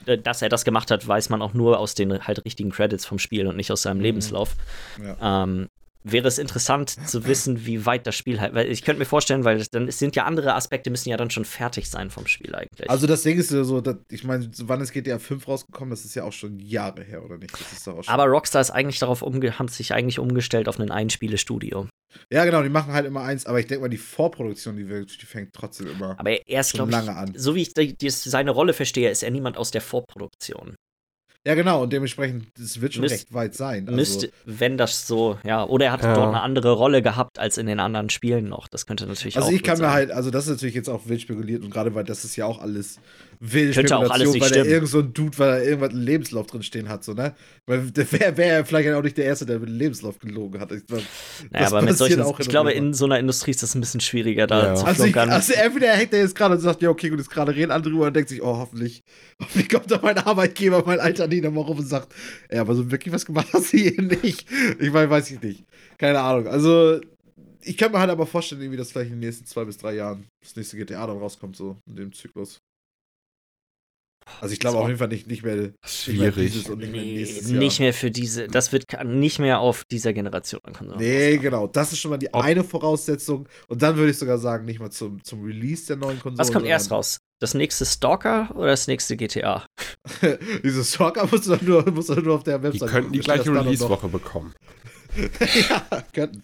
äh, dass er das gemacht hat, weiß man auch nur aus den halt richtigen Credits vom Spiel und nicht aus seinem Mhm. Lebenslauf. Ja. Ähm, wäre es interessant zu wissen, wie weit das Spiel halt, weil ich könnte mir vorstellen, weil dann es sind ja andere Aspekte, müssen ja dann schon fertig sein vom Spiel eigentlich. Also das Ding ist ja so, dass, ich meine, wann ist GTA 5 rausgekommen? Das ist ja auch schon Jahre her, oder nicht? Aber Rockstar ist eigentlich darauf umge haben sich eigentlich umgestellt auf ein Einspielestudio. ja, genau, die machen halt immer eins, aber ich denke mal, die Vorproduktion, die, die fängt trotzdem immer Aber er ist, schon glaube ich, lange an. so wie ich die, die, seine Rolle verstehe, ist er niemand aus der Vorproduktion. Ja, genau, und dementsprechend, das wird schon Müsst- recht weit sein. Also, Müsste, wenn das so, ja, oder er hat Ja. dort eine andere Rolle gehabt als in den anderen Spielen noch. Das könnte natürlich also auch ich gut kann mir halt, also das ist natürlich jetzt auch wild spekuliert und gerade weil das ist ja auch alles wilde Könnte auch alles Spekulation, nicht weil der stimmen. irgend so ein Dude, weil er irgendwas im Lebenslauf drin stehen hat, so, ne? Weil der wäre wär vielleicht auch nicht der Erste, der mit dem Lebenslauf gelogen hat. Ich, Naja, das aber mit solchen, auch ich glaube, in so einer Industrie ist das ein bisschen schwieriger, da Ja. zu Also, ich, also entweder hängt er jetzt gerade und sagt, ja, okay, gut, jetzt gerade reden andere drüber und denkt sich, oh, hoffentlich, hoffentlich kommt da mein Arbeitgeber, mein alter Nina mal rum und sagt, ja, aber so wirklich was gemacht hast du hier nicht. Ich meine, weiß ich nicht. Keine Ahnung. Also, ich kann mir halt aber vorstellen, irgendwie, dass vielleicht in den nächsten zwei bis drei Jahren das nächste GTA dann rauskommt, so in dem Zyklus. Also ich glaube auf jeden Fall nicht, nicht mehr, nicht mehr Schwierig. nicht mehr nee, nächstes Jahr. nicht mehr für diese, das wird nicht mehr auf dieser Generation an Konsolen Nee, genau. Das ist schon mal die Ob- eine Voraussetzung. Und dann würde ich sogar sagen, nicht mal zum, zum Release der neuen Konsole. Was kommt erst raus? Das nächste Stalker oder das nächste GTA? Dieses Stalker musst du dann nur, musst du dann nur auf der Die Website könnten die gleiche. Release-Woche bekommen. ja, könnten.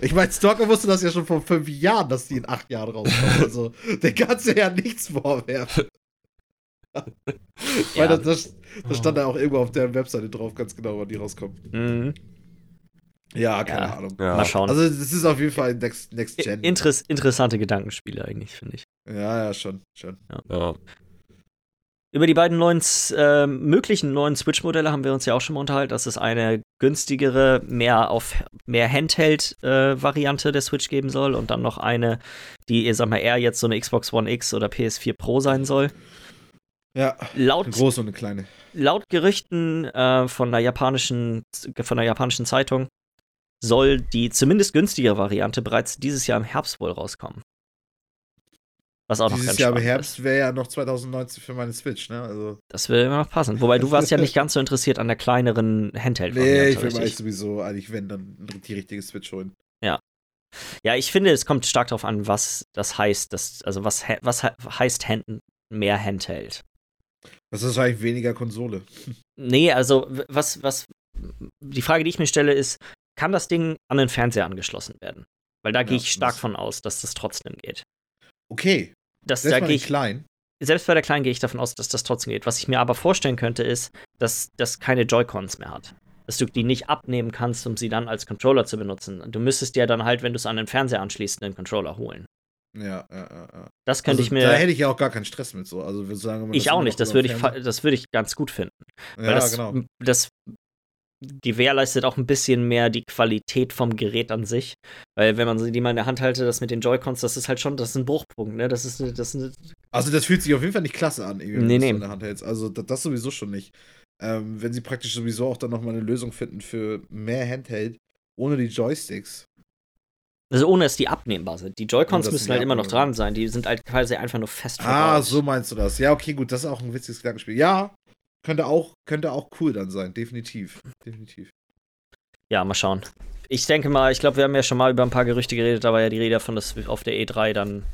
Ich meine, Stalker wusste das ja schon vor fünf Jahren, dass die in acht Jahren rauskommen. Also, der kannst du ja nichts vorwerfen. Weil Ja. das, das, das stand da auch irgendwo auf der Webseite drauf, ganz genau, wann die rauskommen. Mhm. Ja, keine Ja. Ahnung. Ja. Mal schauen. Also, das ist auf jeden Fall Next, Next Gen. Interess interessante Gedankenspiele eigentlich, finde ich. Ja, ja, schon, schon. Ja. Über die beiden neuen, äh, möglichen neuen Switch-Modelle haben wir uns ja auch schon mal unterhalten. Das ist eine günstigere, mehr auf mehr Handheld-Variante der Switch geben soll und dann noch eine, die, ihr sag mal, eher jetzt so eine Xbox One X oder PS4 Pro sein soll. Ja, Laut, eine große und eine kleine. laut Gerüchten äh, von einer japanischen, von einer japanischen Zeitung soll die zumindest günstigere Variante bereits dieses Jahr im Herbst wohl rauskommen. Was auch noch Dieses ganz Jahr im Herbst wäre ja noch 2019 für meine Switch, ne? Also, Das will immer noch passen. Wobei du warst ja nicht ganz so interessiert an der kleineren handheld nee, ich will eigentlich sowieso, eigentlich, wenn, dann die richtige Switch holen. Ja, ich finde, es kommt stark darauf an, was das heißt. Das, also was, was he- heißt Hand, mehr Handheld? Das ist wahrscheinlich weniger Konsole. Nee, also was, was, die Frage, die ich mir stelle, ist, kann das Ding an den Fernseher angeschlossen werden? Weil da gehe Ja, ich stark von aus, dass das trotzdem geht. Okay, Das, selbst da in ich, klein. selbst bei der Kleinen gehe ich davon aus, dass das trotzdem geht. Was ich mir aber vorstellen könnte, ist, dass das keine Joy-Cons mehr hat. Dass du die nicht abnehmen kannst, um sie dann als Controller zu benutzen. Du müsstest ja dann halt, wenn du es an den Fernseher anschließt, einen Controller holen. Ja, ja, ja. Das könnte also, ich mir. Da hätte ich ja auch gar keinen Stress mit so. Also, sagen, Ich auch nicht, das würde ich, das würde ich ganz gut finden. Weil Ja, das, genau. das gewährleistet auch ein bisschen mehr die Qualität vom Gerät an sich. Weil wenn man die mal in der Hand halte, das mit den Joy-Cons, das ist halt schon, das ist ein Bruchpunkt, ne? Das ist, eine- das ist eine, Also das fühlt sich auf jeden Fall nicht klasse an, irgendwie, wenn Nee, nee. in der Hand hältst. Also das, das sowieso schon nicht. Ähm, wenn sie praktisch sowieso auch dann nochmal eine Lösung finden für mehr Handheld ohne die Joysticks. also ohne dass die abnehmbar sind. Die Joy-Cons müssen halt immer noch dran sein. Die sind halt quasi einfach nur fest Ah, so meinst du das. Ja, okay, gut, das ist auch ein witziges Gedankenspiel. Ja, könnte auch, könnte auch cool dann sein, definitiv. Definitiv. Ja, mal schauen. Ich denke mal, ich glaube, wir haben ja schon mal über ein paar Gerüchte geredet, da war ja die Rede davon, dass auf der E3 dann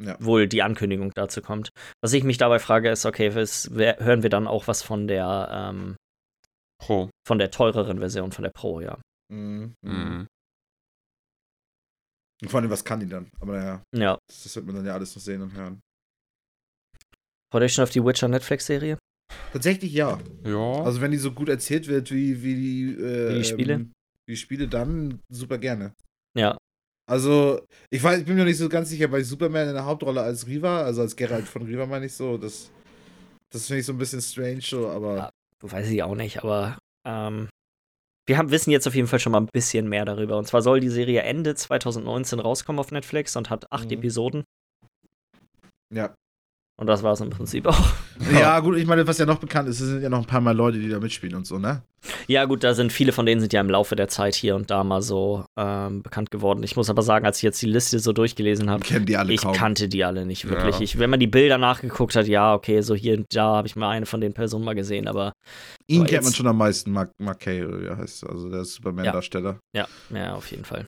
Ja. wohl die Ankündigung dazu kommt. Was ich mich dabei frage, ist, okay, was, wer, hören wir dann auch was von der, ähm, Pro. von der teureren Version, von der Pro, ja. Mhm. Mhm. Mhm. Und vor allem, was kann die dann? Aber naja, Ja. das, das wird man dann ja alles noch sehen und hören. Freut euch schon auf die Witcher Netflix-Serie? Tatsächlich ja. Ja. Also wenn die so gut erzählt wird wie, wie die, äh, Wie die Spiele? ähm, Wie die Spiele, dann super gerne. Ja. Also, ich weiß, ich bin mir noch nicht so ganz sicher, bei Superman in der Hauptrolle als Riva, also als Geralt von Riva meine ich so, das, das finde ich so ein bisschen strange, so, aber Ja. Weiß ich auch nicht, aber ähm, wir haben, wissen jetzt auf jeden Fall schon mal ein bisschen mehr darüber. Und zwar soll die Serie Ende 2019 rauskommen auf Netflix und hat acht Mhm. Episoden. ja. Und das war es im Prinzip auch. Ja, gut, ich meine, was ja noch bekannt ist, es sind ja noch ein paar Mal Leute, die da mitspielen und so, ne? Ja, gut, da sind viele von denen sind ja im Laufe der Zeit hier und da mal so ähm, bekannt geworden. Ich muss aber sagen, als ich jetzt die Liste so durchgelesen habe, Kennen die alle ich kaum. kannte die alle nicht wirklich. Ja. Ich, wenn man die Bilder nachgeguckt hat, ja, okay, so hier und da habe ich mal eine von den Personen mal gesehen, aber Ihn Aber kennt man schon am meisten, Mark, Mark Kay, oder wie er heißt, also der Superman-Darsteller. ja, ja, auf jeden Fall.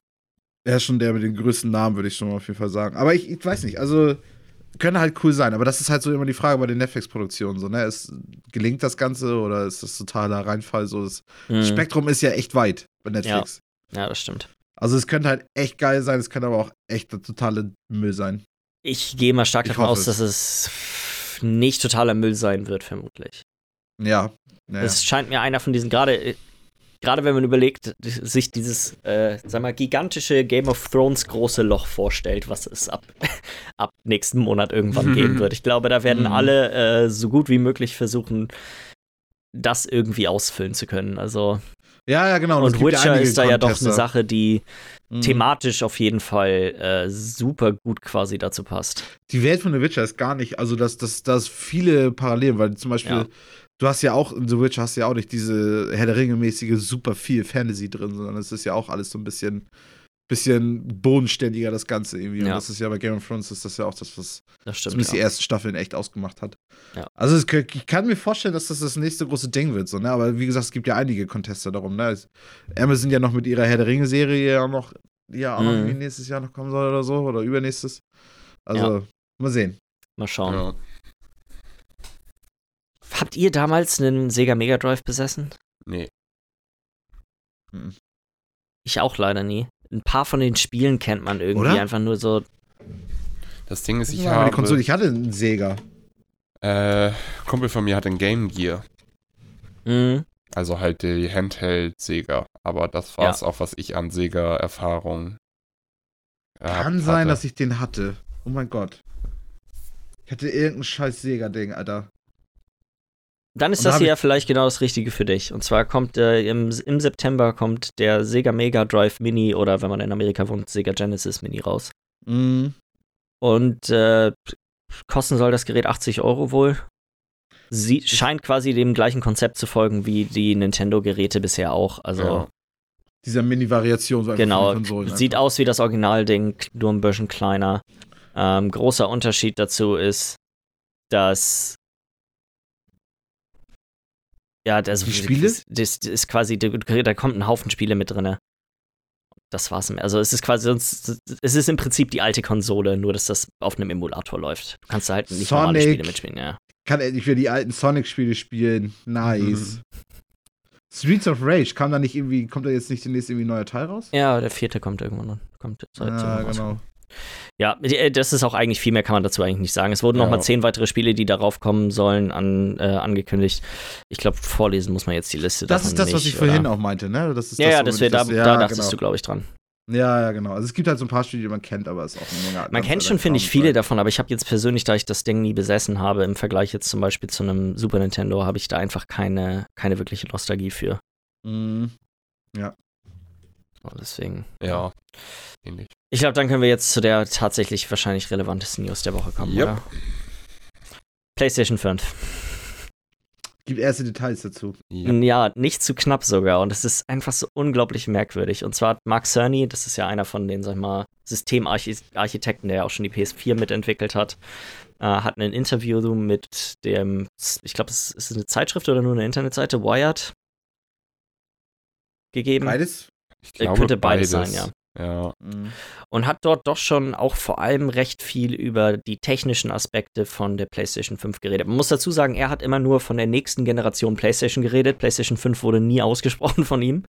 Er ist schon der mit den größten Namen, würde ich schon mal auf jeden Fall sagen. Aber ich, ich weiß nicht, also könnte halt cool sein, aber das ist halt so immer die Frage bei den Netflix-Produktionen, so, ne? Es, gelingt das Ganze oder ist das totaler Reinfall? So, das Mhm. Spektrum ist ja echt weit bei Netflix. Ja, das stimmt. Also es könnte halt echt geil sein, es könnte aber auch echt der totale Müll sein. Ich gehe mal stark Ich davon aus, es. dass es nicht totaler Müll sein wird, vermutlich. Ja. Naja. Es scheint mir einer von diesen, gerade äh, gerade wenn man überlegt, sich dieses, äh, sag mal, gigantische Game of Thrones große Loch vorstellt, was es ab, ab nächsten Monat irgendwann geben wird. Ich glaube, da werden Mhm. alle äh, so gut wie möglich versuchen, das irgendwie ausfüllen zu können. Also, ja, ja, genau. und ja Witcher ist da ja doch eine. Sache, die Mhm. thematisch auf jeden Fall äh, super gut quasi dazu passt. Die Welt von The Witcher ist gar nicht, also das, das, das viele Parallelen, weil zum Beispiel, Ja. Du hast ja auch, in The Witcher hast du ja auch nicht diese Herr der Ringe-mäßige super viel Fantasy drin, sondern es ist ja auch alles so ein bisschen, bisschen bodenständiger, das Ganze irgendwie. Und Ja. das ist ja bei Game of Thrones ist das ja auch das, was Das stimmt. zumindest Ja. die ersten Staffeln echt ausgemacht hat. Ja. Also es, ich kann mir vorstellen, dass das das nächste große Ding wird, so, ne? Aber wie gesagt, es gibt ja einige Contester darum, ne? Amazon ja noch mit ihrer Herr der Ringe-Serie ja noch, die ja auch noch Mhm. irgendwie nächstes Jahr noch kommen soll oder so, oder übernächstes. Also, mal sehen. Mal schauen. Ja. Habt ihr damals einen Sega Mega Drive besessen? Nee. Ich auch leider nie. Ein paar von den Spielen kennt man irgendwie Oder? einfach nur so. Das Ding ist, ich meine habe. Konsole. Ich hatte einen Sega. Äh, Kumpel von mir hat einen Game Gear. Mhm. Also halt die Handheld-Sega. Aber das war es auch, was ich an Sega-Erfahrung Kann sein, dass ich den hatte. Oh mein Gott. Ich hatte irgendein scheiß Sega-Ding, Alter. Dann ist Und da das hier ja vielleicht genau das Richtige für dich. Und zwar kommt äh, im, im September kommt der Sega Mega Drive Mini oder wenn man in Amerika wohnt, Sega Genesis Mini raus. Mhm. Und äh, kosten soll das Gerät 80 Euro wohl. Sie scheint quasi dem gleichen Konzept zu folgen wie die Nintendo-Geräte bisher auch. Also Ja. Dieser Mini-Variation so Genau, sieht einfach. aus wie das Originalding, nur ein bisschen kleiner. Ähm, großer Unterschied dazu ist, dass ja, das, Die Spiele? Das, das ist quasi, da, kommt ein Haufen Spiele mit drin. Das war's. Also es ist quasi sonst, es ist im Prinzip die alte Konsole, nur dass das auf einem Emulator läuft. Du kannst da halt nicht normale Sonic. Spiele mitspielen, ja. Kann endlich wieder die alten Sonic-Spiele spielen. Nice. Streets of Rage, kam da nicht irgendwie, kommt da jetzt nicht demnächst irgendwie ein neuer Teil raus? Ja, der vierte kommt irgendwann noch. Kommt jetzt halt Ja, irgendwann raus. genau. Ja, die- das ist auch eigentlich viel mehr kann man dazu eigentlich nicht sagen. Es wurden noch Ja. mal zehn weitere Spiele, die darauf kommen sollen, an, äh, angekündigt. Ich glaube, vorlesen muss man jetzt die Liste. Das davon ist das, was nicht, ich vorhin oder? auch meinte, ne? Das ist Ja, das, ja, das wär, ich da, das- da dachtest genau. du, glaube ich, dran. Ja, ja, genau. Also es gibt halt so ein paar Spiele, die man kennt, aber es ist auch eine Menge. Man kennt schon, finde ich, viele davon, aber ich habe jetzt persönlich, da ich das Ding nie besessen habe, im Vergleich jetzt zum Beispiel zu einem Super Nintendo, habe ich da einfach keine, keine wirkliche Nostalgie für. Mhm. So, deswegen. Ja, ähnlich. Ich glaube, dann können wir jetzt zu der tatsächlich wahrscheinlich relevantesten News der Woche kommen, Yep. oder? PlayStation 5. Gibt erste Details dazu. Ja. Ja, nicht zu knapp sogar. Und es ist einfach so unglaublich merkwürdig. Und zwar hat Mark Cerny, das ist ja einer von den, sag ich mal, Systemarchitekten, der auch schon die PS4 mitentwickelt hat, äh, hat ein Interview mit dem, ich glaube, es ist eine Zeitschrift oder nur eine Internetseite, Wired, gegeben. Beides? Ich glaube, könnte beides sein, ja. Ja, Mhm. und hat dort doch schon auch vor allem recht viel über die technischen Aspekte von der PlayStation 5 geredet. Man muss dazu sagen, er hat immer nur von der nächsten Generation PlayStation geredet. PlayStation 5 wurde nie ausgesprochen von ihm.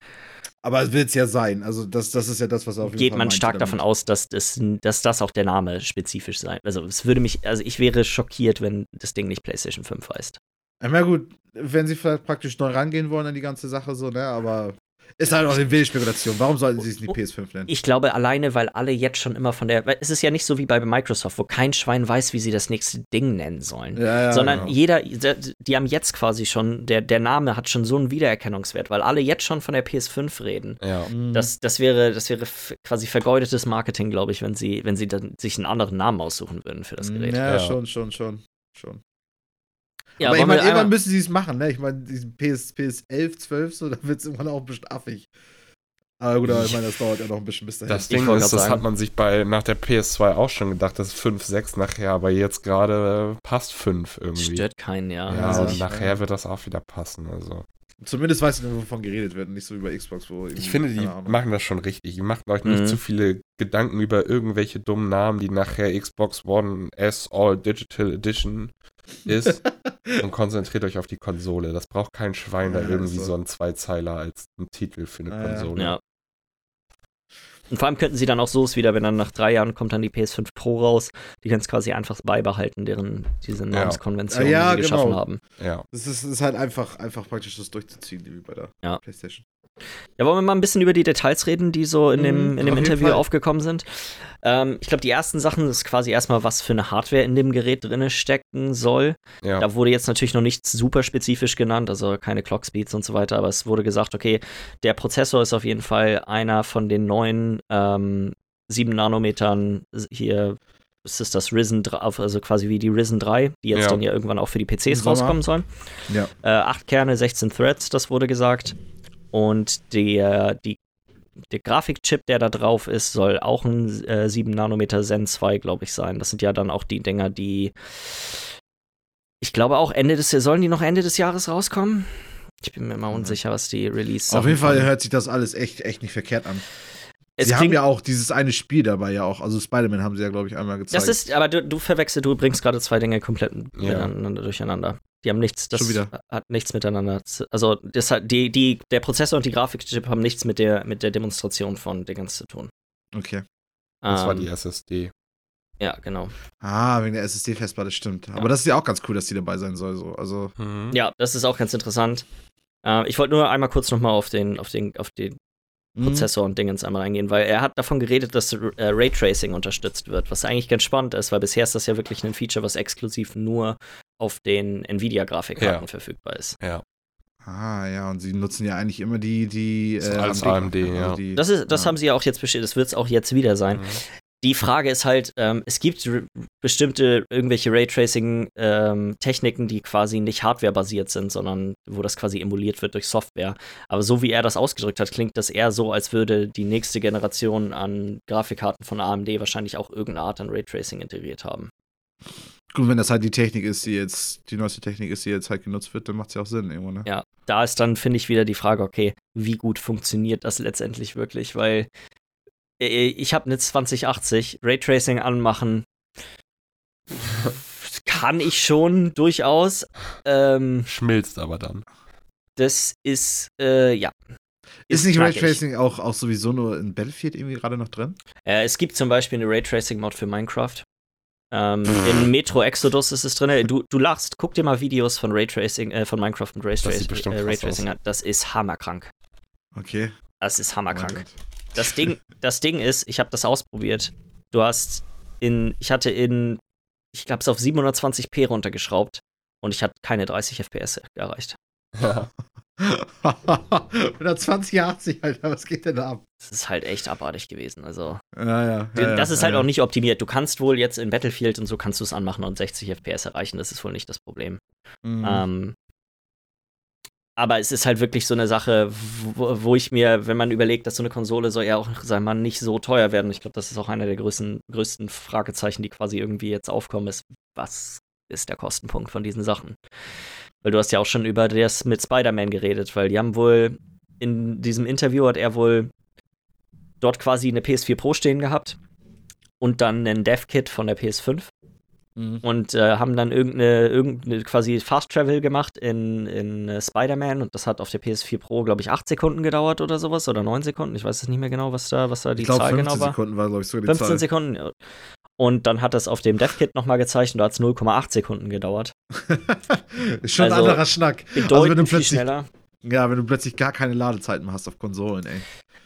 Aber es wird es ja sein. Also, das, das ist ja das, was er auf jeden Geht Fall man stark damit. davon aus, dass das, dass das auch der Name spezifisch sein. Also es würde mich, also ich wäre schockiert, wenn das Ding nicht PlayStation 5 heißt. Na gut, wenn sie vielleicht praktisch neu rangehen wollen an die ganze Sache, so, ne, aber ist halt auch eine wilde Spekulation. Warum sollten sie es nicht PS5 nennen? Ich glaube alleine, weil alle jetzt schon immer von der, weil es ist ja nicht so wie bei Microsoft, wo kein Schwein weiß, wie sie das nächste Ding nennen sollen. Ja, ja, sondern genau. jeder, die haben jetzt quasi schon, der, der Name hat schon so einen Wiedererkennungswert, weil alle jetzt schon von der PS5 reden. ja. Mhm. Das, das wäre, das wäre quasi vergeudetes Marketing, glaube ich, wenn sie, wenn sie dann sich einen anderen Namen aussuchen würden für das Gerät. Ja, Ja. schon, schon, schon. schon. Ja, aber ich meine, irgendwann müssen sie es machen, ne? Ich meine, diesen PS, PS 11, 12, so, da wird es irgendwann auch ein bisschen affig. Aber gut, aber ich meine, das dauert ja noch ein bisschen bis dahin. Das Ding ist, das sagen. hat man sich bei nach der PS2 auch schon gedacht, das ist 5, 6 nachher, aber jetzt gerade passt 5 irgendwie. stört keinen, ja. Ja, also ich- nachher wird das auch wieder passen. Also Zumindest weiß ich, wovon geredet wird, nicht so über Xbox, wo ich finde, die machen das schon richtig. Ihr macht euch nicht Mhm. zu viele Gedanken über irgendwelche dummen Namen, die nachher Xbox One S All Digital Edition ist und konzentriert euch auf die Konsole. Das braucht kein Schwein, da Ja, irgendwie so. so ein Zweizeiler als ein Titel für eine Ja, ja. Konsole. Ja. Und vor allem könnten sie dann auch so es wieder, wenn dann nach drei Jahren kommt dann die PS5 Pro raus, die können es quasi einfach beibehalten, deren diese Namenskonvention, Ah, ja, die sie geschaffen genau. haben. Ja. Das ist, ist halt einfach, einfach praktisch das durchzuziehen, wie bei der Ja. PlayStation. Ja, wollen wir mal ein bisschen über die Details reden, die so in dem, Mhm, in dem auf Interview aufgekommen sind. Ähm, ich glaube, die ersten Sachen ist quasi erstmal, was für eine Hardware in dem Gerät drinne stecken soll. Ja. Da wurde jetzt natürlich noch nichts super spezifisch genannt, also keine Clock Speeds und so weiter, aber es wurde gesagt, okay, der Prozessor ist auf jeden Fall einer von den neuen ähm, 7 Nanometern hier. Ist es das Risen 3, also quasi wie die Risen 3, die jetzt Ja. dann ja irgendwann auch für die PCs rauskommen sollen. Ja. Äh, 8 Kerne, 16 Threads, das wurde gesagt. Und der, die, der Grafikchip, der da drauf ist, soll auch ein äh, 7 Nanometer Zen 2, glaube ich, sein. Das sind ja dann auch die Dinger, die ich glaube auch Ende des sollen die noch Ende des Jahres rauskommen? Ich bin mir immer unsicher, was die Release Auf jeden Fall hört sich das alles echt, echt nicht verkehrt an. es sie haben ja auch dieses eine Spiel dabei ja auch. Also Spider-Man haben sie ja, glaube ich, einmal gezeigt. das ist, aber du, du verwechselst, du bringst gerade zwei Dinge komplett Ja. miteinander durcheinander. Die haben nichts, das hat nichts miteinander. zu- Also das hat, die, die, der Prozessor und die Grafikchip haben nichts mit der, mit der Demonstration von Dingens zu tun. Okay. Das war Ähm, die SSD. Ja, genau. Ah, wegen der SSD-Festplatte, stimmt. Ja. Aber das ist ja auch ganz cool, dass die dabei sein soll. So. Also, Mhm. Ja, das ist auch ganz interessant. Äh, ich wollte nur einmal kurz nochmal auf den, auf den, auf den mhm. Prozessor und Dingens einmal eingehen, weil er hat davon geredet, dass äh, Raytracing unterstützt wird, was eigentlich ganz spannend ist, weil bisher ist das ja wirklich ein Feature, was exklusiv nur auf den Nvidia-Grafikkarten Ja. verfügbar ist. Ah, ja, und sie nutzen ja eigentlich immer die, die äh, als AMD, AMD, ja. also die, Das, ist, das ja. haben sie ja auch jetzt bestätigt, das wird es auch jetzt wieder sein. Mhm. Die Frage ist halt, ähm, es gibt bestimmte irgendwelche Raytracing-Techniken, die quasi nicht hardwarebasiert sind, sondern wo das quasi emuliert wird durch Software. Aber so wie er das ausgedrückt hat, klingt das eher so, als würde die nächste Generation an Grafikkarten von AMD wahrscheinlich auch irgendeine Art an Raytracing integriert haben. Gut, wenn das halt die Technik ist, die jetzt, die neueste Technik ist, die jetzt halt genutzt wird, dann macht es ja auch Sinn irgendwo, ne? Ja, da ist dann, finde ich, wieder die Frage, okay, wie gut funktioniert das letztendlich wirklich? Weil äh, ich habe eine 2080, Raytracing anmachen kann ich schon durchaus. Ähm, Schmilzt aber dann. das ist, äh, ja. Ist nicht knackig. Raytracing auch, auch sowieso nur in Battlefield irgendwie gerade noch drin? Äh, es gibt zum Beispiel eine Raytracing-Mod für Minecraft. Ähm, in Metro Exodus ist es drin. Du, du lachst, guck dir mal Videos von Raytracing, äh, von Minecraft und sieht Raytracing, bestimmt äh, Raytracing an. Das ist hammerkrank. Okay. Das ist Oh hammerkrank. Gott. Das Ding, das Ding ist, ich habe das ausprobiert. Du hast in, ich hatte in, ich glaube es auf 720p runtergeschraubt und ich hatte keine 30 FPS erreicht. Ja. 120, 80, Alter, was geht denn da ab? Das ist halt echt abartig gewesen. Also, Ja, ja. ja das ist halt auch nicht optimiert. Du kannst wohl jetzt in Battlefield und so kannst du es anmachen und 60 FPS erreichen. Das ist wohl nicht das Problem. Mhm. Ähm, aber es ist halt wirklich so eine Sache, wo, wo ich mir, wenn man überlegt, dass so eine Konsole soll ja auch, wir mal, nicht so teuer werden. Ich glaube, das ist auch einer der größten, größten Fragezeichen, die quasi irgendwie jetzt aufkommen, ist, was ist der Kostenpunkt von diesen Sachen? Weil du hast ja auch schon über das mit Spider-Man geredet, weil die haben wohl in diesem Interview hat er wohl dort quasi eine PS4 Pro stehen gehabt und dann einen Dev-Kit von der PS5 Mhm. und äh, haben dann irgendeine, irgendeine quasi Fast Travel gemacht in, in äh, Spider-Man und das hat auf der PS4 Pro, glaube ich, 8 Sekunden gedauert oder sowas oder 9 Sekunden. Ich weiß es nicht mehr genau, was da, was da die ich glaube, Zahl 15 genau war. Sekunden war, glaube ich, sogar die 15 Zahl. Sekunden. Und dann hat das auf dem Dev-Kit nochmal gezeigt und da hat es 0,8 Sekunden gedauert. ist schon Also, ein anderer Schnack. Also, wenn du plötzlich, schneller. ja, wenn du plötzlich gar keine Ladezeiten mehr hast auf Konsolen, ey.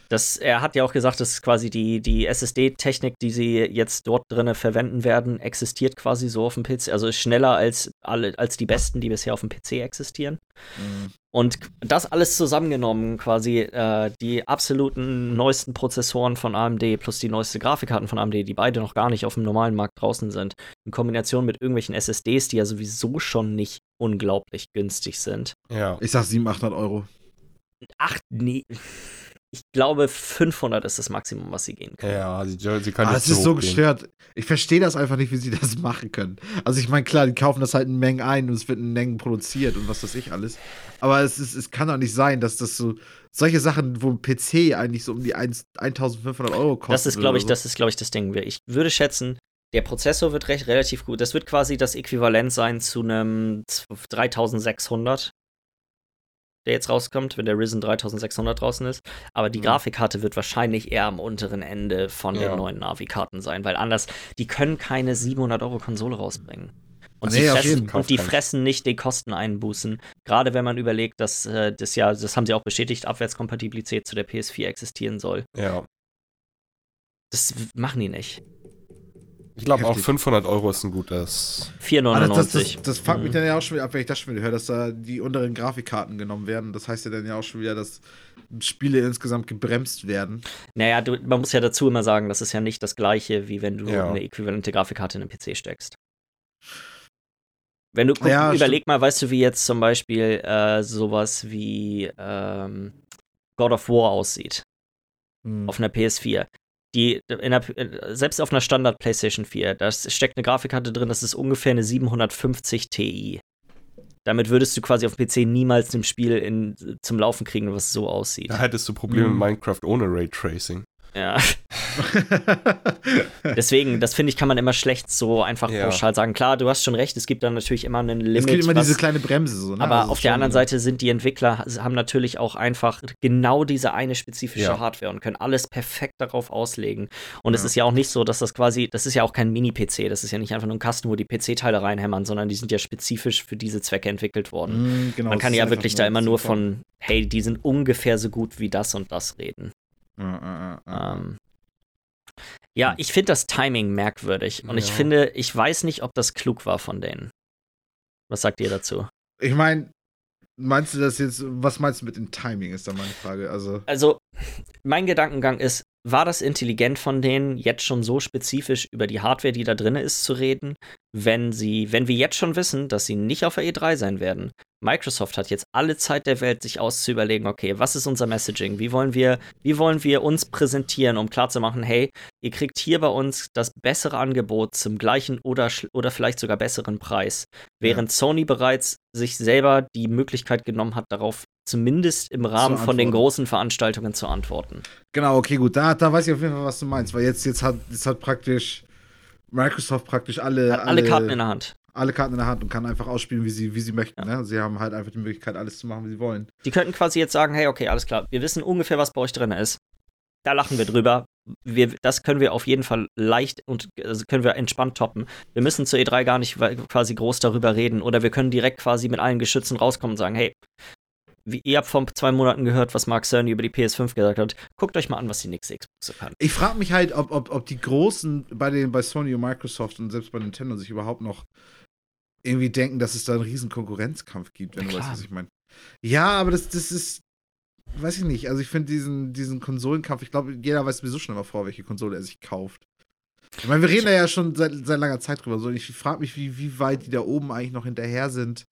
Das, er hat ja auch gesagt, dass quasi die, die SSD-Technik, die sie jetzt dort drinne verwenden werden, existiert quasi so auf dem PC. Also ist schneller als, alle, als die besten, die bisher auf dem PC existieren. Mhm. Und das alles zusammengenommen, quasi äh, die absoluten neuesten Prozessoren von AMD plus die neueste Grafikkarten von AMD, die beide noch gar nicht auf dem normalen Markt draußen sind, in Kombination mit irgendwelchen SSDs, die ja sowieso schon nicht unglaublich günstig sind. Ja. Ich sag 700, 800 Euro. Ach, nee. Ich glaube, 500 ist das Maximum, was sie gehen können. Ja, sie, sie können Ah, nicht es ist so gestört. Ich verstehe das einfach nicht, wie sie das machen können. Also ich meine, klar, die kaufen das halt in Mengen ein und es wird in Mengen produziert und was weiß ich alles. Aber es, ist, es kann doch nicht sein, dass das so solche Sachen, wo ein PC eigentlich so um die 1, 1500 Euro kostet. Das ist, glaube ich, oder das ist, glaube ich, das Ding. Ich würde schätzen, der Prozessor wird recht relativ gut. Das wird quasi das Äquivalent sein zu einem 3600, der jetzt rauskommt, wenn der Risen 3600 draußen ist. Aber die Mhm. Grafikkarte wird wahrscheinlich eher am unteren Ende von Ja. den neuen Navi-Karten sein, weil anders, die können keine 700 Euro Konsole rausbringen. Und, Nee, fressen, und die fressen nicht die Kosten einbußen. Gerade wenn man überlegt, dass äh, das ja, das haben sie auch bestätigt, Abwärtskompatibilität zu der PS4 existieren soll. Ja. Das machen die nicht. Ich glaube auch Heftig. 500 Euro ist ein gutes. 4,99. Ah, das, das, das, das fuckt mich Mhm. dann ja auch schon wieder ab, wenn ich das schon wieder höre, dass da die unteren Grafikkarten genommen werden. Das heißt ja dann ja auch schon wieder, dass Spiele insgesamt gebremst werden. Naja, du, man muss ja dazu immer sagen, das ist ja nicht das gleiche, wie wenn du Ja. eine äquivalente Grafikkarte in den PC steckst. Wenn du guck, Ja, überleg mal, weißt du, wie jetzt zum Beispiel äh, sowas wie ähm, God of War aussieht Hm. auf einer PS4. Die in der, selbst auf einer Standard PlayStation 4, da steckt eine Grafikkarte drin, das ist ungefähr eine 750 Ti. Damit würdest du quasi auf dem PC niemals ein Spiel in, zum Laufen kriegen, was so aussieht. Da hättest du Probleme Mhm. mit Minecraft ohne Raytracing. Ja. Deswegen, das finde ich, kann man immer schlecht so einfach Ja. pauschal sagen. Klar, du hast schon recht, es gibt dann natürlich immer einen Limit. es gibt immer was, diese kleine Bremse. So, ne? aber Also auf der anderen Seite sind die Entwickler, haben natürlich auch einfach genau diese eine spezifische Ja. Hardware und können alles perfekt darauf auslegen. Und es Ja. ist ja auch nicht so, dass das quasi, das ist ja auch kein Mini-PC, das ist ja nicht einfach nur ein Kasten, wo die PC-Teile reinhämmern, sondern die sind ja spezifisch für diese Zwecke entwickelt worden. Hm, genau, Man es kann ja wirklich da immer nur von, hey, die sind ungefähr so gut wie das und das reden. Ähm, ja, ich finde das Timing merkwürdig. Und ich Ja. finde, ich weiß nicht, ob das klug war von denen. Was sagt ihr dazu? Ich meine, meinst du das jetzt, was meinst du mit dem Timing, ist da meine Frage. Also, Also, mein Gedankengang ist, war das intelligent von denen, jetzt schon so spezifisch über die Hardware, die da drin ist, zu reden, wenn sie, wenn wir jetzt schon wissen, dass sie nicht auf der E3 sein werden? Microsoft hat jetzt alle Zeit der Welt, sich auszuüberlegen, okay, was ist unser Messaging? Wie wollen wir, wie wollen wir uns präsentieren, um klarzumachen, hey, ihr kriegt hier bei uns das bessere Angebot zum gleichen oder, oder vielleicht sogar besseren Preis. Während Sony bereits sich selber die Möglichkeit genommen hat, darauf zumindest im Rahmen von den großen Veranstaltungen zu antworten. genau, okay, gut, da, da weiß ich auf jeden Fall, was du meinst, weil jetzt, jetzt, hat, jetzt hat praktisch Microsoft praktisch alle, Hat alle Karten in der Hand. Alle Karten in der Hand und kann einfach ausspielen, wie sie, wie sie möchten. Ne? Sie haben halt einfach die Möglichkeit, alles zu machen, wie sie wollen. Die könnten quasi jetzt sagen, hey, okay, alles klar, wir wissen ungefähr, was bei euch drin ist. Da lachen wir drüber. Wir, das können wir auf jeden Fall leicht und also können wir entspannt toppen. Wir müssen zur E3 gar nicht quasi groß darüber reden oder wir können direkt quasi mit allen Geschützen rauskommen und sagen, hey, wie ihr habt vor zwei Monaten gehört, was Mark Cerny über die PS5 gesagt hat. Guckt euch mal an, was die nächste Xbox so kann. Ich frage mich halt, ob, ob, ob die Großen bei, den, bei Sony und Microsoft und selbst bei Nintendo sich überhaupt noch irgendwie denken, dass es da einen riesen Konkurrenzkampf gibt, wenn du weißt, was ich meine. Ja, aber das, das ist, weiß ich nicht. Also ich finde diesen, diesen Konsolenkampf, ich glaube, jeder weiß sowieso schon immer vor, welche Konsole er sich kauft. Ich meine, wir reden da ja schon seit, seit langer Zeit drüber. So, ich frage mich, wie, wie weit die da oben eigentlich noch hinterher sind,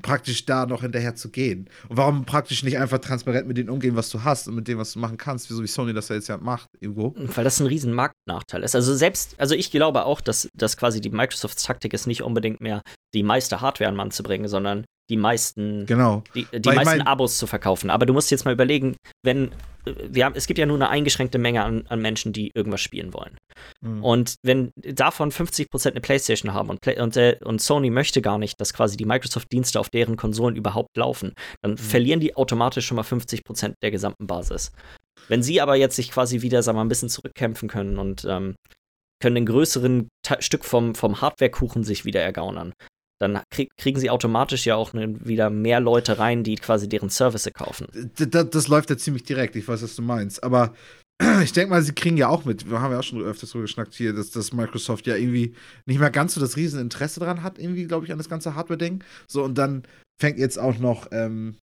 praktisch da noch hinterher zu gehen. Und warum praktisch nicht einfach transparent mit denen umgehen, was du hast und mit dem, was du machen kannst, wie so wie Sony das ja jetzt ja macht, irgendwo. Weil das ein riesen Marktnachteil ist. Also selbst, also ich glaube auch, dass, dass quasi die Microsofts Taktik ist, nicht unbedingt mehr die meiste Hardware an Mann zu bringen, sondern die meisten, Genau. die, die Weil ich meisten mein- Abos zu verkaufen. Aber du musst jetzt mal überlegen, wenn wir haben, es gibt ja nur eine eingeschränkte Menge an, an Menschen, die irgendwas spielen wollen. Mhm. Und wenn davon 50% eine Playstation haben und, Play und, äh, und Sony möchte gar nicht, dass quasi die Microsoft-Dienste auf deren Konsolen überhaupt laufen, dann verlieren die automatisch schon mal 50% der gesamten Basis. Wenn sie aber jetzt sich quasi wieder, sagen wir mal, ein bisschen zurückkämpfen können und ähm, können einen größeren Te Stück vom, vom Hardware-Kuchen sich wieder ergaunern, dann krieg kriegen sie automatisch ja auch ne, wieder mehr Leute rein, die quasi deren Service kaufen. D- d- das läuft ja ziemlich direkt, ich weiß, was du meinst. Aber ich denke mal, sie kriegen ja auch mit, wir haben ja auch schon öfters drüber geschnackt hier, dass, dass Microsoft ja irgendwie nicht mehr ganz so das riesen Interesse dran hat, irgendwie, glaube ich, an das ganze Hardware-Ding. So, und dann fängt jetzt auch noch, ähm,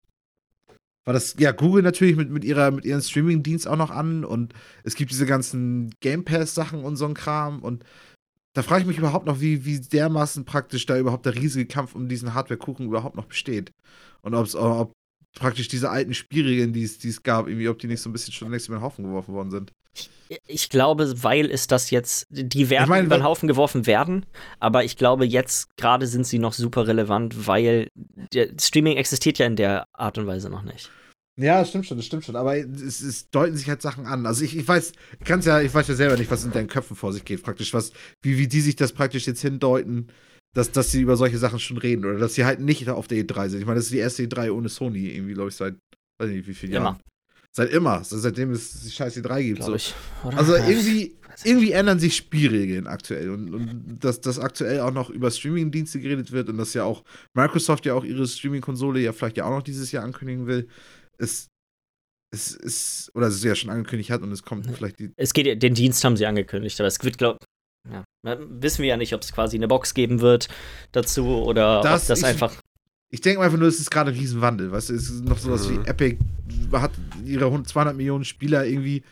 war das, ja, Google natürlich mit, mit, ihrer, mit ihrem Streaming-Dienst auch noch an und es gibt diese ganzen Game Pass-Sachen und so ein Kram und da frage ich mich überhaupt noch, wie, wie dermaßen praktisch da überhaupt der riesige Kampf um diesen Hardware-Kuchen überhaupt noch besteht. Und ob's, ob praktisch diese alten Spielregeln, die es gab, irgendwie, ob die nicht so ein bisschen schon längst über den Haufen geworfen worden sind. Ich glaube, weil es das jetzt, die werden Ich meine, über den Haufen geworfen werden, aber ich glaube, jetzt gerade sind sie noch super relevant, weil der Streaming existiert ja in der Art und Weise noch nicht. Ja, das stimmt schon, das stimmt schon. Aber es, es deuten sich halt Sachen an. Also ich, ich weiß, ich kann's ja, ich weiß ja selber nicht, was in deinen Köpfen vor sich geht, praktisch, was, wie, wie die sich das praktisch jetzt hindeuten, dass, dass sie über solche Sachen schon reden oder dass sie halt nicht auf der E3 sind. Ich meine, das ist die erste E3 ohne Sony, irgendwie, glaube ich, seit, weiß nicht, wie viele Immer. Jahren. Seit immer, seitdem es die scheiß E3 gibt. So. ich. Also irgendwie, irgendwie ändern sich Spielregeln aktuell und, und dass, dass aktuell auch noch über Streaming-Dienste geredet wird und dass ja auch Microsoft ja auch ihre Streaming-Konsole ja vielleicht ja auch noch dieses Jahr ankündigen will, ist, es ist, oder es ja schon angekündigt hat und es kommt vielleicht die. Es geht, ja- den Dienst haben sie angekündigt, aber es wird, glaube ja, wissen wir ja nicht, ob es quasi eine Box geben wird dazu oder Das ob das ist- einfach. Ich denke einfach nur, es ist gerade ein Riesenwandel, weißt du, es ist noch sowas Mhm. wie Epic hat ihre 100 200 Millionen Spieler irgendwie.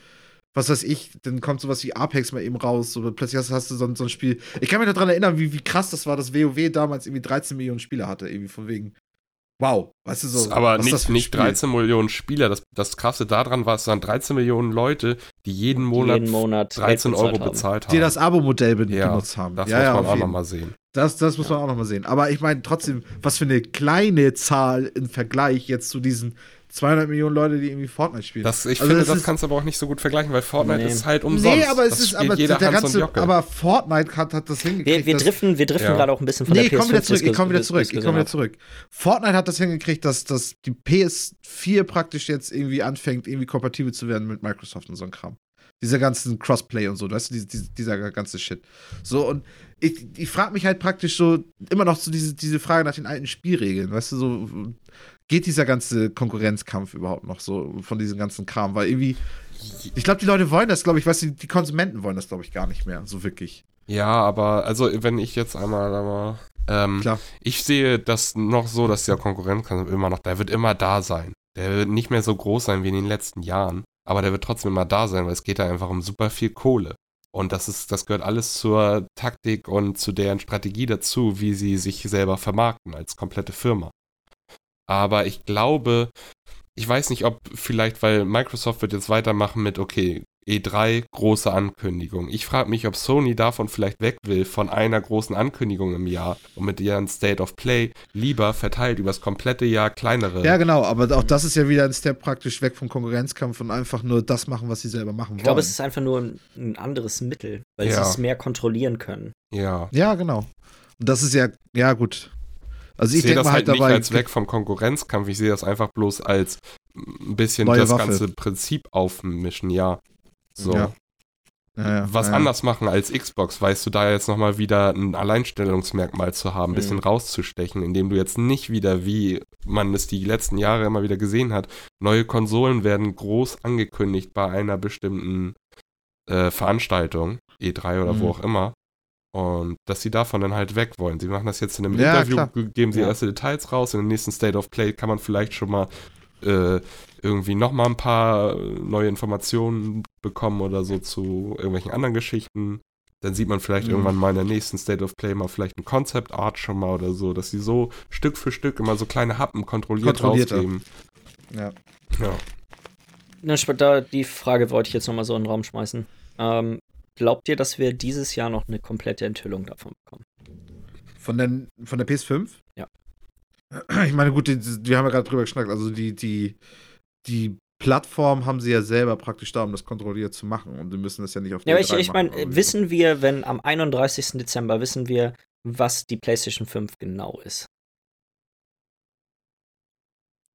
Was weiß ich, dann kommt sowas wie Apex mal eben raus, oder plötzlich hast, hast du so, ein- so ein Spiel. Ich kann mich daran erinnern, wie, wie krass das war, dass WoW damals irgendwie 13 Millionen Spieler hatte, irgendwie von wegen. Wow, weißt du so. aber was ist das nicht, für ein nicht Spiel? 13 Millionen Spieler. Das, das krasse daran war, es waren 13 Millionen Leute, die jeden Monat, jeden Monat 13 Geld bezahlt Euro haben. bezahlt haben. Die das Abo-Modell be Ja, benutzt haben. das ja, muss ja, man auch nochmal sehen. Das, das muss man auch noch mal sehen. Aber ich meine trotzdem, was für eine kleine Zahl im Vergleich jetzt zu diesen 200 Millionen Leute, die irgendwie Fortnite spielen. Das, ich Also finde, das das kannst du aber auch nicht so gut vergleichen, weil Fortnite Nee. ist halt umsonst. nee, aber es das ist aber jeder der Hans ganze, aber Fortnite hat, hat das hingekriegt. Wir, wir driften, wir driften Ja. gerade auch ein bisschen von nee, der ich komm wieder zurück, ich PS5 komme wieder zurück, ich komme wieder zurück. Fortnite hat das hingekriegt, dass, dass die PS4 praktisch jetzt irgendwie anfängt, irgendwie kompatibel zu werden mit Microsoft und so ein Kram. Dieser ganzen Crossplay und so, weißt du, diese, diese, dieser ganze Shit. So, und ich, ich frage mich halt praktisch so immer noch so diese, diese Frage nach den alten Spielregeln, weißt du, so geht dieser ganze Konkurrenzkampf überhaupt noch so von diesem ganzen Kram, weil irgendwie, ich glaube, die Leute wollen das, glaube ich, weißt du, die Konsumenten wollen das, glaube ich, gar nicht mehr, so wirklich. Ja, aber also wenn ich jetzt einmal, einmal ähm, Klar. ich sehe das noch so, dass der Konkurrenzkampf immer noch, der wird immer da sein. Der wird nicht mehr so groß sein wie in den letzten Jahren, aber der wird trotzdem immer da sein, weil es geht da einfach um super viel Kohle. Und das ist, das gehört alles zur Taktik und zu deren Strategie dazu, wie sie sich selber vermarkten als komplette Firma. Aber ich glaube, ich weiß nicht, ob vielleicht, weil Microsoft wird jetzt weitermachen mit, okay, E3, große Ankündigung. Ich frage mich, ob Sony davon vielleicht weg will, von einer großen Ankündigung im Jahr und mit ihren State of Play lieber verteilt übers komplette Jahr kleinere. Ja, genau, aber auch das ist ja wieder ein Step praktisch weg vom Konkurrenzkampf und einfach nur das machen, was sie selber machen wollen. Ich glaube, es ist einfach nur ein, ein anderes Mittel, weil Ja. sie es mehr kontrollieren können. ja. ja, genau. Und das ist ja, ja, gut. Also Ich, ich, sehe das halt halt nicht als weg vom Konkurrenzkampf, ich sehe das einfach bloß als ein bisschen das Waffe. ganze Prinzip aufmischen, ja. So. Ja. Ja, ja, was ja, ja. anders machen als Xbox, weißt du, da jetzt nochmal wieder ein Alleinstellungsmerkmal zu haben, ein bisschen Mhm. rauszustechen, indem du jetzt nicht wieder wie man es die letzten Jahre immer wieder gesehen hat. Neue Konsolen werden groß angekündigt bei einer bestimmten äh, Veranstaltung, E3 oder Mhm. wo auch immer. Und dass sie davon dann halt weg wollen. Sie machen das jetzt in einem Ja, Interview, klar. geben sie Ja. erste Details raus. In dem nächsten State of Play kann man vielleicht schon mal äh, irgendwie nochmal ein paar neue Informationen bekommen oder so zu irgendwelchen anderen Geschichten. Dann sieht man vielleicht Mhm. irgendwann mal in der nächsten State of Play mal vielleicht ein Concept Art schon mal oder so, dass sie so Stück für Stück immer so kleine Happen kontrolliert rausgeben. Ja. Ja. Na, die Frage wollte ich jetzt nochmal so in den Raum schmeißen. Ähm, glaubt ihr, dass wir dieses Jahr noch eine komplette Enthüllung davon bekommen? Von der, von der PS5? Ja. Ich meine, gut, die, die, wir haben ja gerade drüber geschnackt. Also die, die, die Plattform haben sie ja selber praktisch da, um das kontrolliert zu machen. Und sie müssen das ja nicht auf Ja, aber der ich, ich meine, wissen wir, wenn am 31. Dezember wissen wir, was die PlayStation 5 genau ist?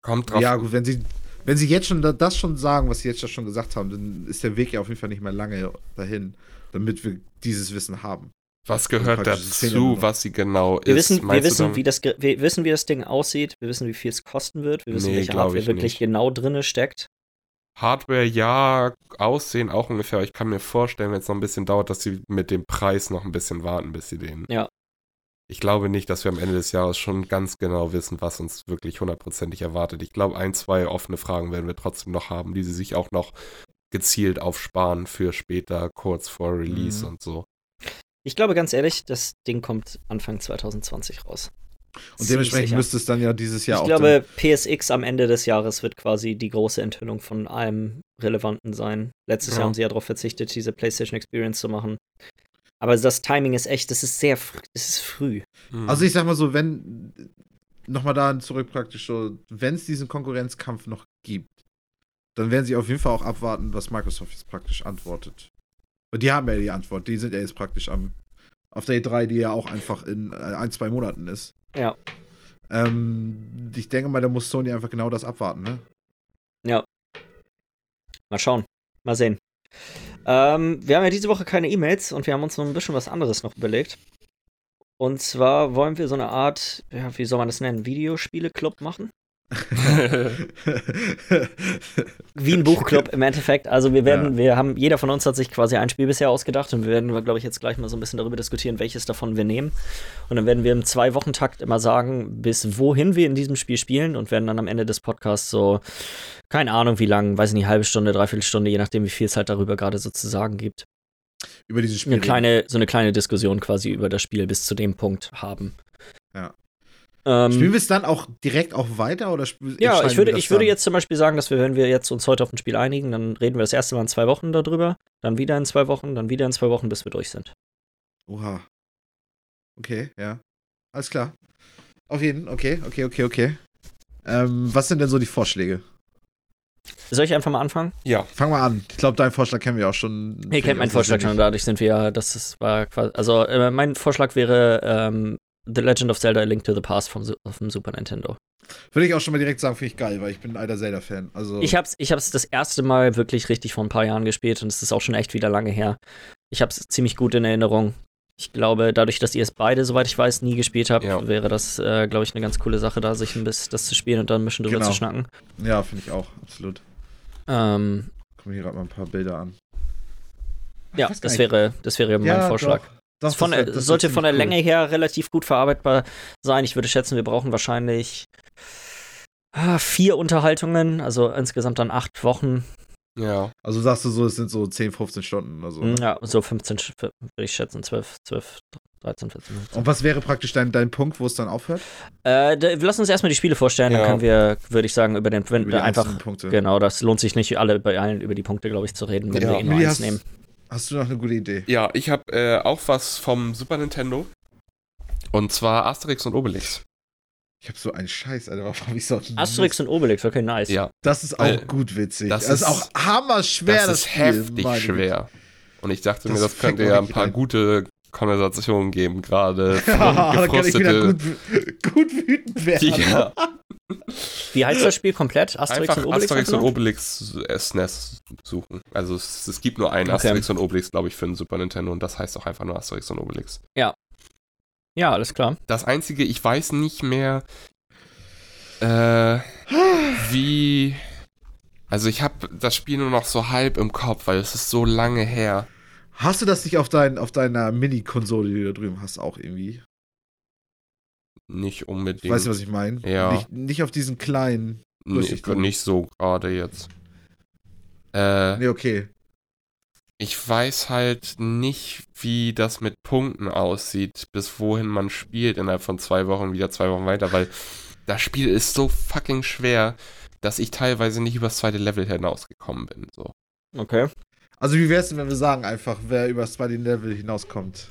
Kommt drauf. Ja, gut, wenn sie, wenn sie jetzt schon da- das schon sagen, was sie jetzt schon gesagt haben, dann ist der Weg ja auf jeden Fall nicht mehr lange dahin, damit wir dieses Wissen haben. Was gehört dazu, was sie genau Wir ist? wissen, wir, Meinst du wissen, wie das, ge- wir wissen, wie das Ding aussieht. Wir wissen, wie viel es kosten wird. Wir wissen, Nee, welche Hardware ich wirklich nicht. genau drinne steckt. Hardware ja, Aussehen auch ungefähr. aber Ich kann mir vorstellen, wenn es noch ein bisschen dauert, dass sie mit dem Preis noch ein bisschen warten, bis sie den. Ja. Ich glaube nicht, dass wir am Ende des Jahres schon ganz genau wissen, was uns wirklich hundertprozentig erwartet. Ich glaube, ein, zwei offene Fragen werden wir trotzdem noch haben, die sie sich auch noch gezielt aufsparen für später, kurz vor Release Mhm. und so. Ich glaube ganz ehrlich, das Ding kommt Anfang 2020 raus. Und dementsprechend sicher. müsste es dann ja dieses Jahr ich auch. glaube, PSX am Ende des Jahres wird quasi die große Enthüllung von allem Relevanten sein. Letztes Ja. Jahr haben sie ja darauf verzichtet, diese PlayStation Experience zu machen. Aber das Timing ist echt, das ist sehr, fr das ist früh. Mhm. Also ich sag mal so, wenn, nochmal da zurück praktisch so, wenn es diesen Konkurrenzkampf noch gibt, dann werden sie auf jeden Fall auch abwarten, was Microsoft jetzt praktisch antwortet. Und die haben ja die Antwort, die sind ja jetzt praktisch am, auf der E3, die ja auch einfach in äh, ein, zwei Monaten ist. Ja. Ähm, ich denke mal, da muss Sony einfach genau das abwarten, ne? Mal schauen. Mal sehen. Ähm, wir haben ja diese Woche keine E-Mails und wir haben uns noch ein bisschen was anderes noch überlegt. Und zwar wollen wir so eine Art, ja, wie soll man das nennen, Videospiele-Club machen? Wie ein Buchclub im Endeffekt. Also wir werden, Ja. wir haben, jeder von uns hat sich quasi ein Spiel bisher ausgedacht und wir werden, glaube ich, jetzt gleich mal so ein bisschen darüber diskutieren, welches davon wir nehmen. Und dann werden wir im Zwei-Wochen-Takt immer sagen, bis wohin wir in diesem Spiel spielen und werden dann am Ende des Podcasts so, keine Ahnung wie lang, weiß ich nicht, halbe Stunde, dreiviertel Stunde, je nachdem, wie viel es halt darüber gerade sozusagen gibt. Über dieses Spiel. Eine kleine, so eine kleine Diskussion quasi über das Spiel bis zu dem Punkt haben. Ja. Ähm, Spielen wir es dann auch direkt auch weiter oder Ja, ich würde, ich würde jetzt zum Beispiel sagen, dass wir, wenn wir jetzt uns heute auf ein Spiel einigen, dann reden wir das erste Mal in zwei Wochen darüber, dann wieder in zwei Wochen, dann wieder in zwei Wochen, bis wir durch sind. Oha. Okay, ja. Alles klar. Auf jeden, okay, okay, okay, okay. Ähm, was sind denn so die Vorschläge? Soll ich einfach mal anfangen? ja, Fang mal an. Ich glaube, deinen Vorschlag kennen wir auch schon. Ihr kennt meinen Vorschlag schon, dadurch sind wir ja, das ist, war quasi, also äh, mein Vorschlag wäre ähm, The Legend of Zelda A Link to the Past vom, vom Super Nintendo. Würde ich auch schon mal direkt sagen, finde ich geil, weil ich bin ein alter Zelda-Fan. Also, Ich hab's, ich hab's das erste Mal wirklich richtig vor ein paar Jahren gespielt und es ist auch schon echt wieder lange her. Ich hab's ziemlich gut in Erinnerung. Ich glaube, dadurch, dass ihr es beide, soweit ich weiß, nie gespielt habt, Ja. wäre das, äh, glaube ich, eine ganz coole Sache, da sich ein bisschen das zu spielen und dann ein bisschen drüber Genau. zu schnacken. ja, finde ich auch, absolut. Ähm, Guck mir hier gerade mal ein paar Bilder an. ja, das nicht. wäre, das wäre mein Ja, Vorschlag. Doch, Ist von das das sollte von der ziemlich Länge her relativ gut verarbeitbar sein. Ich würde schätzen, wir brauchen wahrscheinlich ah, vier Unterhaltungen, also insgesamt dann acht Wochen. ja. Cool. Also sagst du so, es sind so 10, 15 Stunden oder so. ne? Ja, so 15, sch- würde ich schätzen, 12, 12, 13, 14. 15. Und was wäre praktisch dein, dein Punkt, wo es dann aufhört? Äh, da, lass uns erstmal die Spiele vorstellen, Ja. dann können wir, würde ich sagen, über den wenn, Über die einfach. Punkte. Genau, das lohnt sich nicht, alle bei allen über die Punkte, glaube ich, zu reden, wenn Ja. wir eh nur eins hast, nehmen. Hast du noch eine gute Idee? Ja, ich habe äh, auch was vom Super Nintendo. Und zwar Asterix und Obelix. Ich habe so einen Scheiß, Alter. Warum hab ich so einen Asterix und Obelix, okay, nice. Ja, Das ist auch Weil gut witzig. das Das, ist ist- auch hammerschwer, das das, ist Spiel. heftig Güte. schwer. Und ich dachte mir, Das das könnte ja ein paar rein. gute Konversationen geben, gerade Ja, da kann ich wieder gut, gut wütend werden. Ja, Wie heißt das Spiel komplett? Asterix einfach und Obelix? Asterix und? Obelix SNES suchen. Also es, es gibt nur einen Okay. Asterix und Obelix, glaube ich, für den Super Nintendo und das heißt auch einfach nur Asterix und Obelix. Ja, alles klar. Das einzige, ich weiß nicht mehr. Äh, wie. Also ich habe das Spiel nur noch so halb im Kopf, weil es ist so lange her. Hast du das nicht auf, dein, auf deiner Mini-Konsole, die du da drüben hast, auch irgendwie? Nicht unbedingt. Weißt du, was ich meine? Ja. Nicht, nicht auf diesen kleinen. Nee, nicht so gerade jetzt. Äh, Nee, okay. ich weiß halt nicht, wie das mit Punkten aussieht, bis wohin man spielt innerhalb von zwei Wochen, wieder zwei Wochen weiter, weil das Spiel ist so fucking schwer, dass ich teilweise nicht übers zweite Level hinausgekommen bin. So. Okay. Also, wie wär's denn, wenn wir sagen, einfach, wer über das zweite Level hinauskommt?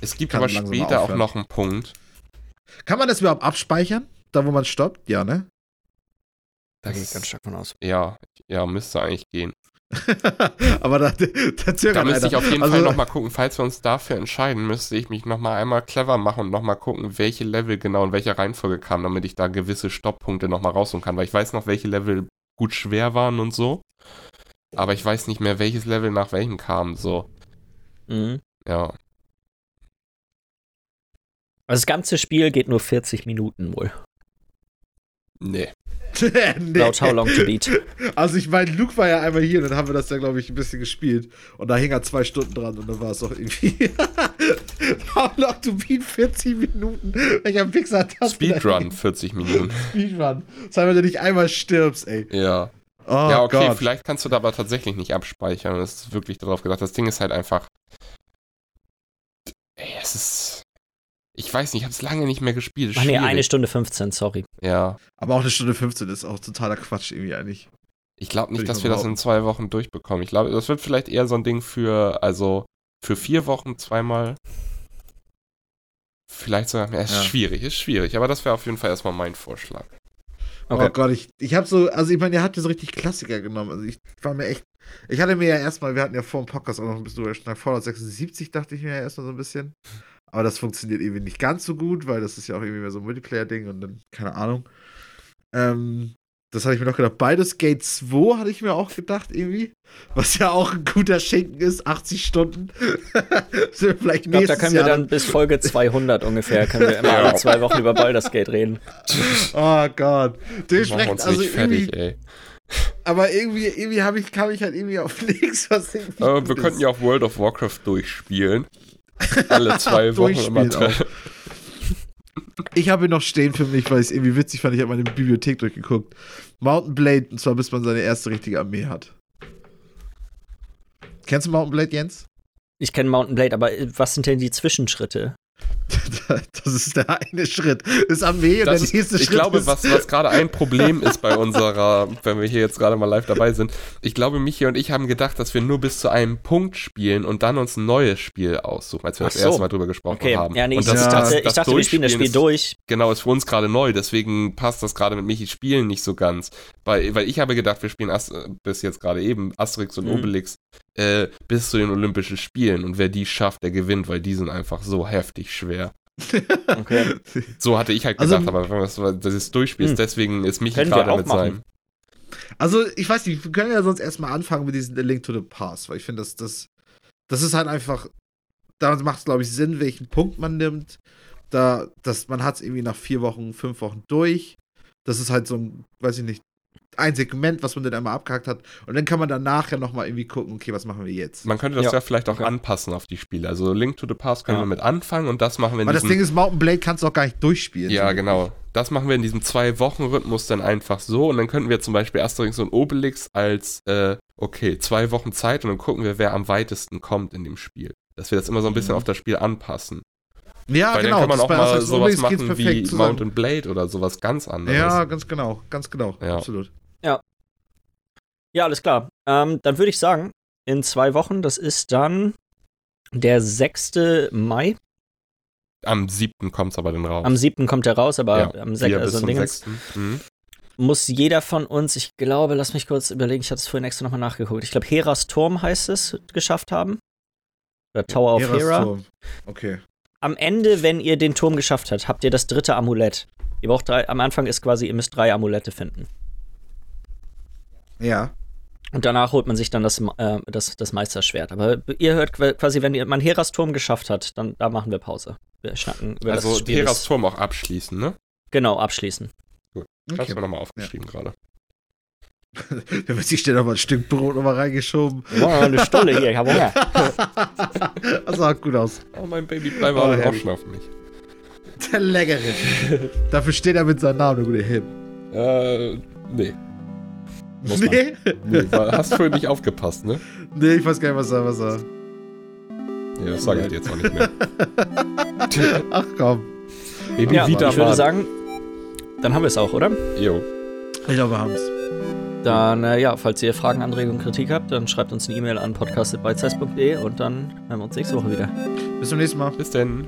Es gibt aber später auch aufhören. noch einen Punkt. Kann man das überhaupt abspeichern? Da, wo man stoppt? Ja, ne? Da gehe ich ganz stark von aus. Ja, ja, müsste eigentlich gehen. Aber da, da zögert Da müsste ich einer. auf jeden also, Fall nochmal gucken, falls wir uns dafür entscheiden, müsste ich mich nochmal einmal clever machen und nochmal gucken, welche Level genau in welcher Reihenfolge kamen, damit ich da gewisse Stopppunkte nochmal rausholen kann, weil ich weiß noch, welche Level gut schwer waren und so. Aber ich weiß nicht mehr, welches Level nach welchem kam, so. Mhm. Ja. Also das ganze Spiel geht nur 40 Minuten wohl. Nee. nee. Laut How Long to Beat. Also ich meine, Luke war ja einmal hier und dann haben wir das ja, glaube ich, ein bisschen gespielt. Und da hing er zwei Stunden dran und dann war es auch irgendwie. How long to beat 40 Minuten? Welcher Pixar hat das denn Speedrun, 40 Minuten. Speedrun. Das heißt, wenn du nicht einmal stirbst, ey. Ja. Oh ja, okay, Gott. vielleicht kannst du da aber tatsächlich nicht abspeichern. Das ist wirklich darauf gedacht. Das Ding ist halt einfach. Ey, es ist. Ich weiß nicht, ich habe es lange nicht mehr gespielt. Ist Ach nee, eine Stunde 15, sorry. Ja. Aber auch eine Stunde 15 ist auch totaler Quatsch irgendwie eigentlich. Ich glaube nicht, ich dass wir das in zwei Wochen durchbekommen. Ich glaube, das wird vielleicht eher so ein Ding für, also für vier Wochen zweimal. Vielleicht sogar mehr. Ist Ja. schwierig, ist schwierig. Aber das wäre auf jeden Fall erstmal mein Vorschlag. Okay. Oh Gott, ich, ich habe so, also ich meine, ihr habt ja so richtig Klassiker genommen. Also ich war mir echt, ich hatte mir ja erstmal, wir hatten ja vor dem Podcast auch noch ein bisschen drüber gesprochen, Fallout 76 dachte ich mir ja erstmal so ein bisschen. Aber das funktioniert irgendwie nicht ganz so gut, weil das ist ja auch irgendwie mehr so ein Multiplayer-Ding und dann, keine Ahnung. Ähm, das hatte ich mir noch gedacht. Baldur's Gate 2 hatte ich mir auch gedacht, irgendwie. Was ja auch ein guter Schinken ist, 80 Stunden. Sind wir vielleicht Ich glaube, da können wir Jahr dann bis Folge 200 ungefähr, können wir immer Ja. alle zwei Wochen über Baldur's Gate reden. Oh Gott. Machen wir Dementsprechend, uns also irgendwie, fertig, ey. Aber irgendwie, irgendwie hab ich, kam ich halt irgendwie auf nichts, was irgendwie. Äh, gut wir könnten ja auch World of Warcraft durchspielen. Alle zwei Wochen immer Ich habe ihn noch stehen für mich, weil ich es irgendwie witzig fand. Ich habe meine Bibliothek durchgeguckt. Mountain Blade, und zwar bis man seine erste richtige Armee hat. Kennst du Mountain Blade, Jens? Ich kenne Mountain Blade, aber äh, was sind denn die Zwischenschritte? Das ist der eine Schritt. Das ist Armee und Das der ist, nächste ich Schritt glaube, ist. was, was gerade ein Problem ist bei unserer, wenn wir hier jetzt gerade mal live dabei sind, ich glaube, Michi und ich haben gedacht, dass wir nur bis zu einem Punkt spielen und dann uns ein neues Spiel aussuchen, als wir Ach das so. erste Mal drüber gesprochen Okay, haben. ja, nee, und ich, das- ich dachte, das ich dachte wir spielen das Spiel ist, durch. Genau, ist für uns gerade neu, deswegen passt das gerade mit Michis Spielen nicht so ganz. Weil, weil ich habe gedacht, wir spielen Ast bis jetzt gerade eben Asterix und Mhm. Obelix äh, bis zu den Olympischen Spielen und wer die schafft, der gewinnt, weil die sind einfach so heftig schwer. Okay. So hatte ich halt Also- gedacht, aber wenn das, das ist durchspielst, Hm. deswegen ist wir gerade mit seinem. Also, ich weiß nicht, wir können ja sonst erstmal anfangen mit diesem A Link to the Past, weil ich finde, das, das, das ist halt einfach, da macht es, glaube ich, Sinn, welchen Punkt man nimmt. Da, das, man hat es irgendwie nach vier Wochen, fünf Wochen durch. Das ist halt so ein, weiß ich nicht, ein Segment, was man dann einmal abgehakt hat. Und dann kann man danach ja nochmal irgendwie gucken, okay, was machen wir jetzt? Man könnte das ja, Ja, vielleicht auch okay. anpassen auf die Spiele. Also Link to the Past können Ja. wir mit anfangen und das machen wir in Weil das diesem Ding ist, Mountain Blade kannst du auch gar nicht durchspielen. Ja, So. genau. Das machen wir in diesem Zwei-Wochen-Rhythmus dann einfach so. Und dann könnten wir zum Beispiel Asterix und Obelix als, äh, okay, zwei Wochen Zeit und dann gucken wir, wer am weitesten kommt in dem Spiel. Dass wir das immer so ein bisschen Mhm. auf das Spiel anpassen. Ja, Weil genau. dann kann man auch mal sowas machen wie zusammen. Mountain Blade oder sowas ganz anderes. Ja, ganz genau, ganz genau. Ja. Absolut. Ja, alles klar. Ähm, dann würde ich sagen, in zwei Wochen, das ist dann der 6. Mai. Am siebten kommt es aber dann raus. Am 7. kommt er raus, aber Ja, am 6. Vier bis Also Dingens, sechsten. Mhm. muss jeder von uns, ich glaube, lass mich kurz überlegen, ich hatte es vorhin extra nochmal nachgeguckt. Ich glaube, Heras Turm heißt es, geschafft haben. Oder Tower of Heras Hera. Turm. Okay. Am Ende, wenn ihr den Turm geschafft habt, habt ihr das dritte Amulett. Ihr braucht drei, am Anfang ist quasi, ihr müsst drei Amulette finden. Ja. Und danach holt man sich dann das, äh, das, das Meisterschwert. Aber ihr hört qu- quasi, wenn ihr, man Heras Turm geschafft hat, dann da machen wir Pause. Wir schnacken über Also das Spiel. Heras Turm auch abschließen, ne? genau, abschließen. Gut. Ich hab's Okay. mir nochmal aufgeschrieben gerade. Da wird sich schnell noch mal ein Stück Brot noch mal reingeschoben. Oh, eine Stulle hier, ich hab Hunger. Das sah gut aus. Oh, mein Baby, bleib Oh, aber herrlich. rauschen auf mich. Der Leckere. Dafür steht er mit seinem Namen, der gute Him. Äh, nee. Muss man. Nee? nee weil, hast vorhin nicht aufgepasst, ne? Nee, ich weiß gar nicht, was er was er. Ja, das sage ich dir jetzt auch nicht mehr. Ach komm. Baby Ja, wieder ich würde mal. sagen, dann haben wir es auch, oder? Jo. Ich glaube, wir haben's. Dann, äh, ja, falls ihr Fragen, Anregungen, Kritik habt, dann schreibt uns eine E-Mail an podcast.beizest.de und dann hören wir uns nächste Woche wieder. Bis zum nächsten Mal. Bis denn.